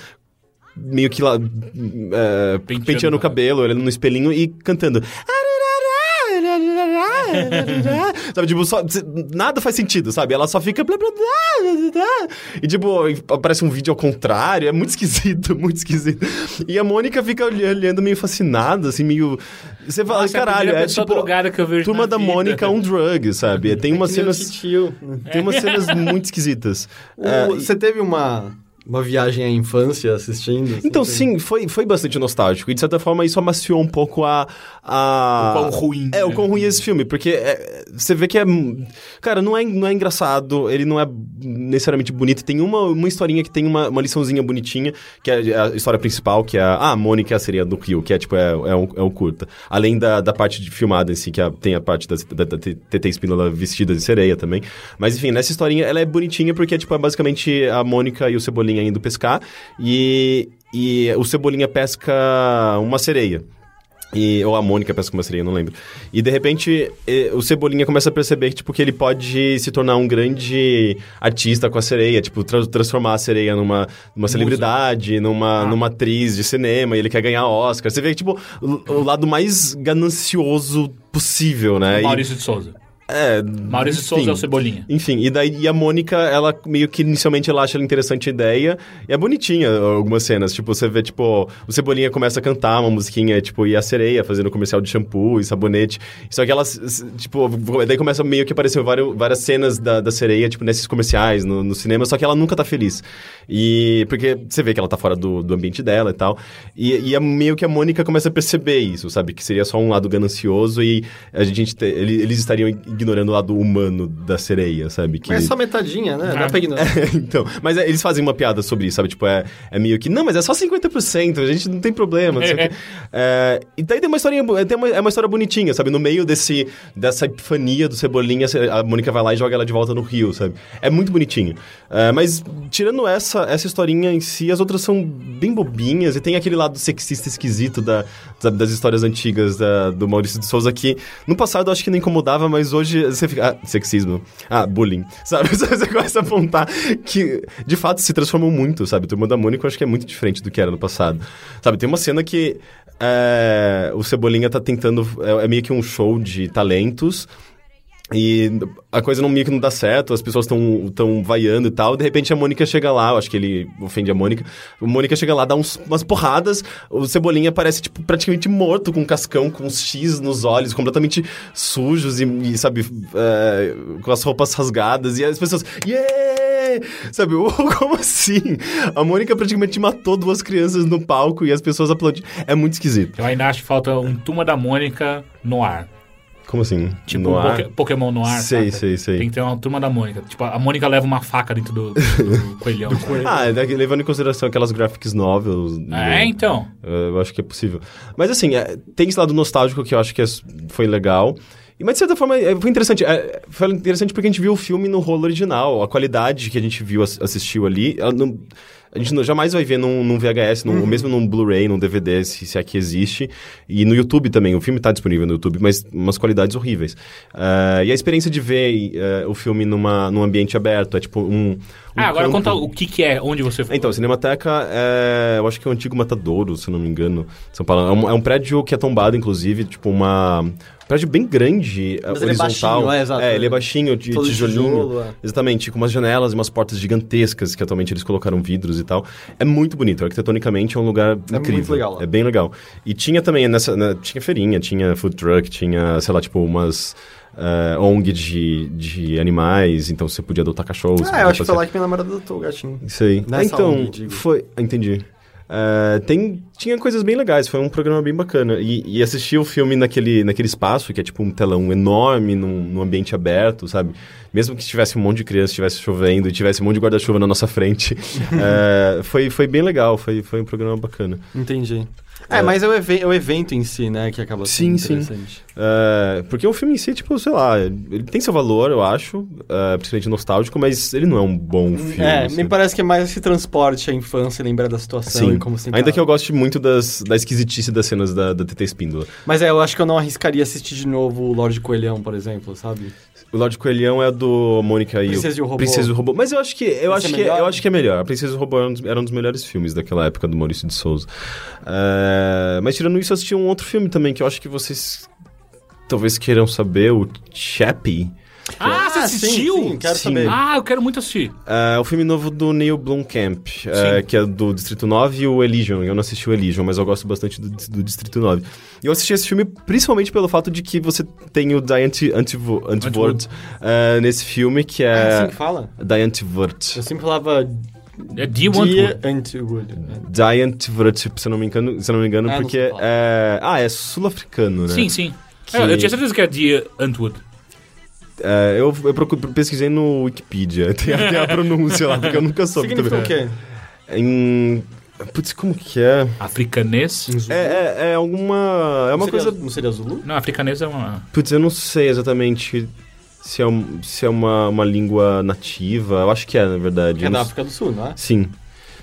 meio que lá. é, Penteando penteando, o cabelo, olhando no espelhinho e cantando. sabe, tipo, só, nada faz sentido, sabe? Ela só fica blá, blá, blá. E tipo, aparece um vídeo ao contrário, é muito esquisito, muito esquisito. E a Mônica fica olh- olhando meio fascinada, assim, meio. Você fala, Nossa, é a caralho, é tipo. que eu vejo Turma na da vida." Mônica, um drug, sabe? Tem umas nem o cenas. Tem umas cenas muito esquisitas. O- É, e- Você teve uma, uma viagem à infância assistindo. assim, Então, sim, foi, foi bastante nostálgico. E, de certa forma, isso amaciou um pouco a... a... O quão ruim, É, o né? quão ruim é esse filme. Porque é, você vê que é... Cara, não é, não é engraçado, ele não é necessariamente bonito. Tem uma, uma historinha que tem uma, uma liçãozinha bonitinha, que é a história principal, que é a, ah, a Mônica é a sereia do Rio, que é, tipo, é, é, um, é um curta. Além da, da parte de filmada em si, que é- tem a parte da, da, da TT Espínola vestida de sereia também. Mas, enfim, nessa historinha, ela é bonitinha porque, tipo, é basicamente a Mônica e o Cebolinha indo pescar e, e o Cebolinha pesca uma sereia. E, ou a Mônica pesca uma sereia, não lembro. E de repente o Cebolinha começa a perceber que, tipo, que ele pode se tornar um grande artista com a sereia, tipo, tra- transformar a sereia numa, numa celebridade, numa, Ah. numa atriz de cinema, e ele quer ganhar Oscar. Você vê, tipo, o, o lado mais ganancioso possível, né? E- Maurício de Souza. É, Maurício enfim. Souza é o Cebolinha. Enfim, e daí e a Mônica, ela meio que inicialmente ela acha interessante a ideia, e é bonitinha algumas cenas. Tipo, você vê, tipo, o Cebolinha começa a cantar uma musiquinha, tipo, e a sereia fazendo comercial de shampoo e sabonete. Só que elas, tipo, daí começa meio que aparecer várias, várias cenas da, da sereia, tipo, nesses comerciais, no, no cinema, só que ela nunca tá feliz. E porque você vê que ela tá fora do, do ambiente dela e tal. E, e é meio que a Mônica começa a perceber isso, sabe? Que seria só um lado ganancioso e a gente te- ele- eles estariam ignorando o lado humano da sereia, sabe? Que... Mas é só metadinha, né? Dá Ah. pra ignorar. então, mas é, eles fazem uma piada sobre isso, sabe? Tipo, é, é meio que, não, mas é só 50%, a gente não tem problema. Não sei o quê. É, e daí tem uma historinha, tem uma, é uma história bonitinha, sabe? No meio desse, dessa epifania do Cebolinha, a Mônica vai lá e joga ela de volta no rio, sabe? É muito bonitinho. É, mas, tirando essa, essa historinha em si, as outras são bem bobinhas e tem aquele lado sexista esquisito da, sabe, das histórias antigas da- do Maurício de Souza que, no passado, eu acho que não incomodava, mas hoje você fica... Ah, sexismo. Ah, bullying. Sabe? Você começa a apontar que, de fato, se transformou muito, sabe? Turma da Mônica eu acho que é muito diferente do que era no passado. Sabe, tem uma cena que é, o Cebolinha tá tentando... É, é meio que um show de talentos... E a coisa não meio que não dá certo, as pessoas estão tão vaiando e tal. De repente a Mônica chega lá, eu acho que ele ofende a Mônica. A Mônica chega lá, dá uns, umas porradas. O Cebolinha parece, tipo, praticamente morto, com um cascão, com uns X nos olhos, completamente sujos e, e, sabe, é, com as roupas rasgadas. E as pessoas, yeah! Sabe, como assim? A Mônica praticamente matou duas crianças no palco e as pessoas aplaudiram. É muito esquisito. Eu ainda acho que falta um Turma da Mônica no ar. Como assim? Tipo No ar? Poké- Pokémon no ar, Sei, saca? sei, sei. Tem que ter uma Turma da Mônica. Tipo, a Mônica leva uma faca dentro do, do coelhão. sabe? Ah, é levando em consideração aquelas graphics novels. É, então. Eu acho que é possível. Mas assim, é, tem esse lado nostálgico que eu acho que é- foi legal. Mas de certa forma, é, foi interessante. Foi interessante porque a gente viu o filme no rolo original. A qualidade que a gente viu, ass- assistiu ali, não- a gente não- jamais vai ver num, num VHS, num, ou mesmo num Blu-ray, num DVD, se, se aqui existe. E no YouTube também. O filme está disponível no YouTube, mas umas qualidades horríveis. Ah, e a experiência de ver eh, o filme numa, num ambiente aberto, é tipo um... um Ah, agora campo- conta o que, que é, onde você foi. então, a Cinemateca é. Eu acho que é o antigo Matadouro, se não me engano. São Paulo. É um, é um prédio que é tombado, inclusive, tipo, uma. Prédio bem grande, Mas ele é horizontal. baixinho, é, exato. ele é baixinho, de Todo tijolinho. tijolo, é. Exatamente, com umas janelas e umas portas gigantescas, que atualmente eles colocaram vidros e tal. É muito bonito, arquitetonicamente é um lugar incrível. muito legal lá. É bem legal. E tinha também nessa. na- tinha feirinha, tinha food truck, tinha, sei lá, tipo, umas. eh, ONG de, de animais, então você podia adotar cachorros. Ah, eu acho que foi lá que minha namorada adotou o gatinho. isso aí. Nessa então, foi. ah, Entendi. É, tem, tinha coisas bem legais, foi um programa bem bacana. E, e assistir o filme naquele, naquele espaço, que é tipo um telão enorme, num, num ambiente aberto, sabe? Mesmo que tivesse um monte de criança, estivesse chovendo e tivesse um monte de guarda-chuva na nossa frente, é, foi, foi bem legal, foi, foi um programa bacana. Entendi. É, É. mas é o, é o evento em si, né, que acaba sendo Sim, sim. interessante. É, porque o filme em si, tipo, sei lá, ele tem seu valor, eu acho, é, principalmente nostálgico, mas ele não é um bom filme. É, assim. me parece que é mais esse transporte à infância e lembrar da situação Sim, e como se ainda que eu goste muito das, da esquisitice das cenas da, da TT Espíndola. Mas é, eu acho que eu não arriscaria assistir de novo o Lorde Coelhão, por exemplo, sabe? O Lorde Coelhão é do Mônica e Princesa e o Robô. Princesa e o Robô. Mas eu acho que eu acho é que melhor? eu acho que é melhor. A Princesa e o Robô era um dos, era um dos melhores filmes daquela época do Maurício de Souza. É, mas tirando isso, eu assisti um outro filme também que eu acho que vocês talvez queiram saber, o Chappie. Ah, você Ah, assistiu? sim, sim, quero Sim. saber. Ah, eu quero muito assistir. É o filme novo do Neil Blomkamp, é, que é do Distrito 9 e o Elysium. Eu não assisti o Elysium, mas eu gosto bastante do, do Distrito 9. E eu assisti esse filme principalmente pelo fato de que você tem o Diane Antivord Antivord, é, nesse filme, que É é... assim que fala? Diane Antivord. Eu sempre falava É The One Dear Antwood. Giant Vrut, se eu não me engano, se eu não me engano Ah, porque é... Ah, é sul-africano, né? Sim, sim. Que- Eu, eu tinha certeza que era The Antwood. É, eu, eu procuro, pesquisei no Wikipedia, tem até a pronúncia lá, porque eu nunca soube Significa o também. quê? Em... Putz, como que é? Africanês. É, é, é alguma... É uma não seria, coisa... Não seria Zulu? Não, africanês é uma. Putz, eu não sei exatamente se é, um- se é uma, uma língua nativa. Eu acho que é, na verdade. É da África do Sul, não é? Sim.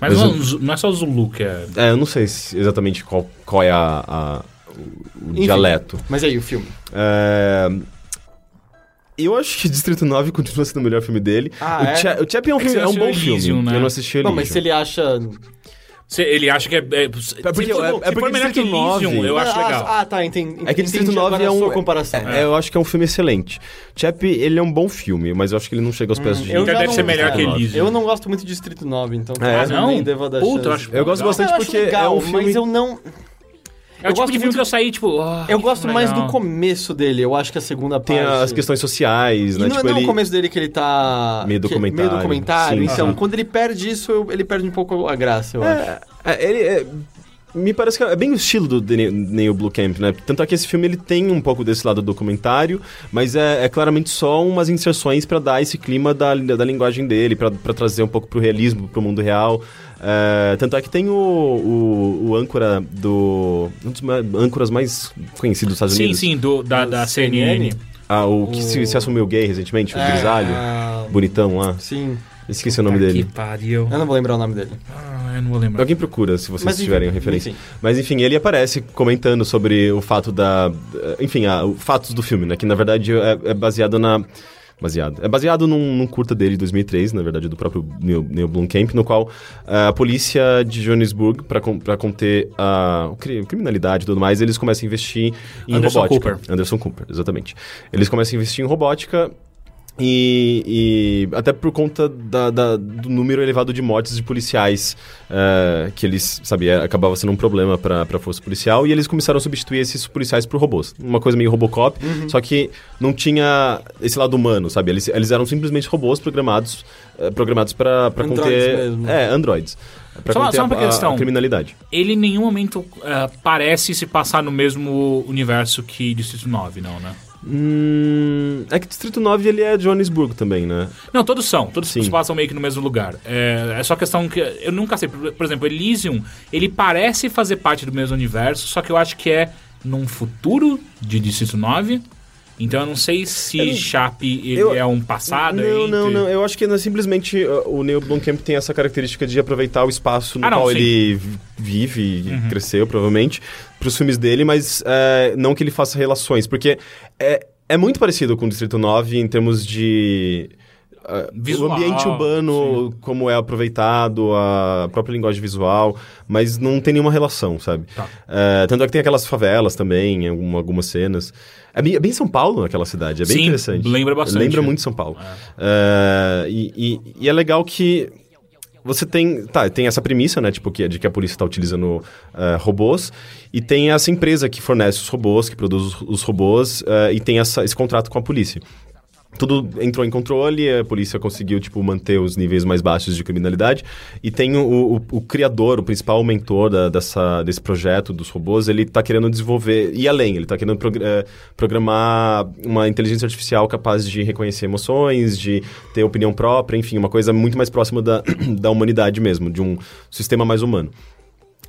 Mas, Mas não, eu- não é só o Zulu que é. É, eu não sei se- exatamente qual, qual é a, a- o Enfim. dialeto. Mas aí, o filme. É, Eu acho que Distrito 9 continua sendo o melhor filme dele. Ah, o, é? Cha- o Chappie é um, É que filme- é um bom Elysium, filme. né? Eu não assisti Elysium. Não, mas se ele acha... Se ele acha que é. é, porque- é- for, é se porque melhor que Distrito 9 Elysium, eu acho ah, legal. Ah, tá, entendi. É que Distrito entendi 9 agora é um... sua comparação. é, eu acho que é um filme excelente. Chappie, ele é um bom filme, mas eu acho que ele não chega aos pés de... eu Então deve não- ser melhor é, que Elysium. Eu não gosto muito de Distrito 9, então É? eu Não? dar Puta, eu Eu gosto bastante eu porque legal, é um filme... mas eu não... É o eu tipo gosto de filme muito- que eu saí, tipo. ah, Eu que gosto mais do começo dele, eu acho que a segunda Tem parte... as questões sociais, E né? não, tipo, não é ele... o começo dele que ele tá... Meio que- documentário. Meio documentário. Sim, então, sim. quando ele perde isso, eu- ele perde um pouco a graça, eu acho. É, é, ele é- me parece que é bem o estilo do Daniel- Neil Blomkamp, né? Tanto é que esse filme ele tem um pouco desse lado documentário, mas é, é claramente só umas inserções pra dar esse clima da, da linguagem dele, pra trazer um pouco pro realismo, pro mundo real. É, tanto é que tem o, o, o âncora do. Um dos âncoras mais conhecidos dos Estados Sim, Unidos. sim, do, da, da CNN. Ah, o que se, O- se assumiu gay recentemente, o É, grisalho, ah, bonitão lá. Sim. Esqueci o nome dele. Que pariu. Eu não vou lembrar o nome dele. Ah, eu não vou lembrar. Alguém procura, se vocês Mas, enfim, tiverem referência. enfim. Mas enfim, ele aparece comentando sobre o fato da. Enfim, a, o fatos do filme, né? Que na verdade é, é baseado na. Baseado. É baseado num, num curta dele de 2003, na verdade, do próprio Neil, Neil Blomkamp, no qual ah, a polícia de Johannesburg, para conter a criminalidade e tudo mais, eles começam a investir em Anderson robótica. Cooper. Anderson Cooper, exatamente. Eles começam a investir em robótica e, e até por conta da- da- do número elevado de mortes de policiais, eh, que eles, sabe, eh, acabava sendo um problema para a força policial, e eles começaram a substituir esses policiais por robôs. Uma coisa meio Robocop, só que não tinha esse lado humano, sabe? Eles, eles eram simplesmente robôs programados eh, programados para Androids conter... mesmo. É, androids. Pra Só só uma a- questão. a criminalidade. Ele em nenhum momento ah, parece se passar no mesmo universo que Distrito 9, não, né? Hum, é que Distrito 9 ele é Johannesburg também, né? Não, todos são. Todos Sim. passam meio que no mesmo lugar. É, é só questão que eu nunca sei. Por, por exemplo, Elysium, ele parece fazer parte do mesmo universo, só que eu acho que é num futuro de Distrito 9. Então eu não sei se Eu- Chape ele eu- é um passado. Não, entre- não, não. Eu acho que é simplesmente uh, o Neil Blomkamp tem essa característica de aproveitar o espaço no Ah, não, qual sim. Uhum. ele vi- vive e cresceu, provavelmente, pros filmes dele, mas é, não que ele faça relações, porque é, é muito parecido com o Distrito 9 em termos de. uh, Visual, o ambiente urbano, como é aproveitado, a própria linguagem visual, mas não tem nenhuma relação, sabe? Tá. É, tanto é que tem aquelas favelas também, em algum- algumas cenas. É bem, é bem São Paulo aquela cidade, é bem Sim, interessante. lembra bastante. Lembra muito São Paulo. É, e, e- e é legal que você tem, tá, tem essa premissa, né, tipo, que, é de que a polícia está utilizando é, robôs, e tem essa empresa que fornece os robôs, que produz os, robôs, é, e tem essa, esse contrato com a polícia. Tudo entrou em controle, a polícia conseguiu, tipo, manter os níveis mais baixos de criminalidade, e tem o, o, o criador, o principal mentor da- dessa, desse projeto dos robôs, ele está querendo desenvolver, e além, ele está querendo prog- é, programar uma inteligência artificial capaz de reconhecer emoções, de ter opinião própria, enfim, uma coisa muito mais próxima da, da humanidade mesmo, de um sistema mais humano.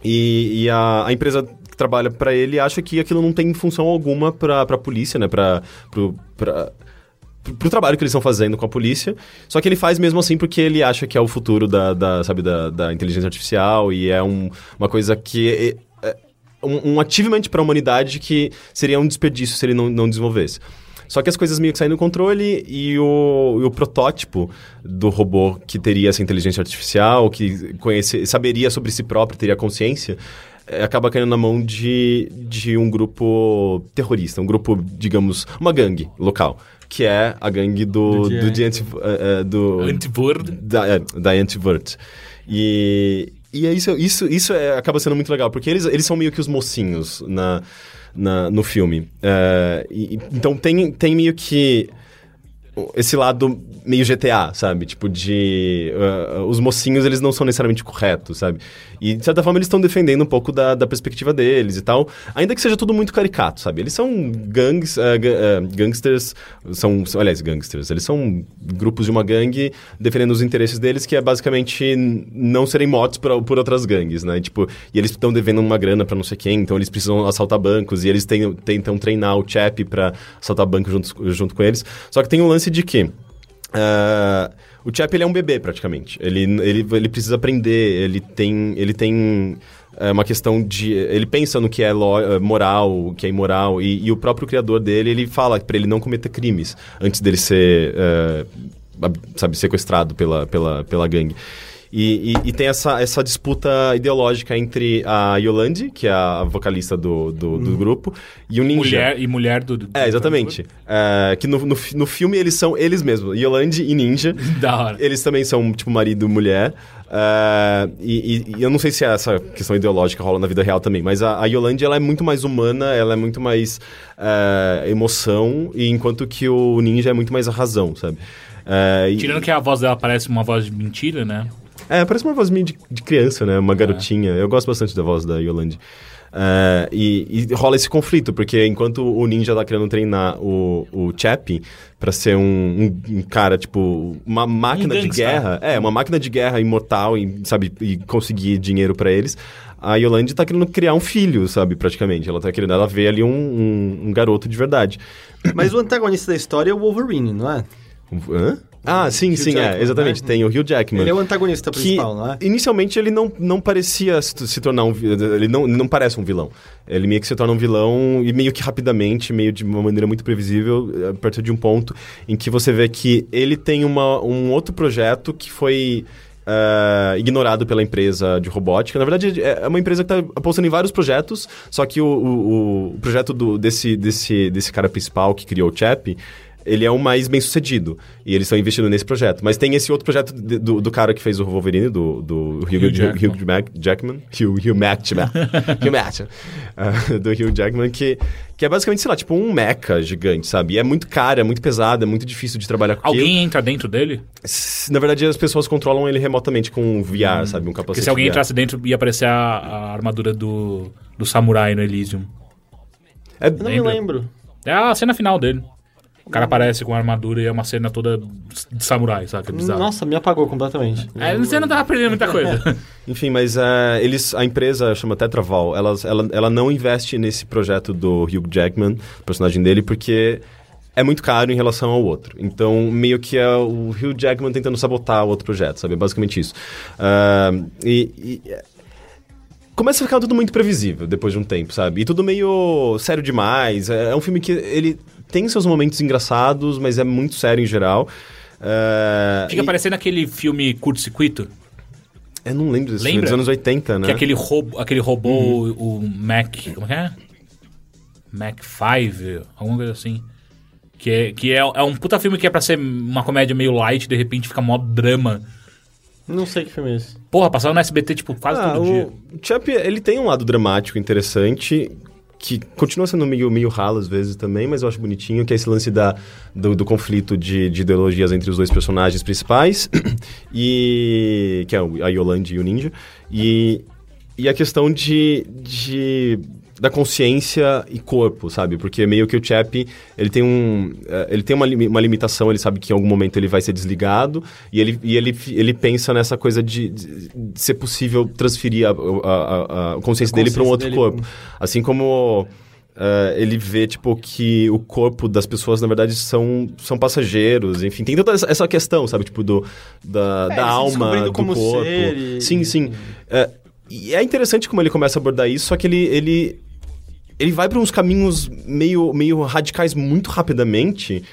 E, e a, a empresa que trabalha para ele acha que aquilo não tem função alguma para a polícia, né? Para pro, pra, pro, trabalho que eles estão fazendo com a polícia. Só que ele faz mesmo assim porque ele acha que é o futuro da, da sabe, da, da inteligência artificial e é um, uma coisa que é um, um achievement para a humanidade que seria um desperdício se ele não, não desenvolvesse. Só que as coisas meio que saem do controle e o, e o protótipo do robô que teria essa inteligência artificial, que conhece, saberia sobre si próprio, teria consciência, eh, acaba caindo na mão de, de um grupo terrorista, um grupo, digamos, uma gangue local, que é a gangue do, Do do. Giant- eh, eh, do Antivord. da, da Antivert. E, e é isso, isso, isso é- acaba sendo muito legal, porque eles, eles são meio que os mocinhos na, na, no filme. E- e- então tem, tem meio que esse lado meio GTA, sabe? Tipo, de. Uh, os mocinhos, eles não são necessariamente corretos, sabe? E, de certa forma, eles estão defendendo um pouco da, da perspectiva deles e tal. Ainda que seja tudo muito caricato, sabe? Eles são gangs, uh, gangsters. São, aliás, gangsters. Eles são grupos de uma gangue defendendo os interesses deles, que é basicamente não serem mortos por, por outras gangues, né? E, tipo, e eles estão devendo uma grana para não sei quem, então eles precisam assaltar bancos e eles tentam treinar o Chap para assaltar bancos junto, junto com eles. Só que tem um lance de que. Uh, o Chap ele é um bebê praticamente. Ele, ele, ele precisa aprender, ele tem, ele tem é uma questão de. Ele pensa no que é lo, eh, moral, o que é imoral, e, e, o próprio criador dele ele fala para ele não cometer crimes antes dele ser, uh, sabe, sequestrado pela, pela, pela gangue. E, e, e, tem essa, essa disputa ideológica entre a Yolande, que é a vocalista do, do, do hum. grupo, e o Ninja. Mulher, e mulher do... do é, exatamente. É, que no, no, no, filme eles são eles mesmos, Yolande e Ninja. da hora. Eles também são, tipo, marido e mulher. Uh, e, e, eu não sei se essa questão ideológica rola na vida real também, mas a, a Yolande ela é muito mais humana, ela é muito mais uh, emoção, e enquanto que o Ninja é muito mais a razão, sabe? Uh, Tirando e... que a voz dela parece uma voz de mentira, né? É, parece uma voz meio de, de criança, né? Uma é. garotinha. Eu gosto bastante da voz da Yolande. Uh, e, e, rola esse conflito, porque enquanto o ninja tá querendo treinar o, o Chappie pra ser um, um, um cara, tipo, uma máquina um de guerra. É, uma máquina de guerra imortal e, sabe, e conseguir dinheiro para eles. A Yolande tá querendo criar um filho, sabe, praticamente. Ela tá querendo, ela vê ali um, um garoto de verdade. Mas o antagonista da história é o Wolverine, não é? Hã? Ah, sim, sim, é, Jackman, é, exatamente. Né? Tem o Hugh Jackman. Ele é o antagonista principal, que, não é? Inicialmente ele não, não parecia se, tornar um ele não, não parece um vilão. Ele meio que se torna um vilão e meio que rapidamente, meio de uma maneira muito previsível, a partir de um ponto em que você vê que ele tem uma, um outro projeto que foi Uh, ignorado pela empresa de robótica. Na verdade, é uma empresa que está apostando em vários projetos, só que o, o, o projeto do, desse, desse, desse cara principal que criou o Chap ele é o mais bem sucedido. E eles estão investindo nesse projeto. Mas tem esse outro projeto de, do, do cara que fez o Wolverine, do, do Hugh, Hugh, Jackman. Hugh, Hugh Jackman. Hugh, Hugh Jackman. Hugh Jackman. Uh, do Hugh Jackman, que, que é basicamente, sei lá, tipo um mecha gigante, sabe? E é muito caro, é muito pesado, é muito difícil de trabalhar com Alguém aquilo. entra dentro dele? Na verdade, as pessoas controlam ele remotamente com um VR, hum. sabe? Um capacete Porque se alguém VR. entrasse dentro, ia aparecer a, a armadura do, do samurai no Elysium. É, eu não me lembro. É a cena final dele. O cara aparece com a armadura e é uma cena toda de samurai, sabe? É bizarro. Nossa, me apagou completamente. É, você não tava aprendendo muita coisa. Enfim, mas uh, eles, a empresa chama Tetraval, ela, ela, ela não investe nesse projeto do Hugh Jackman, personagem dele, porque é muito caro em relação ao outro. Então, meio que é o Hugh Jackman tentando sabotar o outro projeto, sabe? É basicamente isso. Uh, e, e começa a ficar tudo muito previsível depois de um tempo, sabe? E tudo meio sério demais. É, é um filme que ele tem seus momentos engraçados, mas é muito sério em geral. Uh, Fica e... parecendo aquele filme Curto-Circuito. Eu não lembro desse Lembra? filme, dos anos 80, né? Que aquele, roubo, aquele robô, uhum. o Mac... Como é? Mac 5, alguma coisa assim. Que, é, que é, é um puta filme que é pra ser uma comédia meio light, de repente fica mó drama. Não sei que filme é esse. Porra, passava no SBT, tipo, quase ah, todo o, dia. O Chup, ele tem um lado dramático interessante, que continua sendo meio, meio ralo às vezes também, mas eu acho bonitinho, que é esse lance da, do, do conflito de, de, ideologias entre os dois personagens principais, e que é a Yolande e o Ninja, e, e a questão de, de da consciência e corpo, sabe? Porque meio que o Chap, ele tem um eh, ele tem uma, uma limitação, ele sabe que em algum momento ele vai ser desligado e ele, e ele, ele pensa nessa coisa de, de, de ser possível transferir a, a, a, a consciência, dele para um outro dele... corpo. Assim como Uh, ele vê, tipo, que o corpo das pessoas, na verdade, são, são passageiros. Enfim, tem toda essa questão, sabe? Tipo, do, da, é, da alma, do corpo. E... Sim, sim. Uh, e é interessante como ele começa a abordar isso, só que ele, ele ele vai para uns caminhos meio, meio radicais muito rapidamente.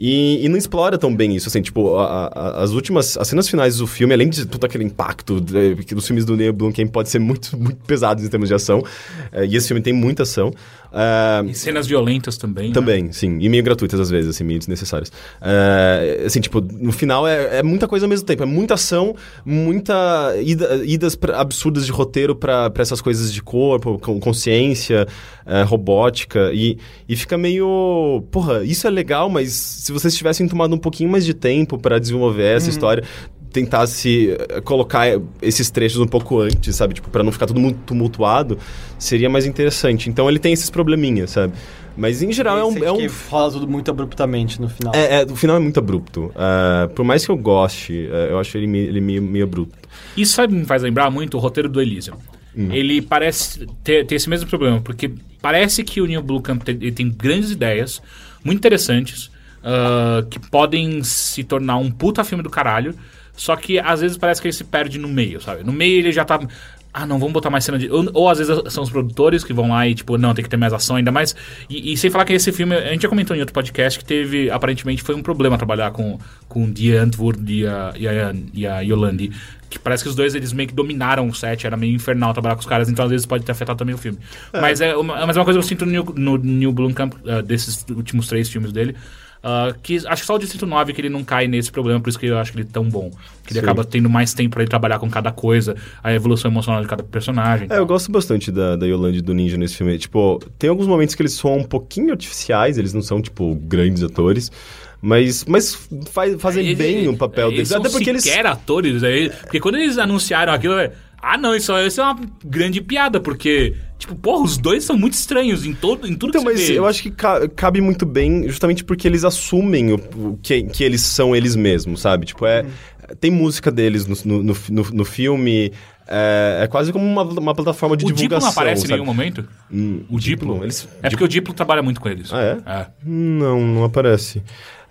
E, e, não explora tão bem isso, assim, tipo, a, a, as últimas, as cenas finais do filme, além de todo aquele impacto de, dos filmes do Neil Blomkamp pode ser muito, muito pesados em termos de ação, é, e esse filme tem muita ação, Uh, e cenas violentas também. Né? Também, né? sim. E meio gratuitas às vezes, assim, meio desnecessárias. Uh, assim, tipo, no final é, é, muita coisa ao mesmo tempo. É muita ação, muita ida, idas pra, absurdas de roteiro para essas coisas de corpo, consciência, uh, robótica. E, e fica meio. Porra, isso é legal, mas se se vocês tivessem tomado um pouquinho mais de tempo para desenvolver essa história, tentasse eh, colocar esses trechos um pouco antes, sabe? Tipo, para não ficar todo mundo tumultuado, seria mais interessante. Então ele tem esses probleminhas, sabe? Mas em geral é um. É um que fala tudo muito abruptamente no final. é, é, o final é muito abrupto. Ah, por mais que eu goste, eh, eu acho ele, me- ele meio, meio abrupto. Isso sabe, me faz lembrar muito o roteiro do Elysium. Ele parece ter, ter esse mesmo problema, porque parece que o Neil Blomkamp tem, ele tem grandes ideias, muito interessantes, ah, que podem se tornar um puta filme do caralho, só que às vezes parece que ele se perde no meio, sabe? No meio ele já tá... Ah, não, vamos botar mais cena de... Ou, ou às vezes são os produtores que vão lá e, tipo, não, tem que ter mais ação ainda mais. E, e sem falar que esse filme, a gente já comentou em outro podcast que teve, aparentemente, foi um problema trabalhar com, com o Die Antwoord e a, e a, e a Yolandi. Que parece que os dois, eles meio que dominaram o set, era meio infernal trabalhar com os caras, então às vezes pode ter afetado também o filme. Mas, é uma, mas é uma coisa que eu sinto no, Neil- no Blomkamp, ah, desses últimos três filmes dele, ah, que acho que só o Distrito 9 que ele não cai nesse problema, por isso que eu acho que ele é tão bom. Que ele Sim. acaba tendo mais tempo pra ele trabalhar com cada coisa, a evolução emocional de cada personagem. É, eu gosto bastante da, da Yolande e do Ninja nesse filme. Tipo, tem alguns momentos que eles soam um pouquinho artificiais, eles não são, tipo, grandes atores. Mas, mas faz- fazem Ele- bem o papel eles deles. são Até porque eles. sequer atores. Aí, porque quando eles anunciaram aquilo, eu, ah, não, isso, isso é uma grande piada, porque, tipo, porra, os dois são muito estranhos em, todo, em tudo Então, que você mas vê. eu acho que ca- cabe muito bem justamente porque eles assumem o, o que, que eles são eles mesmos, sabe? Tipo, é. Tem música deles no, no, no, no- filme. É, é quase como uma, uma plataforma de o Diplo divulgação. não aparece em sabe? nenhum momento? Hum, O Diplo? Eles, É porque o Diplo trabalha muito com eles. Ah, é? É. Não, não aparece.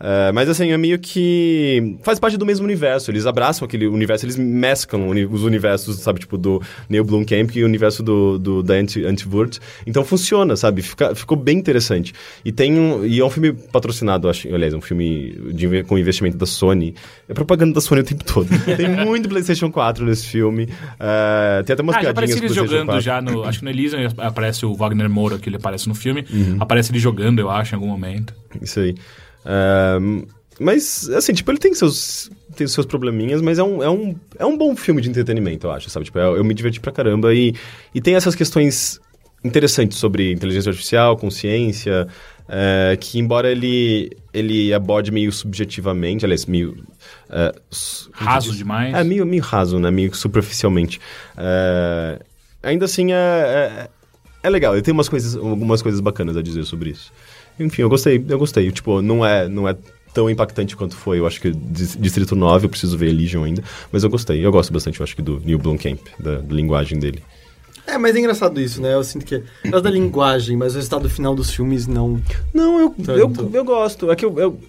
É, mas assim, é meio que. faz parte do mesmo universo. Eles abraçam aquele universo, eles mesclam uni- os universos, sabe, tipo, do Neil Blomkamp e o universo do, do, da Anti, Antivert. Então funciona, sabe? Fica, ficou bem interessante. E tem um. E é um filme patrocinado, acho. Aliás, é um filme de, com investimento da Sony. É propaganda da Sony o tempo todo. tem muito PlayStation 4 nesse filme. É, tem até umas Ah, já piadinhas eles PlayStation jogando 4. já no. Acho que no Elysium aparece o Wagner Moura, que ele aparece no filme. Uhum. Aparece ele jogando, eu acho, em algum momento. Isso aí. Mas, assim, tipo, ele tem seus, tem seus probleminhas, mas é um, é, um, é um bom filme de entretenimento, eu acho, sabe? Tipo, eu, eu me diverti pra caramba e, e tem essas questões interessantes sobre inteligência artificial, consciência, é, que embora ele, ele aborde meio subjetivamente, aliás, meio... é, Raso demais. é, meio, meio raso, né? Meio superficialmente. É, ainda assim, é, é, é legal. Eu tenho umas coisas, algumas coisas bacanas a dizer sobre isso. Enfim, eu gostei, eu gostei. Tipo, não é, não é tão impactante quanto foi. Eu acho que Dis- Distrito 9, eu preciso ver Legion ainda. Mas eu gostei. Eu gosto bastante, eu acho que do Neil Blomkamp, da, da linguagem dele. É, mas é engraçado isso, né? Eu sinto que. É da linguagem, mas o resultado final dos filmes não. Não, eu, eu, eu gosto. É que eu, eu-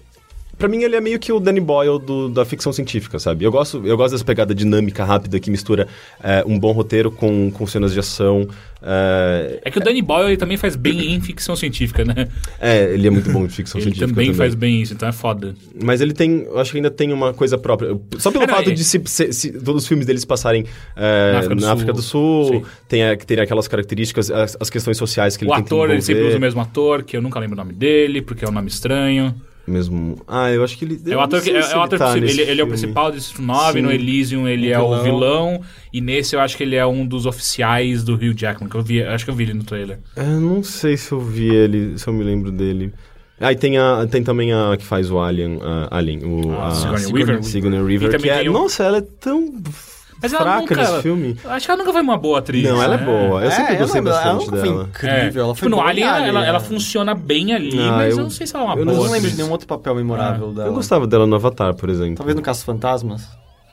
Pra mim, ele é meio que o Danny Boyle do- da ficção científica, sabe? Eu gosto, eu gosto dessa pegada dinâmica, rápida, que mistura é, um bom roteiro com, com cenas de ação. É, É que o Danny Boyle ele também faz bem em ficção científica, né? é, ele é muito bom de ficção Ele científica. também, faz bem isso, então é foda. Mas ele tem, eu acho que ainda tem uma coisa própria. Só pelo É, não, fato é- de se, se- se- todos os filmes deles passarem é, Na África do na Sul. África do Sul, tem, a- que tem aquelas características, as, as questões sociais que ele O tenta ator, ele sempre usa o mesmo ator, que eu nunca lembro o nome dele, porque é um nome estranho. Mesmo. Ah, eu acho que ele. É o ator que é, é o ator tá nesse Ele, ele é o principal do Distrito 9, Sim. no Elysium ele é o vilão. E nesse eu acho que ele é um dos oficiais do Hugh Jackman, que eu vi, acho que eu vi ele no trailer. Eu não sei se eu vi ele, se eu me lembro dele. Ah, e tem, a, tem também a que faz o Alien, a Alien, o, Ah, a Sigourney Weaver. Sigourney Weaver, que é, o- nossa, ela é tão Mas ela fraca nunca- nesse filme. Acho que ela nunca foi uma boa atriz. Não, ela é né? boa. Eu sempre É, gostei ela, ela bastante nunca dela. Foi É. incrível, ela tipo, foi no boa em Alien, ela, ela, ela funciona bem ali, Ah, mas eu- eu não sei se ela é uma eu boa Eu não lembro de nenhum outro papel memorável dela. Eu gostava dela no Avatar, por exemplo. Talvez no Caça Fantasmas.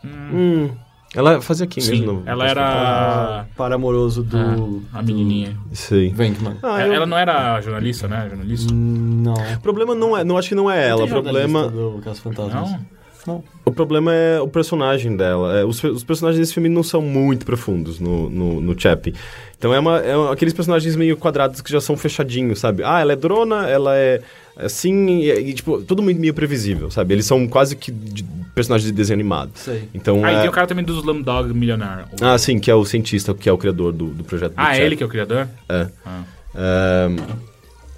Hum, ela fazia aqui Sim, mesmo. no- ela era Par amoroso do. a menininha. Sei. do Venkman. Ah, É, eu- Ela não era jornalista, né? Jornalista? Hum, Não. O problema não é, não acho que não é ela. O problema, do Caça Fantasmas. Não? Não. o problema é o personagem dela. É, os, os personagens desse filme não são muito profundos no, no, no Chappie. Então é, uma, é uma- aqueles personagens meio quadrados que já são fechadinhos, sabe? Ah, ela é drona, ela é assim, e, e, tipo, tudo meio previsível, sabe? Eles são quase que de- personagens de desenho animado. Sei. Então, Aí é- tem o cara também do Slumdog Millionaire. O- Ah, sim, que é o cientista, que é o criador do, do projeto do Ah, é Chappie. ele que é o criador? É. Ah. É,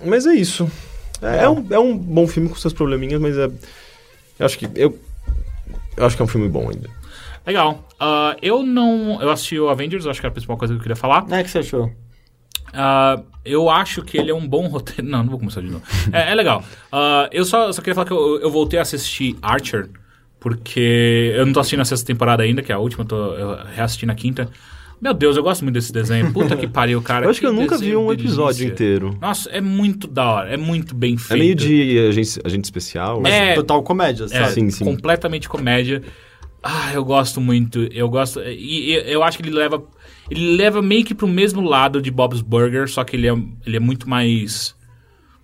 mas é isso. É, é um, é um bom filme com seus probleminhas, mas é. Eu acho que. Eu, eu acho que é um filme bom ainda. Legal. Ah, eu não. Eu assisti o Avengers, acho que era a principal coisa que eu queria falar. O que você achou? Ah, eu acho que ele é um bom roteiro. Não, não vou começar de novo. É, é legal. Ah, eu só, só queria falar que eu, eu voltei a assistir Archer, porque eu não tô assistindo a sexta temporada ainda, que é a última, eu tô eu reassistindo a quinta. Meu Deus, eu gosto muito desse desenho. Puta que pariu, cara. Eu acho que eu nunca vi um episódio delícia. inteiro. Nossa, é muito da hora, é muito bem É feito. meio de agente, agente especial. Mas É. total comédia, É, sabe? Sim, sim. completamente comédia. Ah, eu gosto muito. Eu gosto. E, e eu acho que ele leva. Ele leva meio que pro mesmo lado de Bob's Burger, só que ele é, ele é muito mais.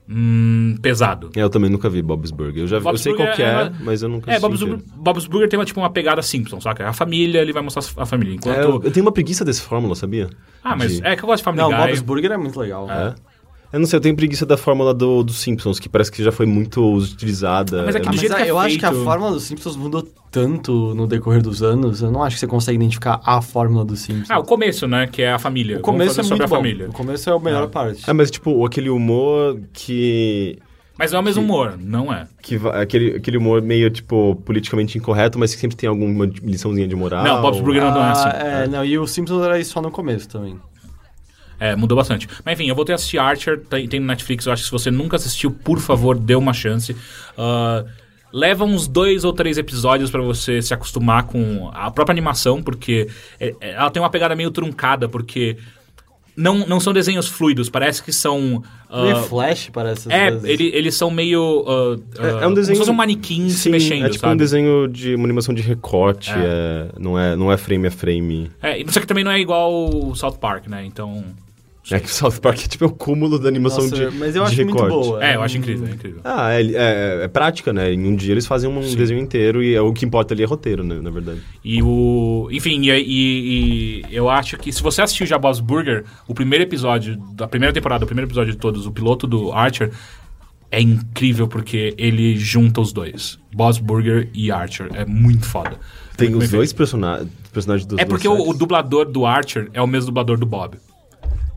Hum, pesado. É, Eu também nunca vi Bob's Burger. Eu já vi, eu Bob's sei qual que é, é- mas eu nunca É, assisti Bob's, Bob's Burger tem uma, tipo, uma pegada Simpsons, saca? A família, ele vai mostrar a família. Enquanto. É, eu, eu tenho uma preguiça desse fórmula, sabia? ah, mas de- é que eu gosto de Family Não, Guy. Bob's Burger é muito legal. É? Eu não sei, eu tenho preguiça da fórmula do, dos Simpsons, que parece que já foi muito utilizada. Mas é que Ah, do mas jeito ah, que é eu acho que a feito- fórmula dos Simpsons mudou tanto no decorrer dos anos, eu não acho que você consegue identificar a fórmula dos Simpsons. Ah, o começo, né? Que é a família. o começo é sobre bom. a família. O começo é a melhor Ah. parte. É, mas tipo, aquele humor que... Mas não é o mesmo humor, não é. que aquele, aquele humor meio, tipo, politicamente incorreto, mas que sempre tem alguma liçãozinha de moral. Não, Bob's Burger não, não é assim. Ah, é, não, e o Simpsons era isso só no começo também. É, mudou bastante. Mas enfim, eu voltei a assistir Archer, tem, tem no Netflix, eu acho que se você nunca assistiu, por favor, dê uma chance. Ah, leva uns dois ou três episódios pra você se acostumar com a própria animação, porque é- é- ela tem uma pegada meio truncada, porque não, não são desenhos fluidos, parece que são... Meio flash, parece. é, ele- eles são meio... ah, É, é um como desenho... se fosse um manequim se Sim, mexendo, É tipo sabe? um desenho de uma animação de recorte, É. é, não, é, não é frame a frame. É, e só que também não é igual o South Park, né? Então... É que o South Park é tipo o cúmulo da animação Nossa, de mas eu de acho muito recorte. boa. É, eu acho incrível, é incrível. Ah, é, é- é prática, né? Em um dia eles fazem um desenho inteiro e é o que importa ali é roteiro, né? Na verdade. E o. Enfim, e, e- e eu acho que se você assistiu já Boss Burger, o primeiro episódio da primeira temporada, o primeiro episódio de todos, o piloto do Archer, é incrível porque ele junta os dois. Boss Burger e Archer. É muito foda. Tem Muito os dois persona personagens dos É porque o, o dublador do Archer é o mesmo dublador do Bob.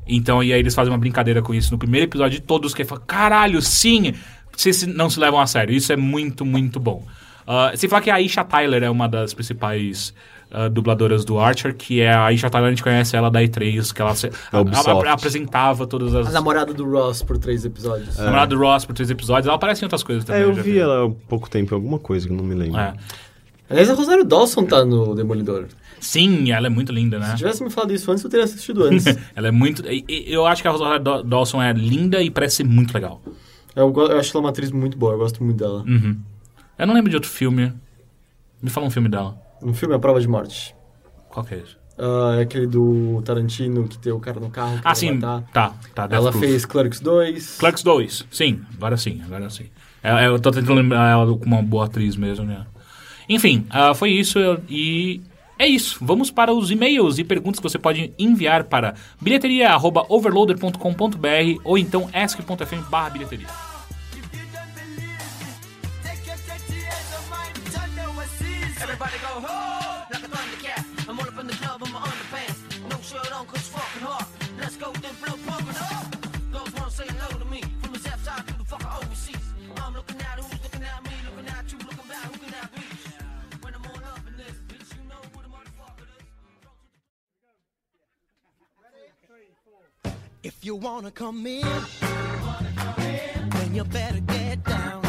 Então, e aí eles fazem uma brincadeira com isso no primeiro episódio de todos, que fala, caralho, sim! Vocês se- não se levam a sério. Isso é muito, muito bom. Uh, sem falar que a Aisha Tyler é uma das principais ah, dubladoras do Archer, que é a Aisha Tyler, a gente conhece ela da E3, que ela, se- Ubisoft. ela- ela apresentava todas as... A namorada do Ross por três episódios. A namorada do Ross por três episódios, ela aparece em outras coisas também. É, eu já vi ela há pouco tempo, em alguma coisa que eu não me lembro. É. Aliás, a Rosário Dawson tá no Demolidor. Sim, ela é muito linda, né? Se tivesse me falado isso antes, eu teria assistido antes. Ela é muito... Eu acho que a Rosário Daw- Dawson é linda e parece ser muito legal. eu, eu acho ela uma atriz muito boa, eu gosto muito dela. Uhum. Eu não lembro de outro filme. Me fala um filme dela. No filme A Prova de Morte. Qual que é esse? Ah, é aquele do Tarantino que tem o cara no carro. que Ah, sim. matar. Tá, tá. Ela Proof. fez Clerks 2. Clerks 2. Sim, agora sim, agora sim. É, é, eu tô tentando lembrar ela como uma boa atriz mesmo, né? Enfim, ah, foi isso e... É isso. Vamos para os e-mails e perguntas que você pode enviar para bilheteria.overloader.com.br ou então ask.fm barra bilheteria. Everybody go If you wanna come in, then you better get down.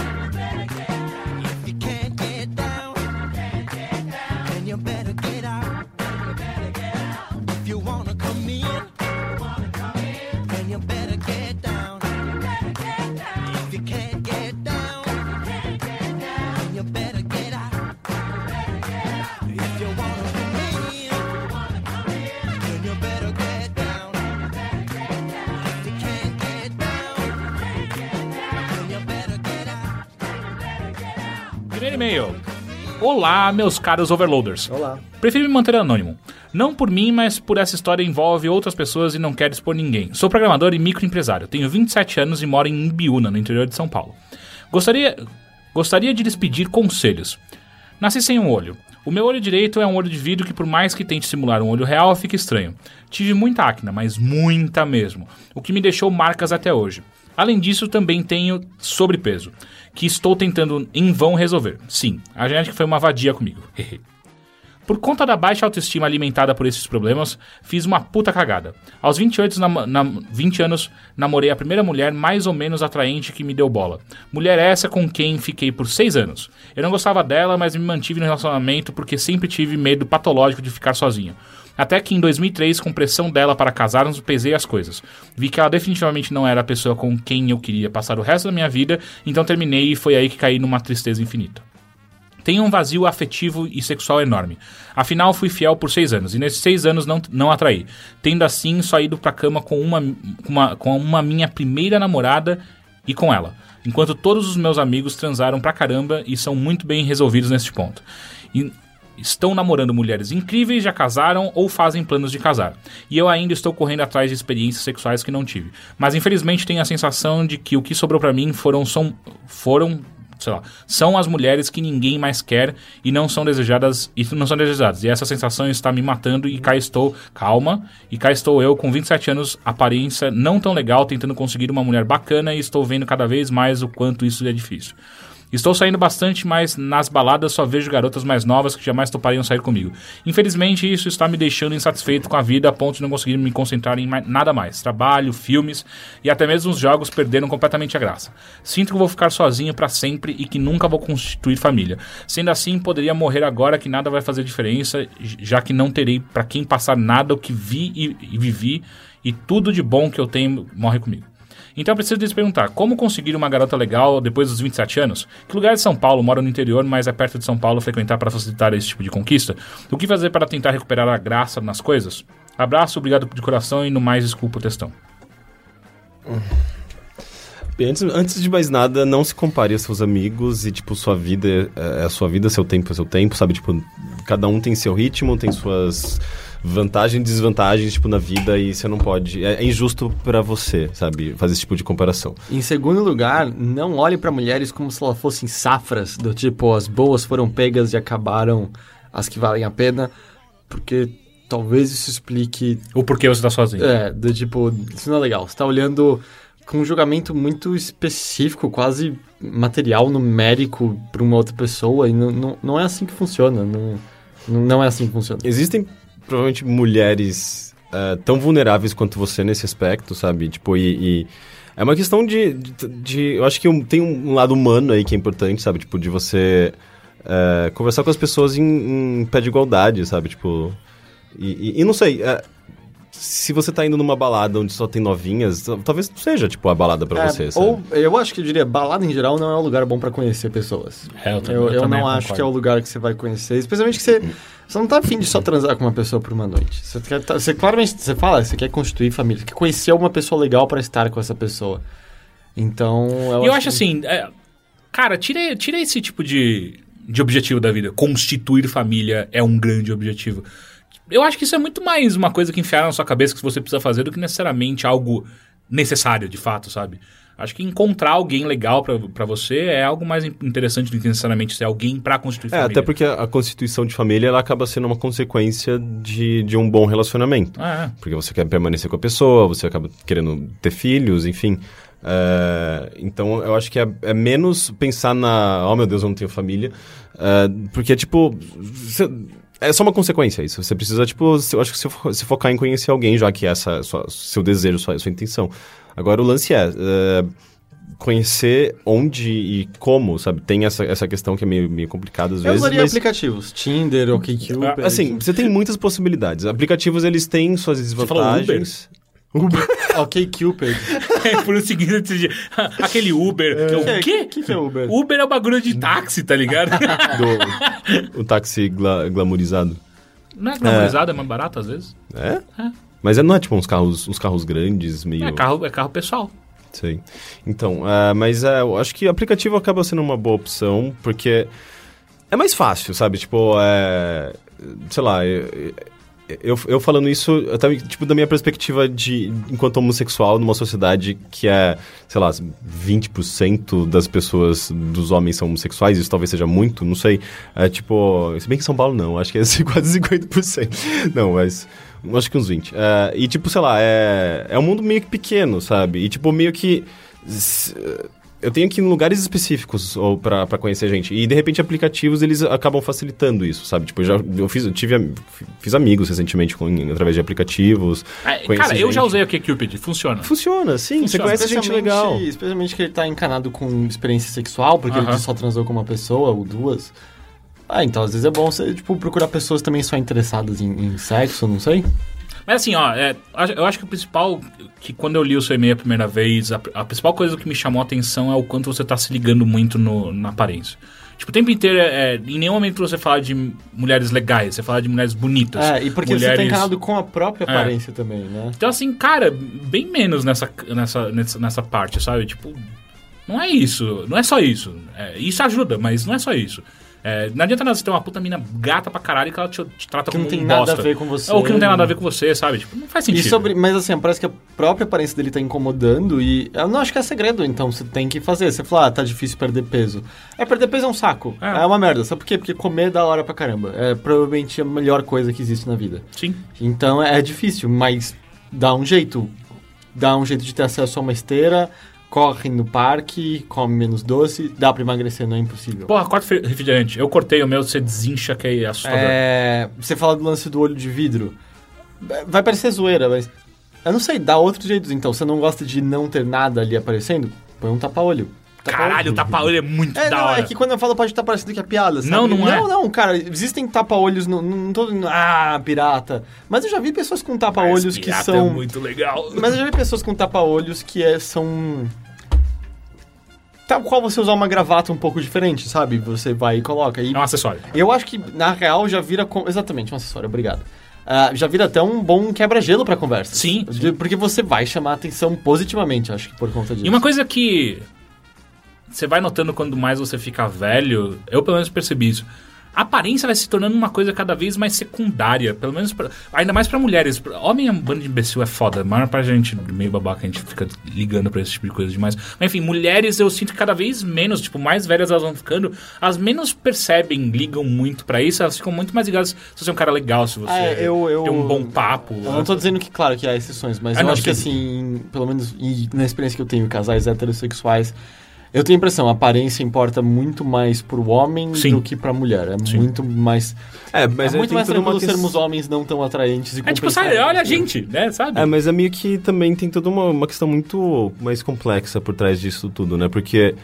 Primeiro e-mail. Olá, meus caros overloaders. Olá. Prefiro me manter anônimo. Não por mim, mas por essa história envolve outras pessoas e não quero expor ninguém. Sou programador e microempresário. Tenho 27 anos e moro em Imbiúna, no interior de São Paulo. Gostaria, gostaria de lhes pedir conselhos. Nasci sem um olho. O meu olho direito é um olho de vidro que, por mais que tente simular um olho real, fica estranho. Tive muita acne, mas muita mesmo, o que me deixou marcas até hoje. Além disso, também tenho sobrepeso, que estou tentando em vão resolver. Sim, a genética foi uma vadia comigo. Por conta da baixa autoestima alimentada por esses problemas, fiz uma puta cagada. Aos 28 nam- nam- 20 anos, namorei a primeira mulher mais ou menos atraente que me deu bola. Mulher essa com quem fiquei por 6 anos. Eu não gostava dela, mas me mantive no relacionamento porque sempre tive medo patológico de ficar sozinho. Até que em 2003, com pressão dela para casarmos, pesei as coisas. Vi que ela definitivamente não era a pessoa com quem eu queria passar o resto da minha vida, então terminei e foi aí que caí numa tristeza infinita. Tenho um vazio afetivo e sexual enorme. Afinal, fui fiel por seis anos, e nesses seis anos não, não atraí. Tendo assim só ido pra cama com uma, uma, com uma minha primeira namorada e com ela. Enquanto todos os meus amigos transaram pra caramba e são muito bem resolvidos neste ponto. E estão namorando mulheres incríveis, já casaram ou fazem planos de casar. E eu ainda estou correndo atrás de experiências sexuais que não tive. Mas infelizmente tenho a sensação de que o que sobrou pra mim foram, são, foram sei lá, são as mulheres que ninguém mais quer e não são desejadas e não são desejadas. E essa sensação está me matando e cá estou, calma, e cá estou eu com 27 anos, aparência não tão legal, tentando conseguir uma mulher bacana e estou vendo cada vez mais o quanto isso é difícil. Estou saindo bastante, mas nas baladas só vejo garotas mais novas que jamais topariam sair comigo. Infelizmente, isso está me deixando insatisfeito com a vida a ponto de não conseguir me concentrar em mai- nada mais. Trabalho, filmes e até mesmo os jogos perderam completamente a graça. Sinto que vou ficar sozinho para sempre e que nunca vou constituir família. Sendo assim, poderia morrer agora que nada vai fazer diferença, já que não terei para quem passar nada o que vi e, e vivi e tudo de bom que eu tenho morre comigo. Então eu preciso lhes perguntar, como conseguir uma garota legal depois dos 27 anos? Que lugar de São Paulo mora no interior, mas é perto de São Paulo frequentar para facilitar esse tipo de conquista? O que fazer para tentar recuperar a graça nas coisas? Abraço, obrigado de coração e no mais desculpa o textão. Bem, Antes, antes de mais nada, não se compare aos seus amigos e, tipo, sua vida é é a sua vida, seu tempo é seu tempo, sabe? Tipo, cada um tem seu ritmo, tem suas vantagens e desvantagens, tipo, na vida e você não pode... É, é injusto pra você, sabe? Fazer esse tipo de comparação. Em segundo lugar, não olhe pra mulheres como se elas fossem safras, do tipo, as boas foram pegas e acabaram as que valem a pena, porque talvez isso explique O porquê você tá sozinho. É, do tipo, isso não é legal. Você tá olhando com um julgamento muito específico, quase material, numérico pra uma outra pessoa, e não, não, não é assim que funciona. Não, não é assim que funciona. Existem, provavelmente, mulheres eh, tão vulneráveis quanto você nesse aspecto, sabe? Tipo, e... e é uma questão de, de, de- Eu acho que tem um lado humano aí que é importante, sabe? Tipo, de você eh, conversar com as pessoas em, em pé de igualdade, sabe? Tipo... E, e- e não sei... eh, se você tá indo numa balada onde só tem novinhas, tal- talvez não seja, tipo, a balada pra É, você, sabe? ou eu acho que eu diria, balada em geral não é um lugar bom pra conhecer pessoas. É, eu também- Eu, eu eu também não acho concordo. que é o lugar que você vai conhecer, especialmente que você, você não tá afim de só transar com uma pessoa por uma noite. Você, quer, tá- você claramente, você fala, você quer constituir família, você quer conhecer uma pessoa legal pra estar com essa pessoa. Então, eu, E eu acho que- assim, é, cara, tira, tira esse tipo de, de objetivo da vida. Constituir família é um grande objetivo. Eu acho que isso é muito mais uma coisa que enfiaram na sua cabeça que você precisa fazer do que necessariamente algo necessário, de fato, sabe? Acho que encontrar alguém legal pra, pra você é algo mais in- interessante do que necessariamente ser alguém pra constituir É, família. até porque a, a constituição de família, ela acaba sendo uma consequência de, de um bom relacionamento. Ah, é. Porque você quer permanecer com a pessoa, você acaba querendo ter filhos, enfim. É, então, eu acho que é, é menos pensar na... Oh, meu Deus, eu não tenho família. É, porque, tipo... cê- é só uma consequência isso. Você precisa, tipo... Eu acho que se, fo- se focar em conhecer alguém, já que essa é a sua- seu desejo, sua, sua intenção. Agora, o lance é... é, conhecer onde e como, sabe? Tem essa, essa questão que é meio, meio complicada às Eu vezes, usaria mas... aplicativos, Tinder, OkCupid. Assim, você tem muitas possibilidades. Aplicativos, eles têm suas falou desvantagens. OkCupid. É, por um seguinte, esse dia, aquele Uber. que é o quê? O que, que é Uber? Uber é o bagulho de táxi, tá ligado? do o táxi gla- glamourizado. Não é glamorizado, é mais barato às vezes. É? É. Mas é, não é tipo uns carros, uns carros grandes, meio. É carro, é carro pessoal. Sei. Então, é, mas é, eu acho que aplicativo acaba sendo uma boa opção, porque é mais fácil, sabe? Tipo, é. Sei lá, eu, eu, eu falando isso, até, tipo, da minha perspectiva de enquanto homossexual numa sociedade que é, sei lá, 20% das pessoas, dos homens são homossexuais, isso talvez seja muito, não sei. É tipo, se bem que São Paulo não, acho que é quase 50%. Não, mas. Acho que uns 20. É, e, tipo, sei lá, é, é um mundo meio que pequeno, sabe? E, tipo, meio que. s- eu tenho que ir em lugares específicos ou pra, pra conhecer gente. E de repente aplicativos eles acabam facilitando isso, sabe? Tipo, eu já eu fiz, eu tive, fiz amigos recentemente com, através de aplicativos. É, cara, eu já gente. usei o Cupid, funciona. Funciona, sim. Você Funciona. conhece gente legal. Especialmente que ele tá encanado com experiência sexual, porque Aham. ele só transou com uma pessoa ou duas. Ah, então às vezes é bom você, tipo, procurar pessoas também só interessadas em, em sexo, não sei. Mas assim, ó, é, eu acho que o principal, que quando eu li o seu e-mail a primeira vez, a, a principal coisa que me chamou a atenção é o quanto você tá se ligando muito no, na aparência. Tipo, o tempo inteiro, é, em nenhum momento você fala de mulheres legais, você fala de mulheres bonitas. É, e porque você tá mulheres... encanado com a própria É. aparência também, né? Então, assim, cara, bem menos nessa, nessa, nessa, nessa parte, sabe? Tipo, não é isso, não é só isso. É, isso ajuda, mas não é só isso. É, não adianta nada você ter uma puta mina gata pra caralho que ela te, te trata Que não como tem um nada bosta. a ver com você. Ou que não tem nada a ver com você, sabe? Tipo, não faz sentido. sobre, mas assim, parece que a própria aparência dele tá incomodando e eu não acho que é segredo, então você tem que fazer. Você fala, ah, tá difícil perder peso. É, perder peso é um saco. É. É, uma merda. Sabe por quê? Porque comer é da hora pra caramba. É provavelmente a melhor coisa que existe na vida. Sim. Então é difícil, mas dá um jeito. Dá um jeito de ter acesso a uma esteira, corre no parque, come menos doce, dá pra emagrecer, não é impossível. Porra, corta refrigerante. Eu cortei o meu, você desincha que é assustador. É, você fala do lance do olho de vidro. Vai parecer zoeira, mas. Eu não sei, dá outros jeitos então. Você não gosta de não ter nada ali aparecendo? Põe um tapa-olho. Caralho, o tapa-olho é muito É, da não, hora. é que quando eu falo pode estar parecendo que é piada, sabe? Não, não é. Não, não, cara, existem tapa-olhos, não, não tô dizendo, ah, pirata. Mas eu já vi pessoas com tapa-olhos que pirata são... É muito legal. Mas eu já vi pessoas com tapa-olhos que é, são. Tal qual você usar uma gravata um pouco diferente, sabe? Você vai e coloca. E É um acessório. eu acho que, na real, já vira. com- Exatamente, um acessório, obrigado. Ah, já vira até um bom quebra-gelo pra conversa. Sim, De- Porque você vai chamar a atenção positivamente, acho que por conta disso. E uma coisa que você vai notando quando mais você fica velho, eu pelo menos percebi isso. A aparência vai se tornando uma coisa cada vez mais secundária, pelo menos pra- ainda mais pra mulheres. Homem é um bando de imbecil, é foda. A maior parte da gente meio babaca, a gente fica ligando pra esse tipo de coisa demais. Mas enfim, mulheres eu sinto que cada vez menos, tipo, mais velhas elas vão ficando, elas menos percebem, ligam muito pra isso, elas ficam muito mais ligadas se você é um cara legal, se você Ah, é, eu- eu- tem um bom papo. Eu não tô dizendo que, claro, que há exceções, mas Ah, eu não, acho que sim. assim, pelo menos na experiência que eu tenho casais heterossexuais, eu tenho a impressão, a aparência importa muito mais pro homem Sim. do que pra mulher. É Sim. muito mais. É, mas é muito mais uma tranquilo questão- sermos homens não tão atraentes e É tipo, sabe, olha a gente, né, sabe? É, mas é meio que também tem toda uma, uma questão muito mais complexa por trás disso tudo, né? Porque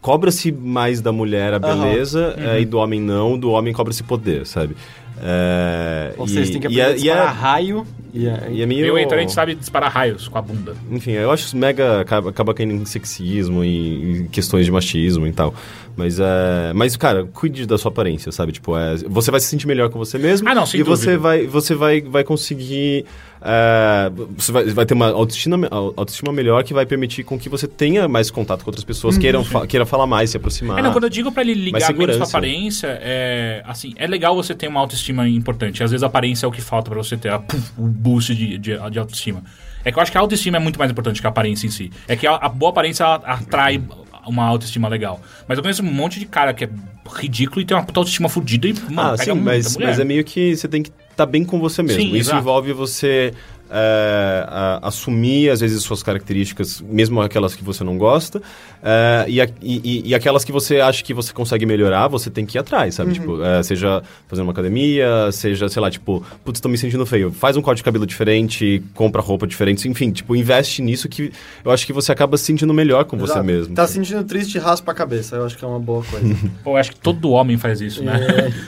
cobra-se mais da mulher a beleza Uhum. é, e do homem não, do homem cobra-se poder, sabe? É, Vocês e- têm que e aprender é- a e disparar é- raio. E é, E é meio... Eu e a gente sabe disparar raios com a bunda. Enfim, eu acho isso mega. acaba, acaba caindo em sexismo e, e questões de machismo e tal. Mas é. Mas, cara, cuide da sua aparência, sabe? Tipo, é, você vai se sentir melhor com você mesmo. Ah, não, sem E você vai, você vai, vai conseguir. é, você vai, vai ter uma autoestima, autoestima melhor que vai permitir com que você tenha mais contato com outras pessoas, queiram, fa queira falar mais, se aproximar. É, não, quando eu digo pra ele ligar menos pra segurança. aparência, é, assim, é legal você ter uma autoestima importante. Às vezes a aparência é o que falta pra você ter a, o boost de, de, de autoestima. É que eu acho que a autoestima é muito mais importante que a aparência em si. É que a, a boa aparência atrai uma autoestima legal. Mas eu conheço um monte de cara que é ridículo e tem uma puta autoestima fodida e, mano, ah, pega sim, mas, mas é meio que você tem que estar bem com você mesmo. Sim, Isso exato. envolve você é, a- assumir, às vezes, suas características, mesmo aquelas que você não gosta, é, e, a- e- e- aquelas que você acha que você consegue melhorar, você tem que ir atrás, sabe? Tipo, é, seja fazendo uma academia, seja, sei lá, tipo, putz, tô me sentindo feio. Faz um corte de cabelo diferente, compra roupa diferente, enfim, tipo, investe nisso que eu acho que você acaba se sentindo melhor com você Exato. mesmo. Tá se sentindo triste, raspa a cabeça. Eu acho que é uma boa coisa. Pô, eu acho que todo homem faz isso, né?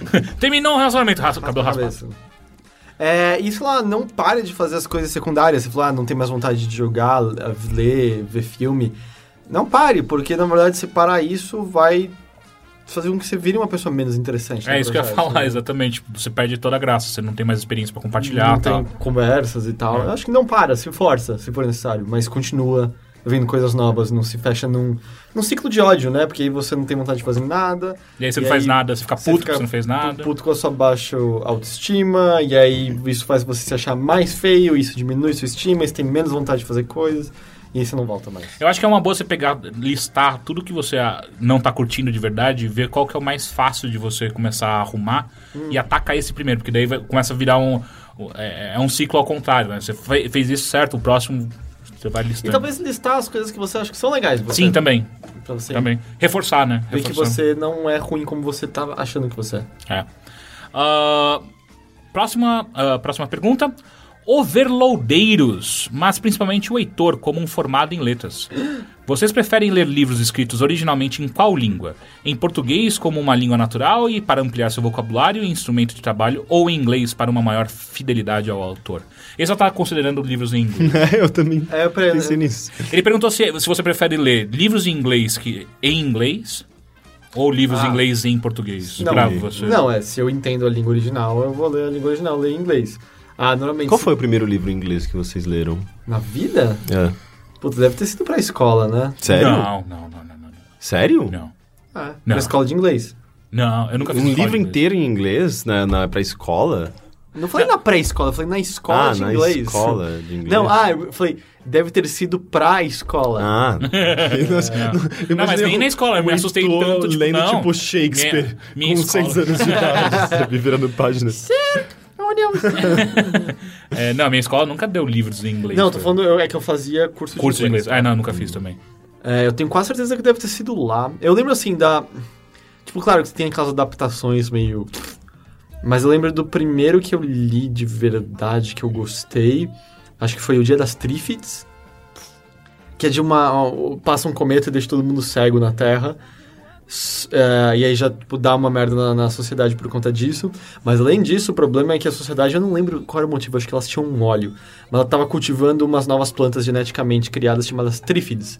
Terminou um relacionamento, raspa o cabelo Raspa a raspado. cabeça. É, e sei lá, não pare de fazer as coisas secundárias. Você falou, ah, não tem mais vontade de jogar, ler, ver filme. Não pare, porque na verdade se parar isso vai fazer com que você vire uma pessoa menos interessante. É isso que eu ia falar, né? exatamente. Tipo, Você perde toda a graça, você não tem mais experiência pra compartilhar não tal. tem conversas e tal. É. Eu acho que não para, se força, se for necessário, mas continua vendo coisas novas, não se fecha num, num ciclo de ódio, né? Porque aí você não tem vontade de fazer nada. E aí você E não faz aí nada, você fica você puto fica porque você não fez nada. Puto com a sua baixa autoestima, e aí isso faz você se achar mais feio, isso diminui sua estima, você tem menos vontade de fazer coisas, e aí você não volta mais. Eu acho que é uma boa você pegar, listar tudo que você ah, não tá curtindo de verdade, e ver qual que é o mais fácil de você começar a arrumar Hum. e atacar esse primeiro, porque daí vai- começa a virar um. É, é um ciclo ao contrário, né? Você fe- fez isso certo, o próximo Você vai E listando. talvez listar as coisas que você acha que são legais. Você, Sim, também. Pra você Também. Reforçar, né? ver que você não é ruim como você tá achando que você é. É. Ah, próxima, ah, próxima pergunta. Overloadeiros, mas principalmente o Heitor, como um formado em letras. Vocês preferem ler livros escritos originalmente em qual língua? Em português como uma língua natural e para ampliar seu vocabulário e instrumento de trabalho, ou em inglês para uma maior fidelidade ao autor? Ele só está considerando livros em inglês. É, eu também É, eu pre- pensei nisso. Ele perguntou se, se você prefere ler livros em inglês que, em inglês ou livros Ah. em inglês em português. Não, pra você. Não, é, se eu entendo a língua original, eu vou ler a língua original, ler em inglês. Ah, normalmente... Qual foi o primeiro livro em inglês que vocês leram? Na vida? É. Putz, deve ter sido pra escola, né? Sério? Não, não, não, não, não. Sério? Não. Ah, Não. pra escola de inglês. Não, eu nunca fiz Um escola livro inglês. inteiro em inglês na, na, pra escola? Não falei na pré-escola, eu falei na escola ah, de na inglês. escola de inglês. Não, ah, eu falei, deve ter sido pra escola. Ah. Nossa, Não, mas nem na escola, eu me assustei tanto, tipo, lendo, não. tipo, Shakespeare Minha- minha com escola. seis anos de idade, sabe? Virando página. Olha, É, não, minha escola nunca deu livros em inglês. Não, tô Foi falando, eu- é que eu fazia curso de Curso de inglês. Ah, não, nunca fiz também. É, eu tenho quase certeza que deve ter sido lá. Eu lembro assim da. Tipo, claro que tem aquelas adaptações meio. Mas eu lembro do primeiro que eu li de verdade que eu gostei. Acho que foi o Dia das Trífides. Que é de uma. ó, Passa um cometa e deixa todo mundo cego na Terra. É, e aí já tipo, dá uma merda na, na sociedade por conta disso. Mas além disso, o problema é que a sociedade, eu não lembro qual era o motivo, acho que elas tinham um óleo. Mas ela estava cultivando umas novas plantas geneticamente criadas chamadas trífides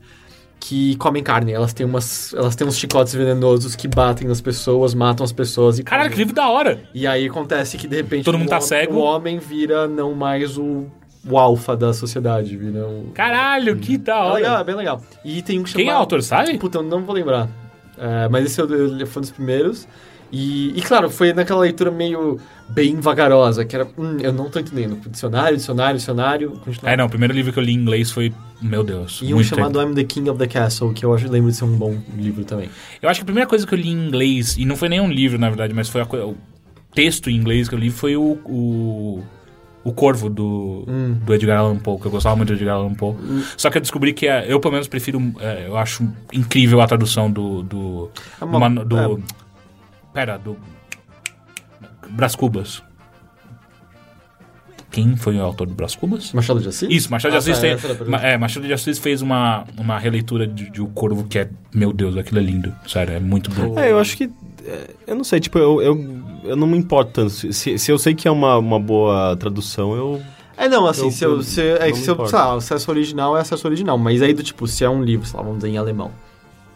que comem carne. Elas têm umas, elas têm uns chicotes venenosos que batem nas pessoas, matam as pessoas e Caralho, que livro da hora! E aí acontece que de repente Todo o mundo tá cego. O homem vira não mais o, o alfa da sociedade, vira o Caralho, que da é hora! legal, é bem legal. E tem um que Quem é o chama- autor, sabe? Puta, eu não vou lembrar. É, mas esse eu, eu, foi um dos primeiros. E, e, claro, foi naquela leitura meio bem vagarosa, que era, hum, eu não tô entendendo. Dicionário, dicionário, dicionário. continua. É, não, o primeiro livro que eu li em inglês foi, meu Deus, E um chamado tempo. I'm the King of the Castle, que eu acho, lembro de ser um bom livro também. Eu acho que a primeira coisa que eu li em inglês, e não foi nem um livro, na verdade, mas foi a o texto em inglês que eu li, foi o... o... O Corvo, do, Hum. do Edgar Allan Poe, que eu gostava muito do Edgar Allan Poe. Só que eu descobri que é, eu, pelo menos, prefiro... é, eu acho incrível a tradução do... do, É do, uma- do- é. Pera, do... Brás Cubas. Quem foi o autor do Brás Cubas? Machado de Assis? Isso, Machado de Ah, Assis tá, pergunta. ma- é, Machado de Assis fez uma, uma releitura de, de O Corvo que é, meu Deus, aquilo é lindo. Sério, é muito bom. É, eu acho que. é, Eu não sei, tipo, eu, eu, eu não me importo tanto. Se, se eu sei que é uma, uma boa tradução, eu. É, não, assim, Eu- se eu, eu- se, é se eu, sei lá, o acesso original é acesso original, mas aí do tipo, se é um livro, sei lá, vamos dizer em alemão,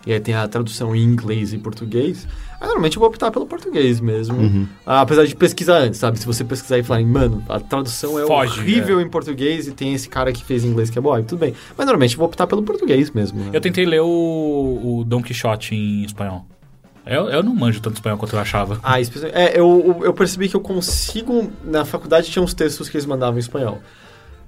e aí tem a tradução em inglês e português, aí normalmente eu vou optar pelo português mesmo. Uhum. Ah, apesar de pesquisar antes, sabe? Se você pesquisar e falar, mano, a tradução é Foge, horrível em português e tem esse cara que fez em inglês que é bom, aí tudo bem. Mas normalmente eu vou optar pelo português mesmo. né? Eu tentei ler o, o Don Quixote em espanhol. Eu, eu não manjo tanto espanhol quanto eu achava. Ah, é, eu, eu percebi que eu consigo. Na faculdade tinha uns textos que eles mandavam em espanhol.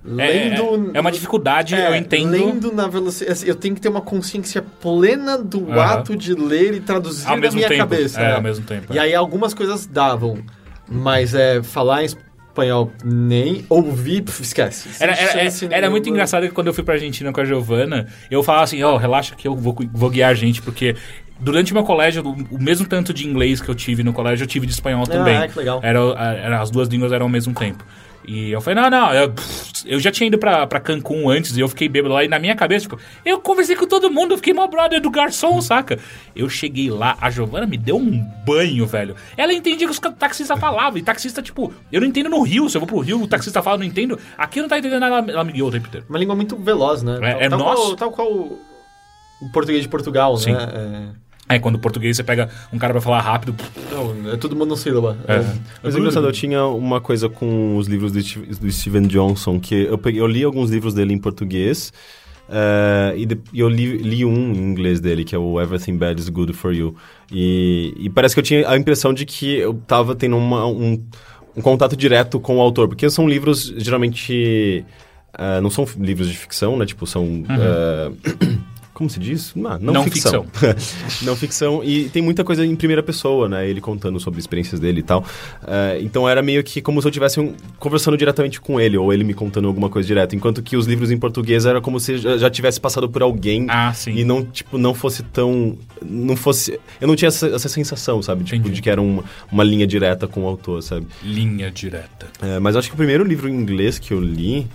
É, Lendo. é uma dificuldade, É, eu entendo. Lendo na velocidade. assim, Eu tenho que ter uma consciência plena do Aham. ato de ler e traduzir ao na minha tempo. cabeça. É, né? ao mesmo tempo. E é. aí algumas coisas davam. Mas é falar em espanhol nem. Ouvir, pf, esquece. Era, era, era, muito engraçado que quando eu fui pra Argentina com a Giovana, eu falava assim, ó, relaxa que eu vou, vou guiar a gente, porque durante o meu colégio, o, o mesmo tanto de inglês que eu tive no colégio, eu tive de espanhol também. Ah, que legal. Era, era, as duas línguas eram ao mesmo tempo. E eu falei, não, não, eu, eu já tinha ido pra, pra Cancún antes e eu fiquei bêbado lá. E na minha cabeça, tipo, eu conversei com todo mundo, eu fiquei mal brother do garçom, saca? Eu cheguei lá, a Giovana me deu um banho, velho. Ela entendia o que os taxistas falavam. E taxista, tipo, eu não entendo no Rio. Se eu vou pro Rio, o taxista fala, não entendo. Aqui eu não tá entendendo nada, ela, ela me guiou o tempo inteiro. Uma língua muito veloz, né? É- tal, é tal nosso. Qual, tal qual o português de Portugal, Sim. né? Aí quando o português você pega um cara pra falar rápido, É, não, é tudo monossílaba. É. Mas é engraçado, eu tinha uma coisa com os livros do, Steve- do Steven Johnson, que eu, peguei, eu li alguns livros dele em português, eh, e de- eu li, li um em inglês dele, que é o Everything Bad is Good for You. E, e parece que eu tinha a impressão de que eu tava tendo uma- um, um contato direto com o autor, porque são livros geralmente. eh, não são livros de ficção, né? Tipo, são. eh, Como se diz? Ah, não, Não ficção. não ficção. E tem muita coisa em primeira pessoa, né? Ele contando sobre experiências dele e tal. Eh, então era meio que como se eu estivesse um- conversando diretamente com ele, ou ele me contando alguma coisa direto. Enquanto que os livros em português era como se já, já tivesse passado por alguém Ah, sim. e não, tipo, não fosse tão. Não fosse. Eu não tinha essa, essa sensação, sabe? Tipo, Entendi. de que era uma, uma linha direta com o autor, sabe? Linha direta. É, mas acho que o primeiro livro em inglês que eu li,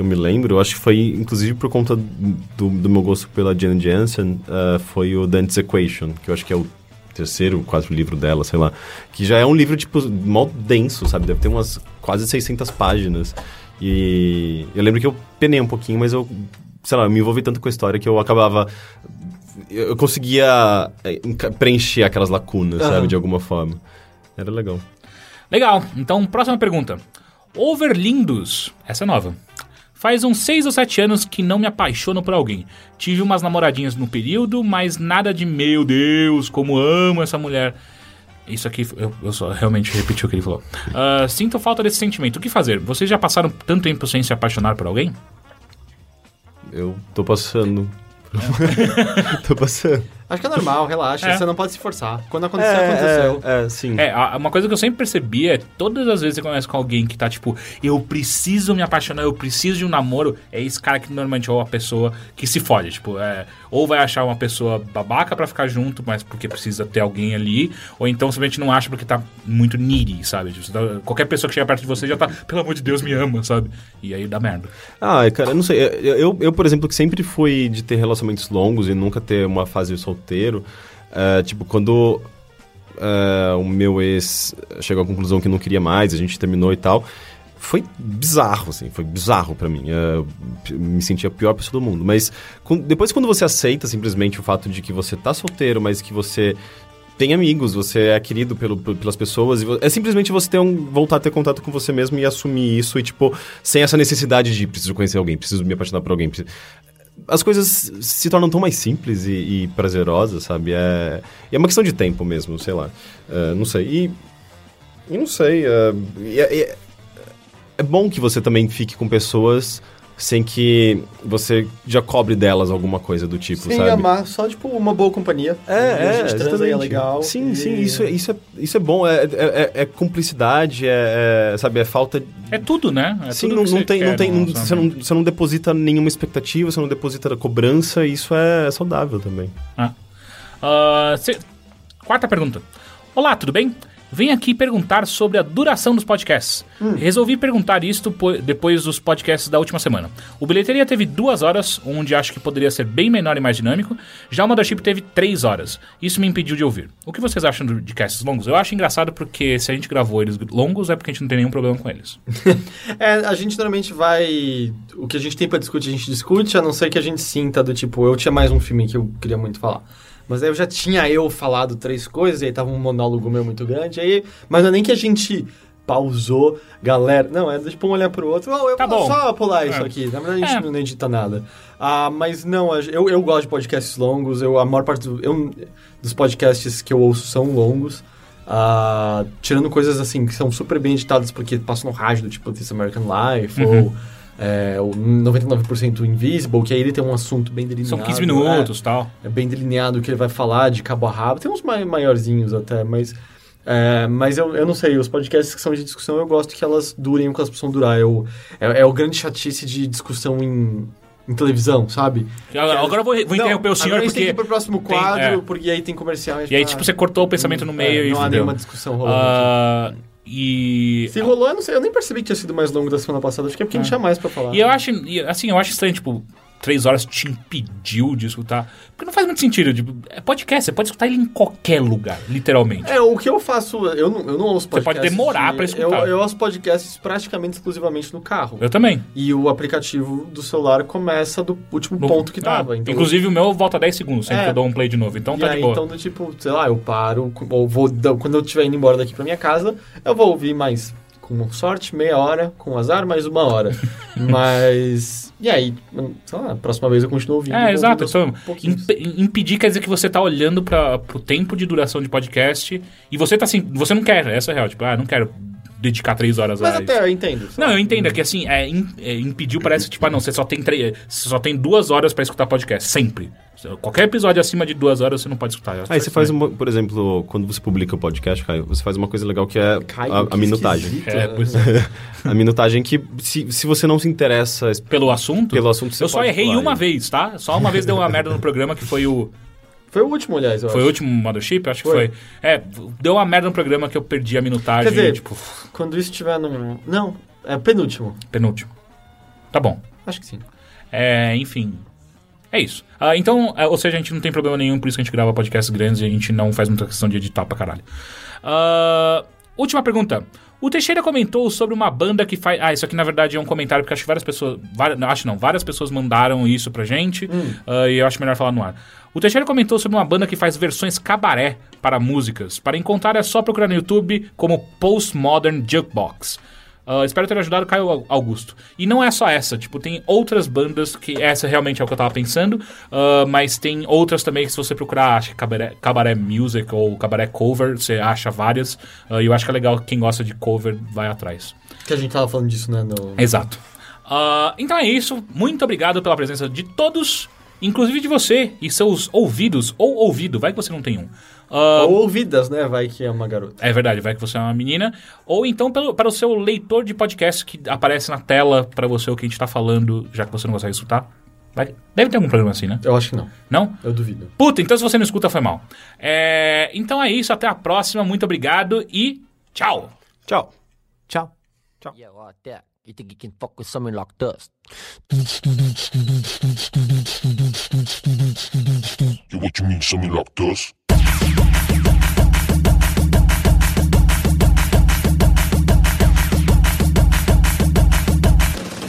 que eu me lembro, eu acho que foi, inclusive por conta do, do meu gosto pela Jane Jensen, ah, foi o Dante's Equation, que eu acho que é o terceiro, quarto livro dela, sei lá. Que já é um livro, tipo, mó denso, sabe? Deve ter umas quase 600 páginas. E eu lembro que eu penei um pouquinho, mas eu, sei lá, eu me envolvi tanto com a história que eu acabava... Eu conseguia enca- preencher aquelas lacunas, Aham. sabe? De alguma forma. Era legal. Legal. Então, próxima pergunta. Overlindos. Essa é nova. Faz uns 6 ou 7 anos que não me apaixono por alguém. Tive umas namoradinhas no período, mas nada de meu Deus, como amo essa mulher. Isso aqui, eu, eu só realmente repeti o que ele falou. Ah, sinto falta desse sentimento. O que fazer? Vocês já passaram tanto tempo sem se apaixonar por alguém? Eu tô passando. tô passando. Acho que é normal, relaxa. É. Você não pode se forçar. Quando acontecer, aconteceu. É, é, sim. É, a- uma coisa que eu sempre percebi é todas as vezes que você conhece com alguém que tá tipo, eu preciso me apaixonar, eu preciso de um namoro, é esse cara que normalmente é a pessoa que se fode. Tipo, é, ou vai achar uma pessoa babaca pra ficar junto, mas porque precisa ter alguém ali, ou então simplesmente não acha porque tá muito needy, sabe? Tipo, tá- qualquer pessoa que chega perto de você já tá, pelo amor de Deus, me ama, sabe? E aí dá merda. Ah, cara, eu não sei. Eu, eu, eu, por exemplo, que sempre fui de ter relacionamentos longos e nunca ter uma fase solteiro. é, tipo, quando é, o meu ex chegou à conclusão que não queria mais, a gente terminou e tal. Foi bizarro, assim, foi bizarro pra mim. É, eu me sentia a pior pessoa do mundo. Mas depois, quando você aceita simplesmente o fato de que você tá solteiro, mas que você tem amigos, você é querido pelo, pel- pelas pessoas. É simplesmente você ter um, voltar a ter contato com você mesmo e assumir isso e, tipo, sem essa necessidade de preciso conhecer alguém, preciso me apaixonar por alguém. preciso- As coisas se tornam tão mais simples e, e prazerosas, sabe? É, é uma questão de tempo mesmo, sei lá. É, não sei. E. E não sei. é, e é- e é bom que você também fique com pessoas sem que você já cobre delas alguma coisa do tipo, Sim, sabe? amar só, tipo, uma boa companhia. É, é, a gente transa é legal. Sim, e- sim, isso, é- isso, é, isso é bom. É, é, é- é cumplicidade, é, é, sabe, é falta... É tudo, né? É sim, tudo não, que não você tem, não tem, não- você, não, você não deposita nenhuma expectativa, você não deposita cobrança, e isso é saudável também. Ah. Ah, se- Quarta pergunta. Olá, tudo bem? Venho aqui perguntar sobre a duração dos podcasts. Resolvi perguntar isto po- depois dos podcasts da última semana. O Bilheteria teve duas horas, onde acho que poderia ser bem menor e mais dinâmico. Já o Mothership teve três horas. Isso me impediu de ouvir. O que vocês acham de casts longos? Eu acho engraçado porque se a gente gravou eles longos é porque a gente não tem nenhum problema com eles. É, a gente normalmente vai. O que a gente tem pra discutir, a gente discute, a não ser que a gente sinta do tipo, eu tinha mais um filme que eu queria muito falar. Mas aí eu já tinha eu falado três coisas, e aí tava um monólogo meu muito grande, aí. Mas não é nem que a gente pausou, galera. Não, é tipo um olhar pro outro. Oh, eu Tá vou bom. só pular isso É. aqui. Na verdade, a gente É. não edita nada. Ah, mas não, eu, eu gosto de podcasts longos. Eu, a maior parte do- eu- dos podcasts que eu ouço são longos. Ah, tirando coisas assim que são super bem editadas porque passam no rádio, do tipo This American Life, Uhum. ou é, o 99% Invisible, que aí ele tem um assunto bem delineado. São 15 minutos e tal. É, é bem delineado o que ele vai falar de cabo a rabo. Tem uns mai- maiorzinhos até, mas. é, mas eu, eu não sei, os podcasts que são de discussão eu gosto que elas durem o que elas precisam durar. Eu, é, é o grande chatice de discussão em, em televisão, sabe? Agora eu vou, vou Não, interromper o senhor gente tem porque. que ir pro próximo tem- quadro, é. porque aí tem comercial. E aí, tipo, você cortou o pensamento no meio é, e Não há fudeu. nenhuma discussão rolando aqui. E. Se rolou, eu não sei, eu nem percebi que tinha sido mais longo da semana passada, acho que é porque não tinha mais pra falar. E eu acho, assim, eu acho estranho, tipo, três horas te impediu de escutar. Porque não faz muito sentido. Tipo, é podcast, você pode escutar ele em qualquer lugar, literalmente. É, o que eu faço, eu não, eu não ouço Você pode demorar de- pra escutar. Eu, eu ouço podcasts praticamente exclusivamente no carro. Eu também. E o aplicativo do celular começa do último No- ponto que Ah, tava. Então, Inclusive o meu volta 10 segundos, sempre É. que eu dou um play de novo. Então e tá aí, de boa. então, do tipo, sei lá, eu paro, ou vou, quando eu estiver indo embora daqui pra minha casa, eu vou ouvir mais, com sorte, meia hora, com azar, mais uma hora. Mas, e aí, sei lá, a próxima vez eu continuo ouvindo. É, exato. Então, imp- impedir quer dizer que você tá olhando para pro tempo de duração de podcast e você tá assim, você não quer, essa é a real. Tipo, ah, não quero dedicar três horas Mas a até isso. eu entendo. Não, eu entendo, é que assim, é, im- é, impediu parece que, tipo, ah, não, você só tem três. Você só tem duas horas pra escutar podcast. Sempre. Qualquer episódio acima de duas horas você não pode escutar. Aí você faz, aí. uma, por exemplo, quando você publica o podcast, Caio, você faz uma coisa legal que é Caio, a, que a minutagem. esquisito, É, né? pois é. a minutagem que, se, se você não se interessa Pelo assunto? pelo assunto, você Eu só errei uma ele. vez, tá? Só uma vez deu uma merda no programa que foi o. Foi o último, aliás, eu Foi o acho. último Mothership? Acho que Foi. foi. É, deu uma merda no programa que eu perdi a minutagem. Quer dizer- tipo, Quando isso estiver num... Não, é penúltimo. penúltimo. Tá bom. Acho que sim. É, enfim. É isso. Ah, então, é, ou seja, a gente não tem problema nenhum, por isso que a gente grava podcasts grandes e a gente não faz muita questão de editar pra caralho. Ah, última pergunta. O Teixeira comentou sobre uma banda que faz. Ah, isso aqui na verdade é um comentário, porque acho que várias pessoas. não, Acho não, várias pessoas mandaram isso pra gente. ah, e eu acho melhor falar no ar. O Teixeira comentou sobre uma banda que faz versões cabaré para músicas. Para encontrar é só procurar no YouTube como Postmodern Jukebox. Ah, espero ter ajudado Caio Augusto. E não é só essa, tipo, tem outras bandas que essa realmente é o que eu tava pensando, ah, mas tem outras também que se você procurar, acho que Cabaré, Cabaré Music ou Cabaré Cover, você acha várias. Ah, E eu acho que é legal, quem gosta de cover vai atrás. Que a gente tava falando disso, né? No... Exato. Então é isso. Muito obrigado pela presença de todos, inclusive de você e seus ouvidos, ou ouvido, vai que você não tem um. Ah, Ou ouvidas, né? Vai que é uma garota. é verdade, vai que você é uma menina. Ou então pelo, para o seu leitor de podcast que aparece na tela para você o que a gente tá falando, já que você não consegue escutar. Vai- deve ter algum problema assim, né? Eu acho que não. Não? Eu duvido. Puta, então se você não escuta, foi mal. É, então é isso, até a próxima, muito obrigado e tchau! Tchau. Tchau. Yeah, like that. You think you can fuck with something like? Yeah, what you mean, something like this?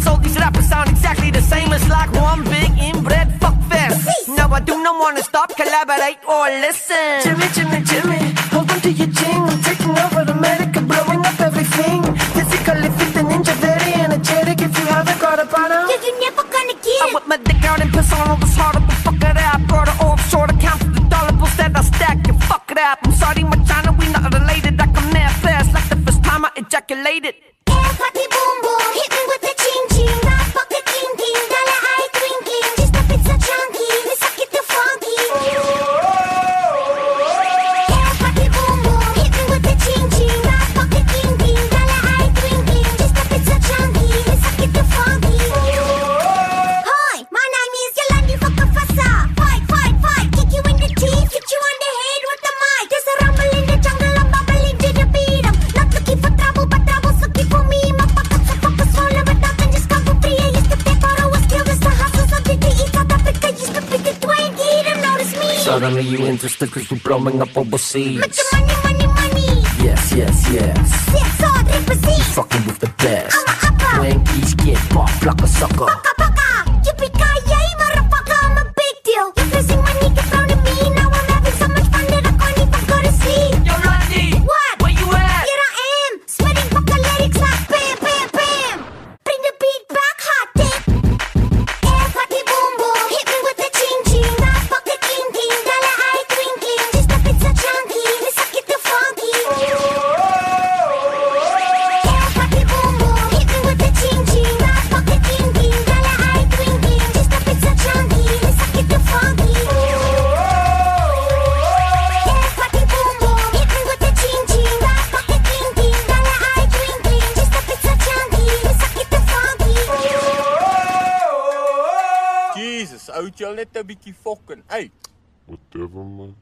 Nowadays, all these rappers sound exactly the same. It's like one big inbred fuck fest. No, I do not wanna stop, collaborate, or listen. Jimmy, Jimmy, Jimmy, hold on to your chin. I'm taking over America, blowing up everything. Physically fit and ninja, very energetic. If you haven't got a partner, Yeah, you never gonna get. I get. whip my dick out in persona, was harder, but fuck it up. Brought her offshore to count the dollar bills that I stack and fuck it up. I'm sorry, my China, we not related. I come there fast, like the first time I ejaculated. Yeah, party boom boom, hit Suddenly you interested cause we're blowing up overseas. Money, money, money. Yes, yes, yes. Sex hard, represent. Fucking with the best. I'm a upper. Wankies get popped like a sucker. tabii ki fokken. Hey. Whatever, man.